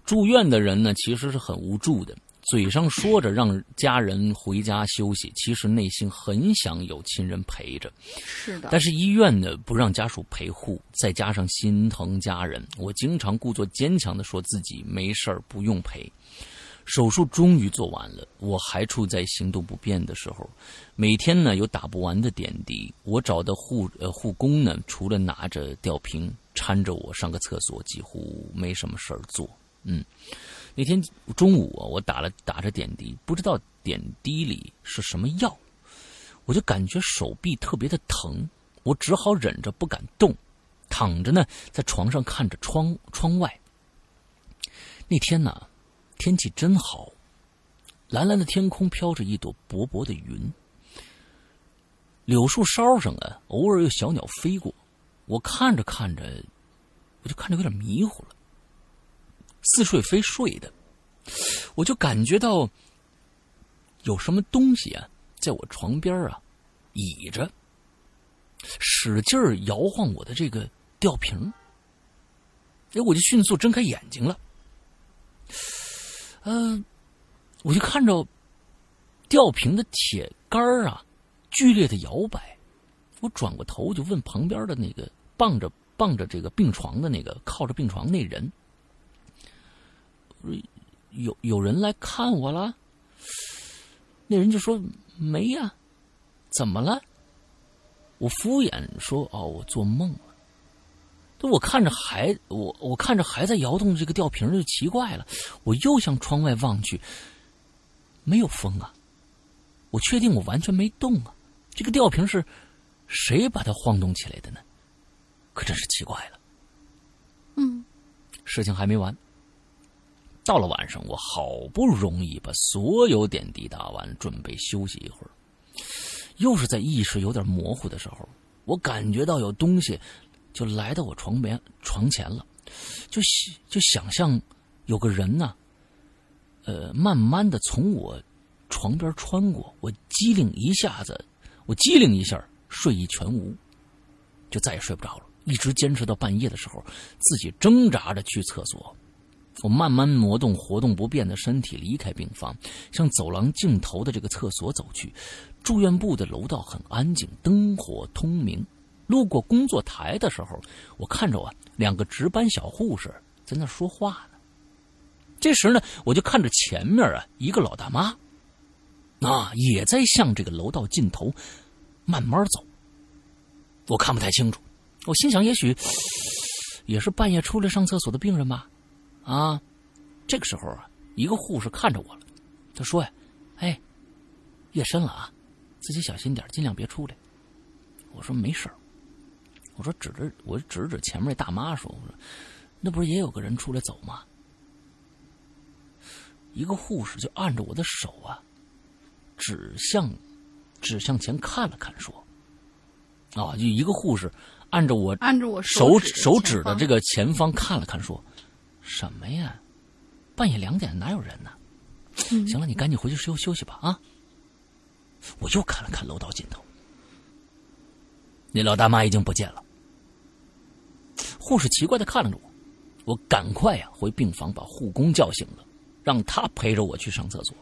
住院的人呢其实是很无助的。嘴上说着让家人回家休息，其实内心很想有亲人陪着。
是的，
但是医院呢不让家属陪护，再加上心疼家人，我经常故作坚强的说自己没事儿不用陪。手术终于做完了，我还处在行动不便的时候，每天呢有打不完的点滴。我找的护呃护工呢，除了拿着吊瓶搀着我上个厕所，几乎没什么事儿做。嗯。那天中午啊，我打了打着点滴，不知道点滴里是什么药，我就感觉手臂特别的疼，我只好忍着不敢动，躺着呢，在床上看着窗窗外。那天呢，天气真好，蓝蓝的天空飘着一朵薄薄的云，柳树梢上啊，偶尔有小鸟飞过，我看着看着，我就看着有点迷糊了。似睡非睡的，我就感觉到有什么东西啊，在我床边啊倚着，使劲摇晃我的这个吊瓶。哎，我就迅速睁开眼睛了。嗯，我就看着吊瓶的铁杆啊剧烈的摇摆。我转过头就问旁边的那个傍着傍着这个病床的那个靠着病床那人。有有人来看我了，那人就说没呀，怎么了？我敷衍说哦，我做梦了。我看着还我我看着还在摇动这个吊瓶就奇怪了。我又向窗外望去，没有风啊。我确定我完全没动啊。这个吊瓶是谁把它晃动起来的呢？可真是奇怪了。
嗯，
事情还没完。到了晚上，我好不容易把所有点滴打完，准备休息一会儿。又是在意识有点模糊的时候，我感觉到有东西就来到我床边床前了，就就想象有个人呢，呃，慢慢的从我床边穿过。我机灵一下子，我机灵一下，睡意全无，就再也睡不着了。一直坚持到半夜的时候，自己挣扎着去厕所。我慢慢挪动活动不便的身体，离开病房，向走廊尽头的这个厕所走去。住院部的楼道很安静，灯火通明。路过工作台的时候，我看着啊，两个值班小护士在那说话呢。这时呢，我就看着前面啊，一个老大妈，啊，也在向这个楼道尽头慢慢走。我看不太清楚，我心想，也许也是半夜出来上厕所的病人吧。啊，这个时候啊，一个护士看着我了，他说：“呀，哎，夜深了啊，自己小心点，尽量别出来。”我说：“没事我说：“指着我指指前面大妈说：‘我说，那不是也有个人出来走吗？’一个护士就按着我的手啊，指向指向前看了看，说：‘啊，就一个护士按着我
按着我
手
指
手指的这个前方看了看，说。”什么呀？半夜两点哪有人呢？行了，你赶紧回去休休息吧啊！我又看了看楼道尽头，那老大妈已经不见了。护士奇怪的看着我，我赶快呀回病房把护工叫醒了，让他陪着我去上厕所。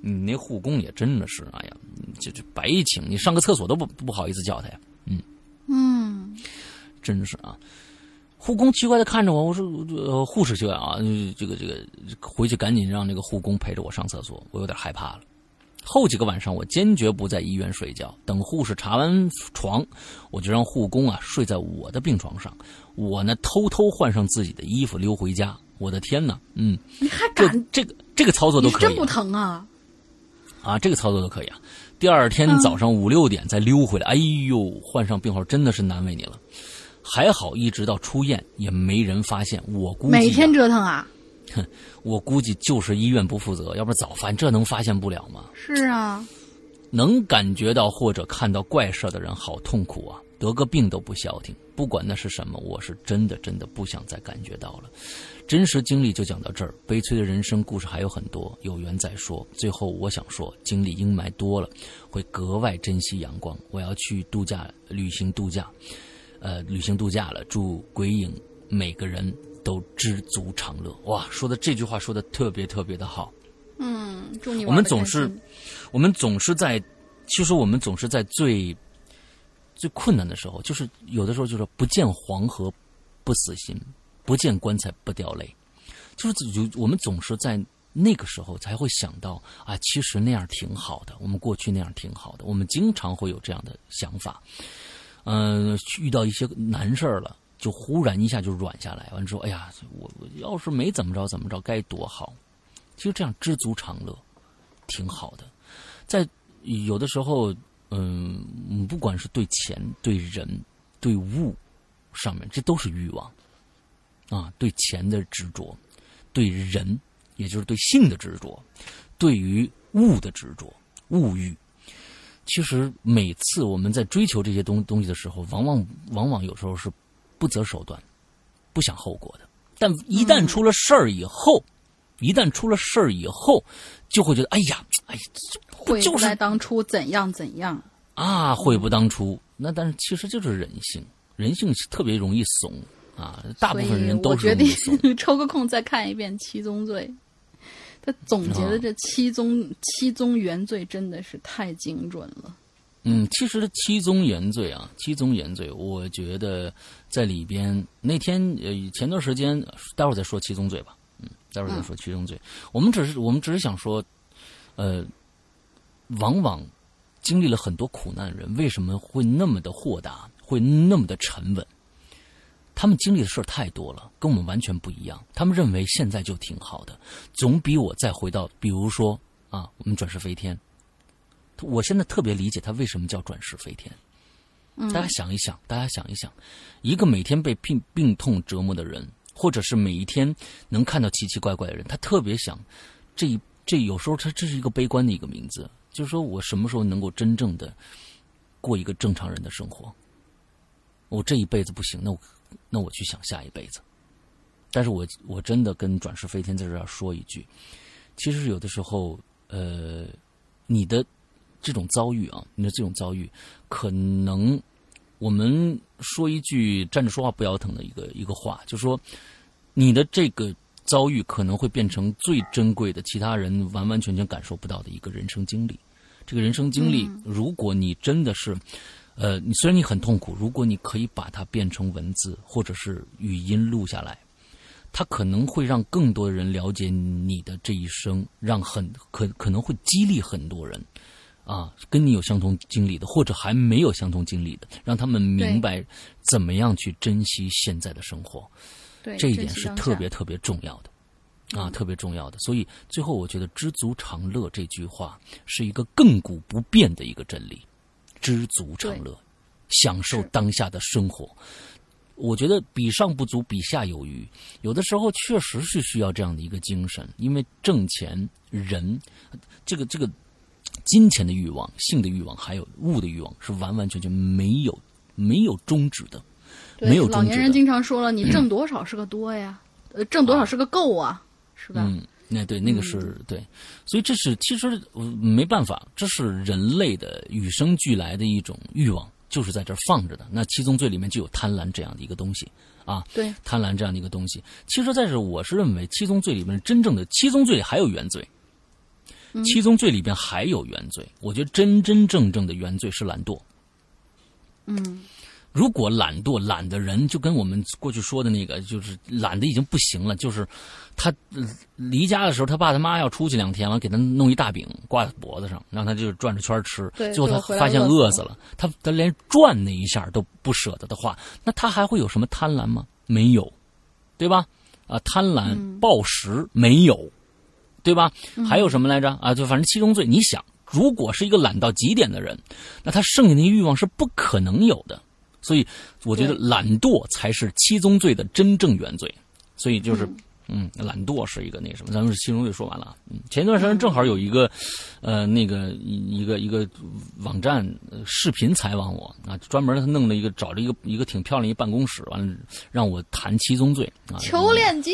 你那护工也真的是，哎呀，这这白请，你上个厕所都不不好意思叫他呀。嗯
嗯，
真是啊。护工奇怪的看着我，我说：“呃，护士去啊，这个这个，回去赶紧让那个护工陪着我上厕所。”我有点害怕了。后几个晚上，我坚决不在医院睡觉。等护士查完床，我就让护工啊睡在我的病床上。我呢，偷偷换上自己的衣服溜回家。我的天哪，嗯，
你还敢？
这个这个操作都可以、啊，
真不疼啊？
啊，这个操作都可以啊。第二天早上五六点再溜回来，哎呦，换上病号真的是难为你了。还好，一直到出院也没人发现。我估计、啊、
每天折腾啊。
哼，我估计就是医院不负责，要不然早发现，这能发现不了吗？
是啊，
能感觉到或者看到怪事的人好痛苦啊，得个病都不消停。不管那是什么，我是真的真的不想再感觉到了。真实经历就讲到这儿，悲催的人生故事还有很多，有缘再说。最后我想说，经历阴霾多了，会格外珍惜阳光。我要去度假旅行度假，呃，旅行度假了。祝鬼影每个人。都知足常乐，哇！说的这句话说的特别特别的好。
嗯，祝你
我们总是，我们总是在，其实我们总是在最最困难的时候，就是有的时候就是不见黄河不死心，不见棺材不掉泪，就是有我们总是在那个时候才会想到啊，其实那样挺好的，我们过去那样挺好的，我们经常会有这样的想法。嗯、呃，遇到一些难事儿了。就忽然一下就软下来，完之后，哎呀，我我要是没怎么着怎么着，该多好。其实这样知足常乐，挺好的。在有的时候，嗯，不管是对钱、对人、对物上面，这都是欲望啊。对钱的执着，对人，也就是对性的执着，对于物的执着，物欲。其实每次我们在追求这些东东西的时候，往往往往有时候是。不择手段，不想后果的，但一旦出了事儿以后，嗯、一旦出了事儿以后，就会觉得，哎呀，哎呀，
悔
不
在当初怎样怎样
啊，悔不当初。那但是其实就是人性，人性特别容易怂啊，大部分人都是容易怂。
抽个空再看一遍《七宗罪》，他总结的这七宗、哦、七宗原罪真的是太精准了。
嗯，其实七宗原罪啊，七宗原罪，我觉得在里边那天呃前段时间，待会儿再说七宗罪吧，嗯，待会儿再说七宗罪。嗯、我们只是我们只是想说，呃，往往经历了很多苦难的人，为什么会那么的豁达，会那么的沉稳？他们经历的事儿太多了，跟我们完全不一样。他们认为现在就挺好的，总比我再回到，比如说啊，我们转世飞天。我现在特别理解他为什么叫转世飞天。
嗯、
大家想一想，大家想一想，一个每天被病病痛折磨的人，或者是每一天能看到奇奇怪怪的人，他特别想，这一这有时候他这是一个悲观的一个名字，就是说我什么时候能够真正的过一个正常人的生活？我这一辈子不行，那我那我去想下一辈子。但是我我真的跟转世飞天在这儿说一句，其实有的时候，呃，你的。这种遭遇啊，你的这种遭遇，可能我们说一句站着说话不腰疼的一个一个话，就是说你的这个遭遇可能会变成最珍贵的，其他人完完全全感受不到的一个人生经历。这个人生经历，如果你真的是，呃，你虽然你很痛苦，如果你可以把它变成文字或者是语音录下来，它可能会让更多人了解你的这一生，让很可可能会激励很多人。啊，跟你有相同经历的，或者还没有相同经历的，让他们明白怎么样去珍惜现在的生活。
对，
这一点是特别特别重要的，啊，特别重要的。所以最后，我觉得“知足常乐”这句话是一个亘古不变的一个真理。知足常乐，享受当下的生活。我觉得比上不足，比下有余。有的时候确实是需要这样的一个精神，因为挣钱人，这个这个。金钱的欲望、性的欲望，还有物的欲望，是完完全全没有没有终止的，没有终止。
老年人经常说了，你挣多少是个多呀？呃、嗯，挣多少是个够啊？是吧？
嗯，那对，那个是、嗯、对，所以这是其实没办法，这是人类的与生俱来的一种欲望，就是在这放着的。那七宗罪里面就有贪婪这样的一个东西啊，
对，
贪婪这样的一个东西。其实在这，我是认为七宗罪里面真正的七宗罪里还有原罪。七宗罪里边还有原罪，我觉得真真正正的原罪是懒惰。
嗯，
如果懒惰懒的人，就跟我们过去说的那个，就是懒的已经不行了，就是他呃离家的时候，他爸他妈要出去两天，了给他弄一大饼挂在脖子上，让他就转着圈吃，
对
最后他发现
饿死了
他他连转那一下都不舍得的话，那他还会有什么贪婪吗？没有，对吧？啊，贪婪
嗯
暴食没有，对吧？还有什么来着？啊，就反正七宗罪，你想，如果是一个懒到极点的人，那他剩下那些欲望是不可能有的。所以，我觉得懒惰才是七宗罪的真正原罪。所以就是，嗯，懒惰是一个那什么，咱们是七宗罪说完了啊。嗯，前一段时间正好有一个，呃，那个一一个一个网站呃视频采访我啊，专门他弄了一个找了一个一个挺漂亮一办公室，完了让我谈七宗罪啊。
求链接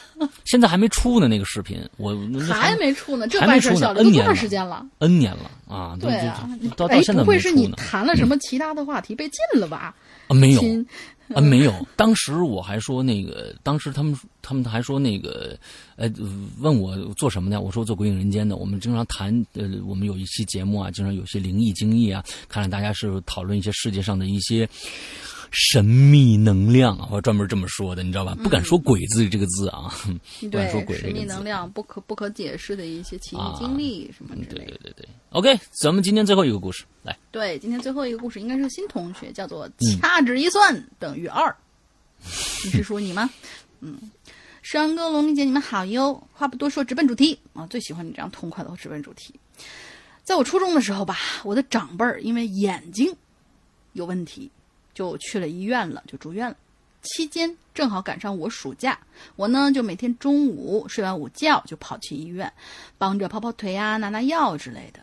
现在还没出呢，那个视频我那
还没出呢，这办事效率都多长时间了
？N 年了啊，
对啊，
到
哎
到现在
不会是你谈了什么其他的话题被禁了吧？
啊，没有
亲
啊，没有。当时我还说那个，当时他们他们还说那个，呃，问我做什么呢，我说做鬼影人间的。我们经常谈，呃，我们有一期节目啊，经常有些灵异经历啊，看看大家是讨论一些世界上的一些神秘能量啊，我专门这么说的，你知道吧？不敢说“鬼”字这个字啊，不敢说“鬼”
对，神秘
这个字
能量不可不可解释的一些奇异
啊
经历什么之类的。
对对对，OK，咱们今天最后一个故事来。
对，今天最后一个故事应该是新同学，叫做
嗯“
掐指一算等于二”。你是说你吗？嗯，山哥、龙玲姐，你们好哟。话不多说，直奔主题啊！最喜欢你这样痛快的直奔主题。在我初中的时候吧，我的长辈儿因为眼睛有问题，就去了医院了，就住院了。期间正好赶上我暑假，我呢就每天中午睡完午觉就跑去医院，帮着跑跑腿啊、拿拿药之类的。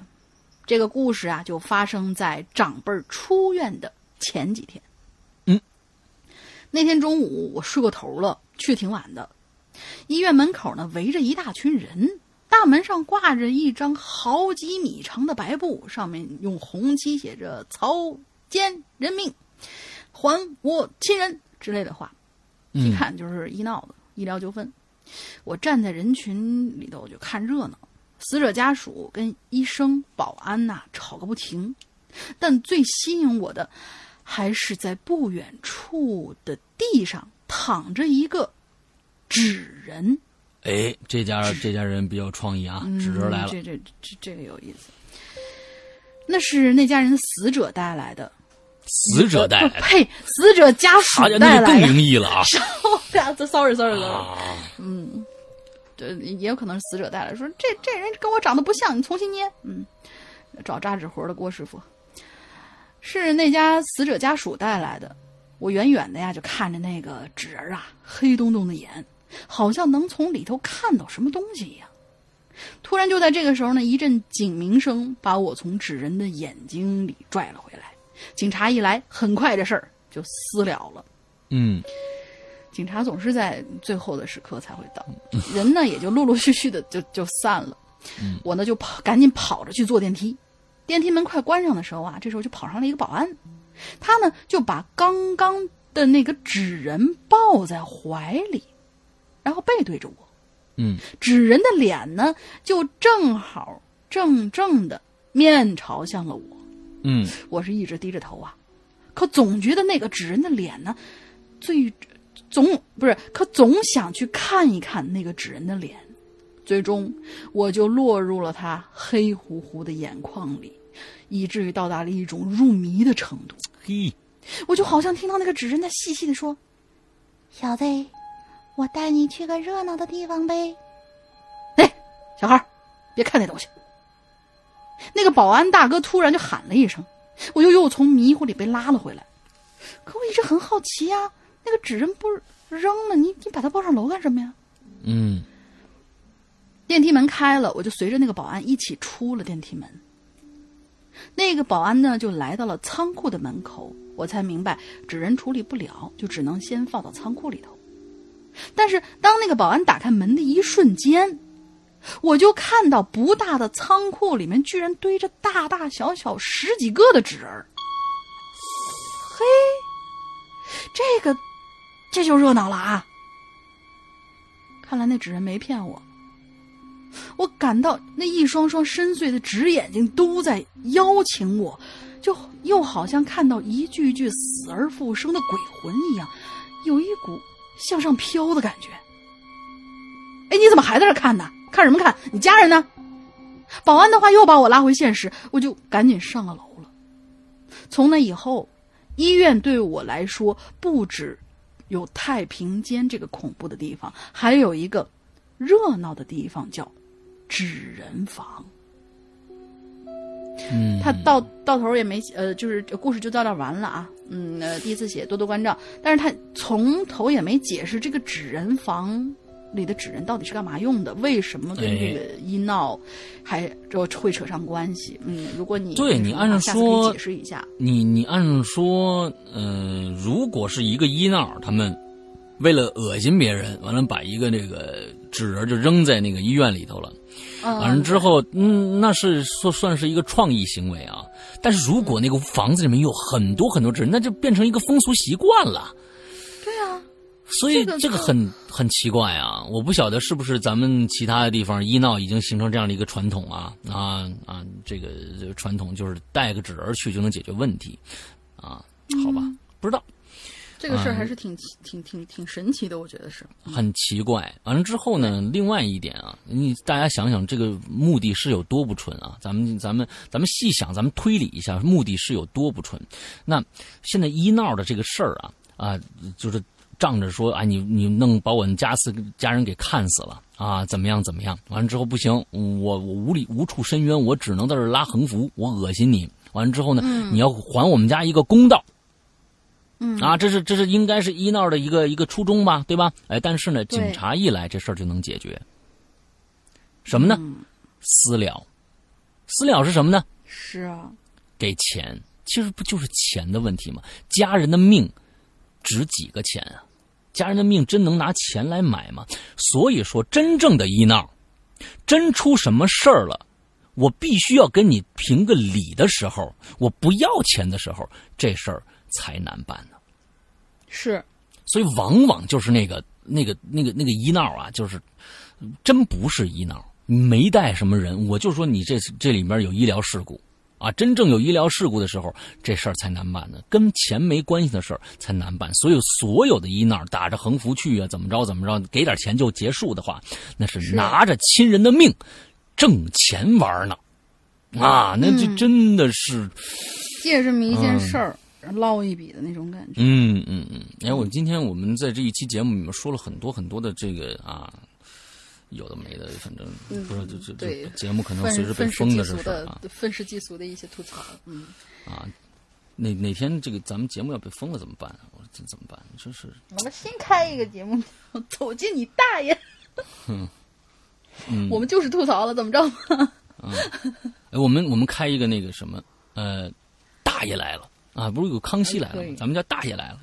这个故事啊，就发生在长辈出院的前几天。
嗯，
那天中午我睡过头了，去挺晚的。医院门口呢围着一大群人，大门上挂着一张好几米长的白布，上面用红漆写着“草菅人命，还我亲人”之类的话。一
嗯
看就是医闹的医疗纠纷。我站在人群里头我就看热闹，死者家属跟医生、保安呐、吵个不停。但最吸引我的，还是在不远处的地上躺着一个纸人。
哎，这家这家人比较创意啊，纸人来了
嗯、。这这这这个有意思。那是那家人死者带来的，
死者带来的，
呸，死者家属
就更
带来的。
灵异了啊！
sorry sorry sorry，
啊，
对，也有可能是死者带来，说这这人跟我长得不像，你重新捏。嗯，找扎纸活的郭师傅，是那家死者家属带来的。我远远的呀就看着那个纸人啊，黑洞洞的眼，好像能从里头看到什么东西一样。突然就在这个时候呢，一阵警鸣声把我从纸人的眼睛里拽了回来。警察一来，很快这事儿就私了了。
嗯
警察总是在最后的时刻才会到，人呢也就陆陆续续的就就散了。我呢就跑，赶紧跑着去坐电梯。电梯门快关上的时候啊，这时候就跑上了一个保安，他呢就把刚刚的那个纸人抱在怀里，然后背对着我。
嗯
纸人的脸呢就正好正正的面朝向了我。
嗯
我是一直低着头啊，可总觉得那个纸人的脸呢，最总不是，可总想去看一看那个纸人的脸，最终我就落入了他黑乎乎的眼眶里，以至于到达了一种入迷的程度。
嘿，
我就好像听到那个纸人在细细的说：“小子，我带你去个热闹的地方呗。”哎，小孩，别看那东西。那个保安大哥突然就喊了一声，我就又从迷糊里被拉了回来。可我一直很好奇呀、那个纸人不是扔了，你你把它抱上楼干什么呀？
嗯
电梯门开了，我就随着那个保安一起出了电梯门。那个保安呢，就来到了仓库的门口，我才明白纸人处理不了，就只能先放到仓库里头。但是当那个保安打开门的一瞬间，我就看到不大的仓库里面居然堆着大大小小十几个的纸人。嘿，这个这就热闹了啊！看来那纸人没骗我。我感到那一双双深邃的纸眼睛都在邀请我就又好像看到一具具死而复生的鬼魂一样，有一股向上飘的感觉。哎，你怎么还在这看呢？看什么看？你家人呢？保安的话又把我拉回现实，我就赶紧上了楼了。从那以后，医院对我来说不止有太平间这个恐怖的地方，还有一个热闹的地方叫纸人房。
嗯，
他到到头也没呃，就是故事就到这完了啊。嗯，呃，第一次写多多关照，但是他从头也没解释这个纸人房里的纸人到底是干嘛用的，为什么跟这个医闹还就会扯上关系？嗯，如果你
对你按说
解释一下，
你你按说，嗯、如果是一个医闹，他们为了恶心别人，完了把一个这个纸人就扔在那个医院里头了。
嗯，
完了之后，嗯，那是说算是一个创意行为啊。但是如果那个房子里面有很多很多纸人，那就变成一个风俗习惯了。
对啊，
所以这个很很奇怪啊！我不晓得是不是咱们其他的地方医闹已经形成这样的一个传统啊啊啊！这个传统就是带个纸人去就能解决问题啊？好吧，不知道。
这个事儿
嗯
还是挺挺挺挺神奇的，我觉得是。
很奇怪。完了之后呢，另外一点啊，你大家想想，这个目的是有多不纯啊？咱们咱们咱们细想，咱们推理一下，目的是有多不纯。那现在医闹的这个事儿啊啊，就是仗着说啊，你你弄把我们家四家人给看死了啊，怎么样怎么样？完了之后不行，我我无理无处申冤，我只能在这拉横幅，我恶心你。完了之后呢，你要还我们家一个公道。
嗯
啊，这是这是应该是一闹的一个一个初衷吧，对吧？哎，但是呢，警察一来，这事儿就能解决。什么呢？
嗯
私了，私了是什么呢？
是啊，
给钱，其实不就是钱的问题吗？家人的命值几个钱啊？家人的命真能拿钱来买吗？所以说，真正的医闹，真出什么事儿了，我必须要跟你评个理的时候，我不要钱的时候，这事儿才难办呢。
是
所以往往就是那个那个那个那个医闹啊，就是真不是医闹，没带什么人。我就说你这这里面有医疗事故啊，真正有医疗事故的时候，这事儿才难办呢，跟钱没关系的事儿才难办。所以所有的医闹打着横幅去啊，怎么着怎么着，给点钱就结束的话，那是
是
拿着亲人的命挣钱玩呢。啊，那这
嗯
真的是，
借这么一件
嗯
事儿捞一笔的那种感觉。
嗯嗯嗯，哎，我今天我们在这一期节目里面说了很多很多的这个啊，有的没的，反正不知道这这这
嗯对
节目可能随时被封的这
俗的
事儿啊
愤世嫉俗的一些吐槽，嗯，
啊，哪哪天这个咱们节目要被封了怎么办啊？我说这怎么办？真是
我们新开一个节目，走进你大爷！
嗯
我们就是吐槽了，怎么着？
哎，我们我们开一个那个什么呃，大爷来了啊，不是有康熙来了吗？咱们叫大爷来了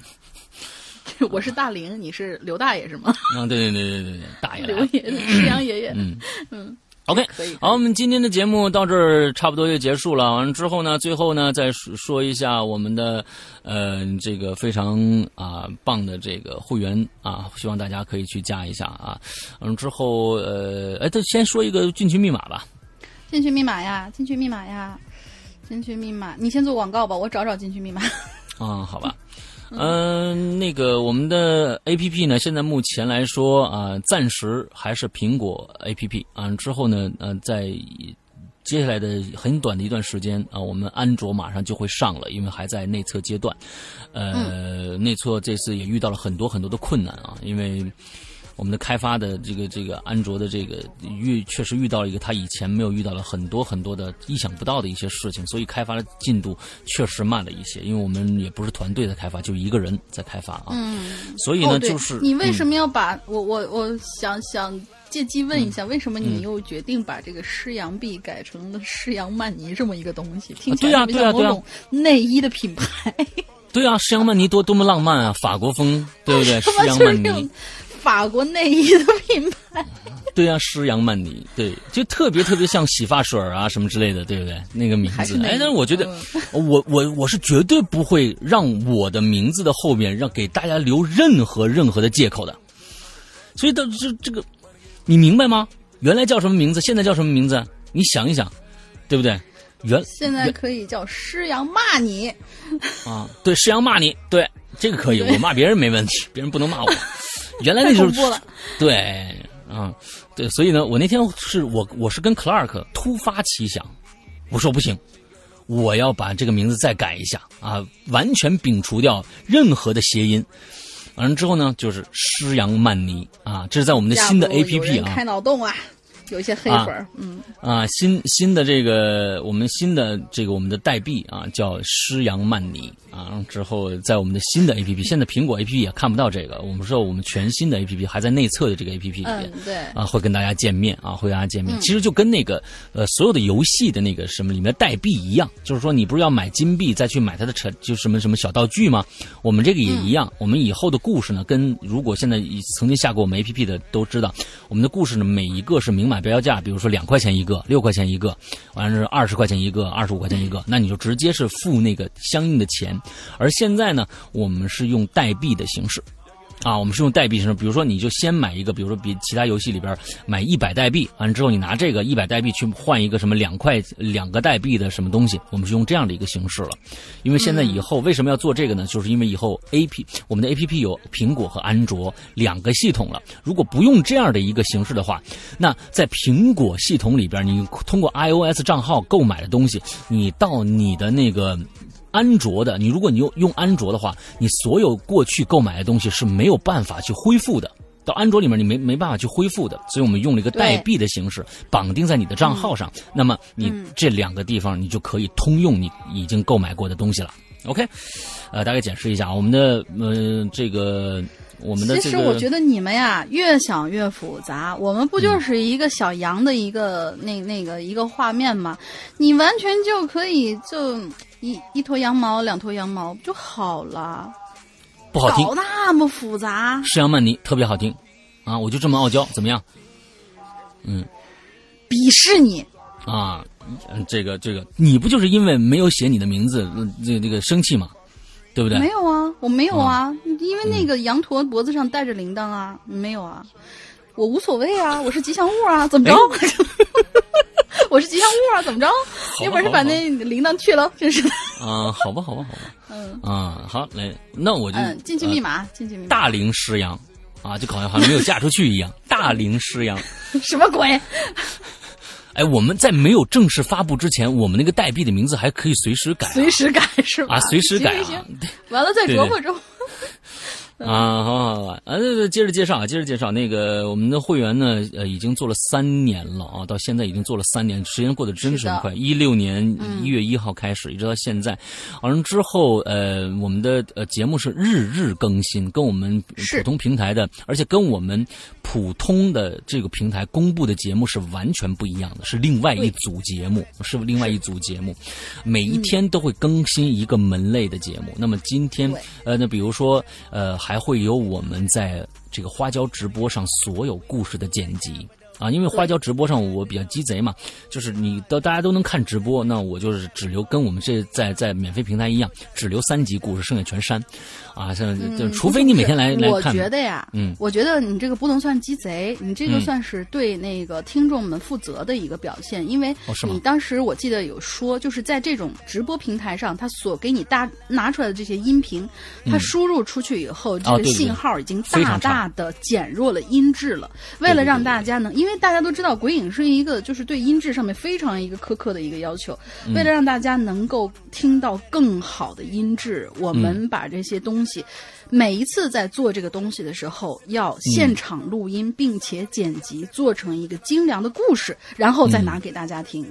我是大玲，你是刘大爷是吗？
啊，对对对对对对，大爷。
刘爷爷、师阳爷爷，
嗯
嗯
OK，
可以
好，我们今天的节目到这儿差不多就结束了。完了之后呢，最后呢再说说一下我们的呃这个非常啊、棒的这个会员啊，希望大家可以去加一下啊。完了之后呃，哎，对，先说一个进群密码吧。
进群密码呀，进群密码呀，进群密码，你先做广告吧，我找找进群密码。
啊，好吧。嗯、那个我们的 A P P 呢，现在目前来说啊、暂时还是苹果 A P P 啊。之后呢，呃，在接下来的很短的一段时间啊，我们安卓马上就会上了，因为还在内测阶段。呃，内测这次也遇到了很多很多的困难啊，因为我们的开发的这个这个安卓的这个遇确实遇到了一个他以前没有遇到了很多很多的意想不到的一些事情，所以开发的进度确实慢了一些。因为我们也不是团队在开发，就一个人在开发啊。
嗯，
所以呢，就是
你为什
么？
要把、我我我想想借机问一
嗯
下，为什么你又决定把这个施阳碧改成了施阳曼尼这么一个东西？听起来
对啊
特别像某
对啊
种内衣的品牌。
对啊，施阳曼尼多多么浪漫啊，法国风，对不对？施阳曼尼
法国内衣的品牌。
对啊，施阳曼尼，对，就特别特别像洗发水啊什么之类的，对不对？那个名字，哎，但是我觉得，我我我是绝对不会让我的名字的后面让给大家留任何任何的借口的。所以到这这个，你明白吗？原来叫什么名字，现在叫什么名字？你想一想，对不对？原
现在可以叫师阳骂你，
啊，对，师阳骂你，对，这个可以，我骂别人没问题，别人不能骂我。原来那就是对，嗯，对，所以呢，我那天是我我是跟 Clark 突发奇想，我说不行，我要把这个名字再改一下啊，完全摒除掉任何的谐音。完了之后呢，就是施阳曼尼啊，这是在我们的新的 A P P
啊，开脑洞啊。有一些黑粉，嗯
啊，新新的这个我们新的这个我们的代币啊，叫施阳曼尼啊。之后在我们的新的 A P P，现在苹果 A P P 也看不到这个。我们说我们全新的 A P P 还在内测的这个 A P P 里边，
对
啊，会跟大家见面啊，会跟大家见面。其实就跟那个呃所有的游戏的那个什么里面代币一样，就是说你不是要买金币再去买它的成就什么什么小道具吗？我们这个也一样。我们以后的故事呢，跟如果现在曾经下过我们 A P P 的都知道，我们的故事呢每一个是明码标价，比如说。两块钱一个，六块钱一个，完了是二十块钱一个，二十五块钱一个，那你就直接是付那个相应的钱。而现在呢，我们是用代币的形式。啊，我们是用代币形式，比如说你就先买一个，比如说比其他游戏里边买一百代币，完了之后你拿这个一百代币去换一个什么两块两个代币的什么东西，我们是用这样的一个形式了。因为现在以后为什么要做这个呢？就是因为以后 A P 我们的 A P P 有苹果和安卓两个系统了，如果不用这样的一个形式的话，那在苹果系统里边，你通过 I O S 账号购买的东西，你到你的那个。安卓的，你如果你用用安卓的话，你所有过去购买的东西是没有办法去恢复的。到安卓里面，你没没办法去恢复的。所以我们用了一个代币的形式，绑定在你的账号上。那么你这两个地方，你就可以通用你已经购买过的东西了。OK，呃，大概解释一下我们的呃这个。我们的
其实我觉得你们呀越想越复杂，我们不就是一个小羊的一个那那个一个画面吗？你完全就可以就一一坨羊毛两坨羊毛就好了，
不好听，
搞那么复杂。
施阳曼尼特别好听，啊，我就这么傲娇，怎么样？嗯，
鄙视你
啊，这个这个，你不就是因为没有写你的名字，这这个生气吗？对不对？
没有啊，我没有啊，因为那个羊驼脖子上带着铃铛啊，没有啊，我无所谓啊，我是吉祥物啊，怎么着？我是吉祥物啊，怎么着？有本事把那铃铛去了，真是的。
啊，好吧，好吧，好吧。嗯啊，好来，那我就
进去密码，进去密码。
大龄失羊啊，就好像好像没有嫁出去一样。大龄失羊，
什么鬼？
哎，我们在没有正式发布之前，我们那个代币的名字还可以随时改，
随时改是吧？
啊，随时改
啊，完了再琢磨琢磨。
啊，好好好，啊，接着介绍啊，接着介绍那个我们的会员呢，呃，已经做了三年了啊，到现在已经做了三年，时间过得真是很快。一六年一月一号开始，一直到现在，完了之后，呃，我们的呃节目是日日更新，跟我们普通平台的，而且跟我们普通的这个平台公布的节目是完全不一样的，是另外一组节目，是另外一组节目，每一天都会更新一个门类的节目。那么今天，呃，那比如说，呃。还会有我们在这个花椒直播上所有故事的剪辑。啊，因为花椒直播上我比较鸡贼嘛，就是你都大家都能看直播，那我就是只留跟我们这在在免费平台一样，只留三集故事，剩下全删。啊，像就除非你每天来来看。
我觉得呀，嗯，我觉得你这个不能算鸡贼，你这个算是对那个听众们负责的一个表现，因为你当时我记得有说，就是在这种直播平台上，他所给你大拿出来的这些音频，它输入出去以后，这个信号已经大大的减弱了音质了。为了让大家能因为大家都知道，鬼影是一个就是对音质上面非常一个苛刻的一个要求。为了让大家能够听到更好的音质，我们把这些东西，每一次在做这个东西的时候，要现场录音，并且剪辑，做成一个精良的故事，然后再拿给大家听。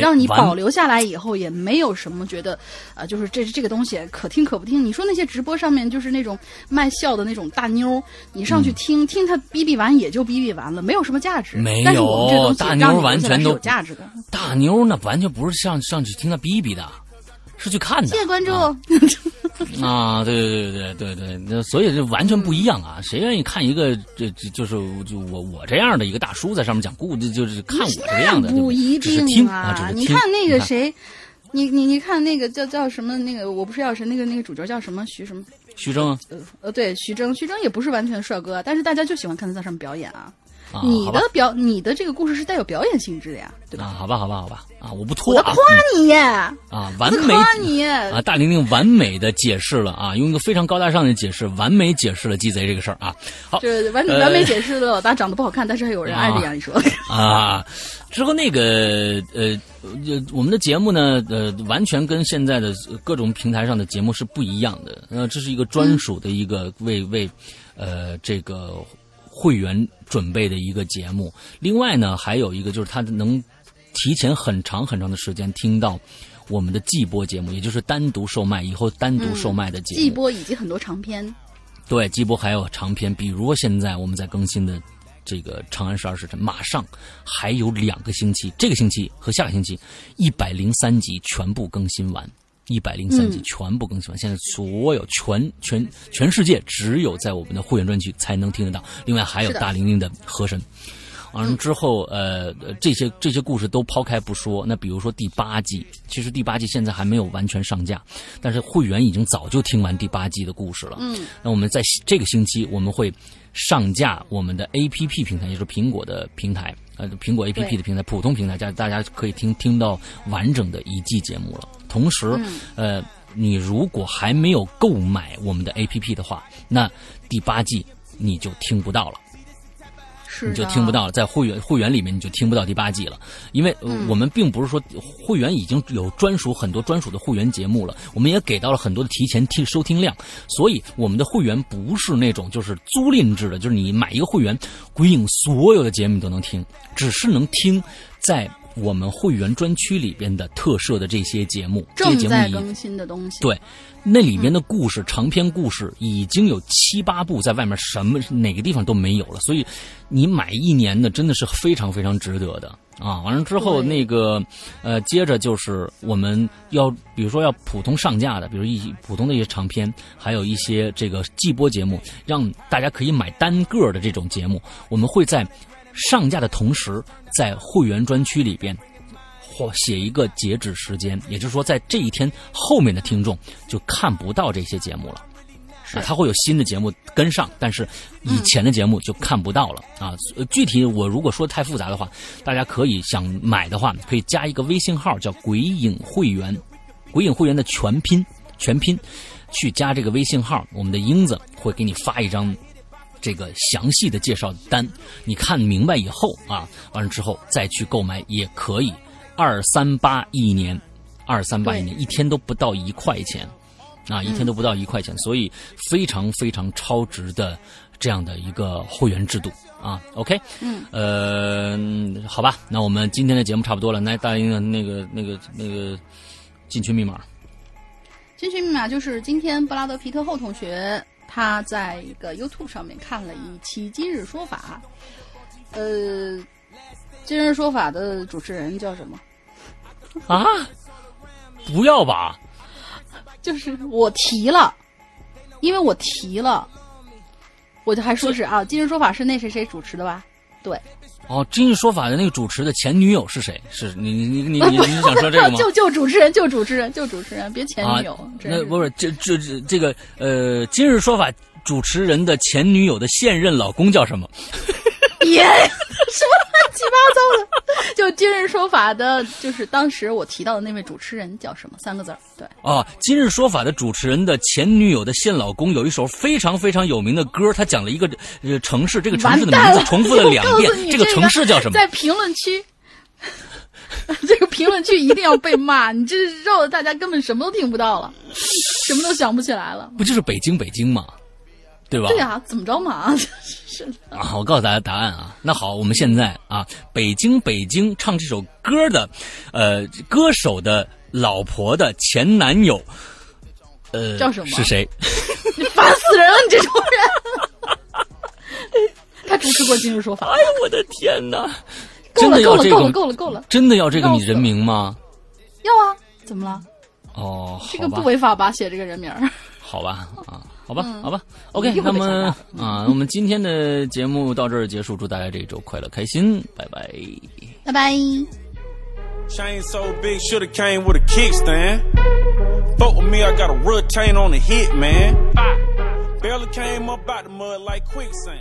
让你保留下来以后，也没有什么觉得，啊，就是这这个东西可听可不听。你说那些直播上面就是那种卖笑的那种大妞，你上去听听他逼逼完也就逼逼完了，没有什么价值。
没
有，
大妞完全都
有价值的。
大妞那完全不是上上去听他逼逼的。是去看的，
谢谢关注。
啊，对对对对对对，那所以这完全不一样啊！谁愿意看一个这这就是就我我这样的一个大叔在上面讲故事，就是看我这样的，
不一定
啊！
你看那个谁，你你你看那个叫叫什么那个我不是药神那个那个主角叫什么徐什么
徐峥？
呃呃，对，徐峥，徐峥也不是完全帅哥，但是大家就喜欢看他在上面表演啊。
啊，
你的表，你的这个故事是带有表演性质的呀，对吧？
啊，好吧，好吧，好吧，啊，我不拖啊，
夸你，
啊，完美
我夸你，
啊，大玲玲完美的解释了啊，用一个非常高大上的解释，完美解释了鸡贼这个事儿啊。好
这完
呃
完美解释了老大长得不好看，但是还有人爱着呀，你说。
啊，之后那个呃呃，我们的节目呢，呃，完全跟现在的呃各种平台上的节目是不一样的。呃，这是一个专属的一个为为呃这个会员准备的一个节目。另外呢，还有一个就是他能提前很长很长的时间听到我们的季播节目，也就是单独售卖以后单独售卖的节目。
季播以及很多长篇，
对，季播还有长篇，比如现在我们在更新的这个《长安十二时辰》，马上还有两个星期，这个星期和下个星期一百零三集全部更新完，一百零三集
嗯
全部更新完。现在所有全全全世界只有在我们的会员专区才能听得到，另外还有大玲玲的和声。完了之后，呃，呃这些这些故事都抛开不说。那比如说第八季，其实第八季现在还没有完全上架，但是会员已经早就听完第八季的故事了。
嗯，
那我们在这个星期我们会上架我们的 A P P 平台，也就是苹果的平台，呃，苹果 A P P 的平台，普通平台，大大家可以听听到完整的一季节目了。同时，
嗯
呃，你如果还没有购买我们的 A P P 的话，那第八季你就听不到了。
是
你就听不到了，在会员会员里面你就听不到第八季了，因为、呃
嗯。
我们并不是说会员已经有专属很多专属的会员节目了，我们也给到了很多的提前听收听量，所以我们的会员不是那种就是租赁制的，就是你买一个会员，鬼影所有的节目你都能听，只是能听在我们会员专区里边的特设的这些节目，这节目
更新的东西。
对，那里面的故事、长篇故事已经有七八部在外面，什么哪个地方都没有了，所以你买一年的真的是非常非常值得的啊！完了之后，那个呃，接着就是我们要，比如说要普通上架的，比如一普通的一些长篇，还有一些这个季播节目，让大家可以买单个的这种节目，我们会在上架的同时，在会员专区里边或写一个截止时间，也就是说，在这一天后面的听众就看不到这些节目了。
是
啊，它会有新的节目跟上，但是以前的节目就看不到了、啊。呃具体我如果说太复杂的话，大家可以想买的话，可以加一个微信号叫“鬼影会员”，鬼影会员的全拼全拼，去加这个微信号，我们的英子会给你发一张这个详细的介绍单，你看明白以后啊，完了之后再去购买也可以，二三八一年，二三八一年，一天都不到一块钱。啊，一天都不到一块钱，所以非常非常超值的这样的一个会员制度啊。OK，
嗯，
呃，好吧，那我们今天的节目差不多了，来大英的那个那个那个进群密码。
进群密码就是今天布拉德皮特后同学他在一个 YouTube 上面看了一期《今日说法》，呃，《今日说法》的主持人叫什么？
啊，不要吧？
就是我提了，因为我提了，我就还说是啊，《今日说法》是那谁谁主持的吧？对，
哦，今日说法的那个主持的前女友是谁？是你你你你你想说这个吗？
就就主持人，就主持人，就主持人，别前女友。
啊、那不是这这这这个呃，今日说法主持人的前女友的现任老公叫什么？
别 什么乱七八糟的，就今日说法的，就是当时我提到的那位主持人叫什么？三个字儿，对，
啊，今日说法的主持人的前女友的现老公有一首非常非常有名的歌，他讲了一个呃城市，这个城市的名字重复了两遍这个城市叫什么？
在评论区。这个评论区一定要被骂，你这绕的大家根本什么都听不到了，什么都想不起来了。
不就是北京北京吗？对吧？
对啊、怎么着嘛？是的，
啊，我告诉大家答案啊。那好，我们现在啊，北京北京唱这首歌的，呃，歌手的老婆的前男友，呃，
叫什么
是谁？
你烦死人了！你这种人。他主持过《今日说法》
哎呦，我的天哪！
够
真
了够了够了
的要这个？
够了够了，
真的要这个你人名吗？
要啊？怎么了？
哦，
这个不，违法吧？写这个人名。
好吧，啊，好吧，
嗯
好吧，OK，那么啊，我们今天的节目到这儿结束，祝大家这一周快乐开心，拜拜。
拜拜。
Chain so big, shoulda came with a kickstand. Fuck with me, I got a real chain on the hit, man. Barely came up out the mud like quicksand.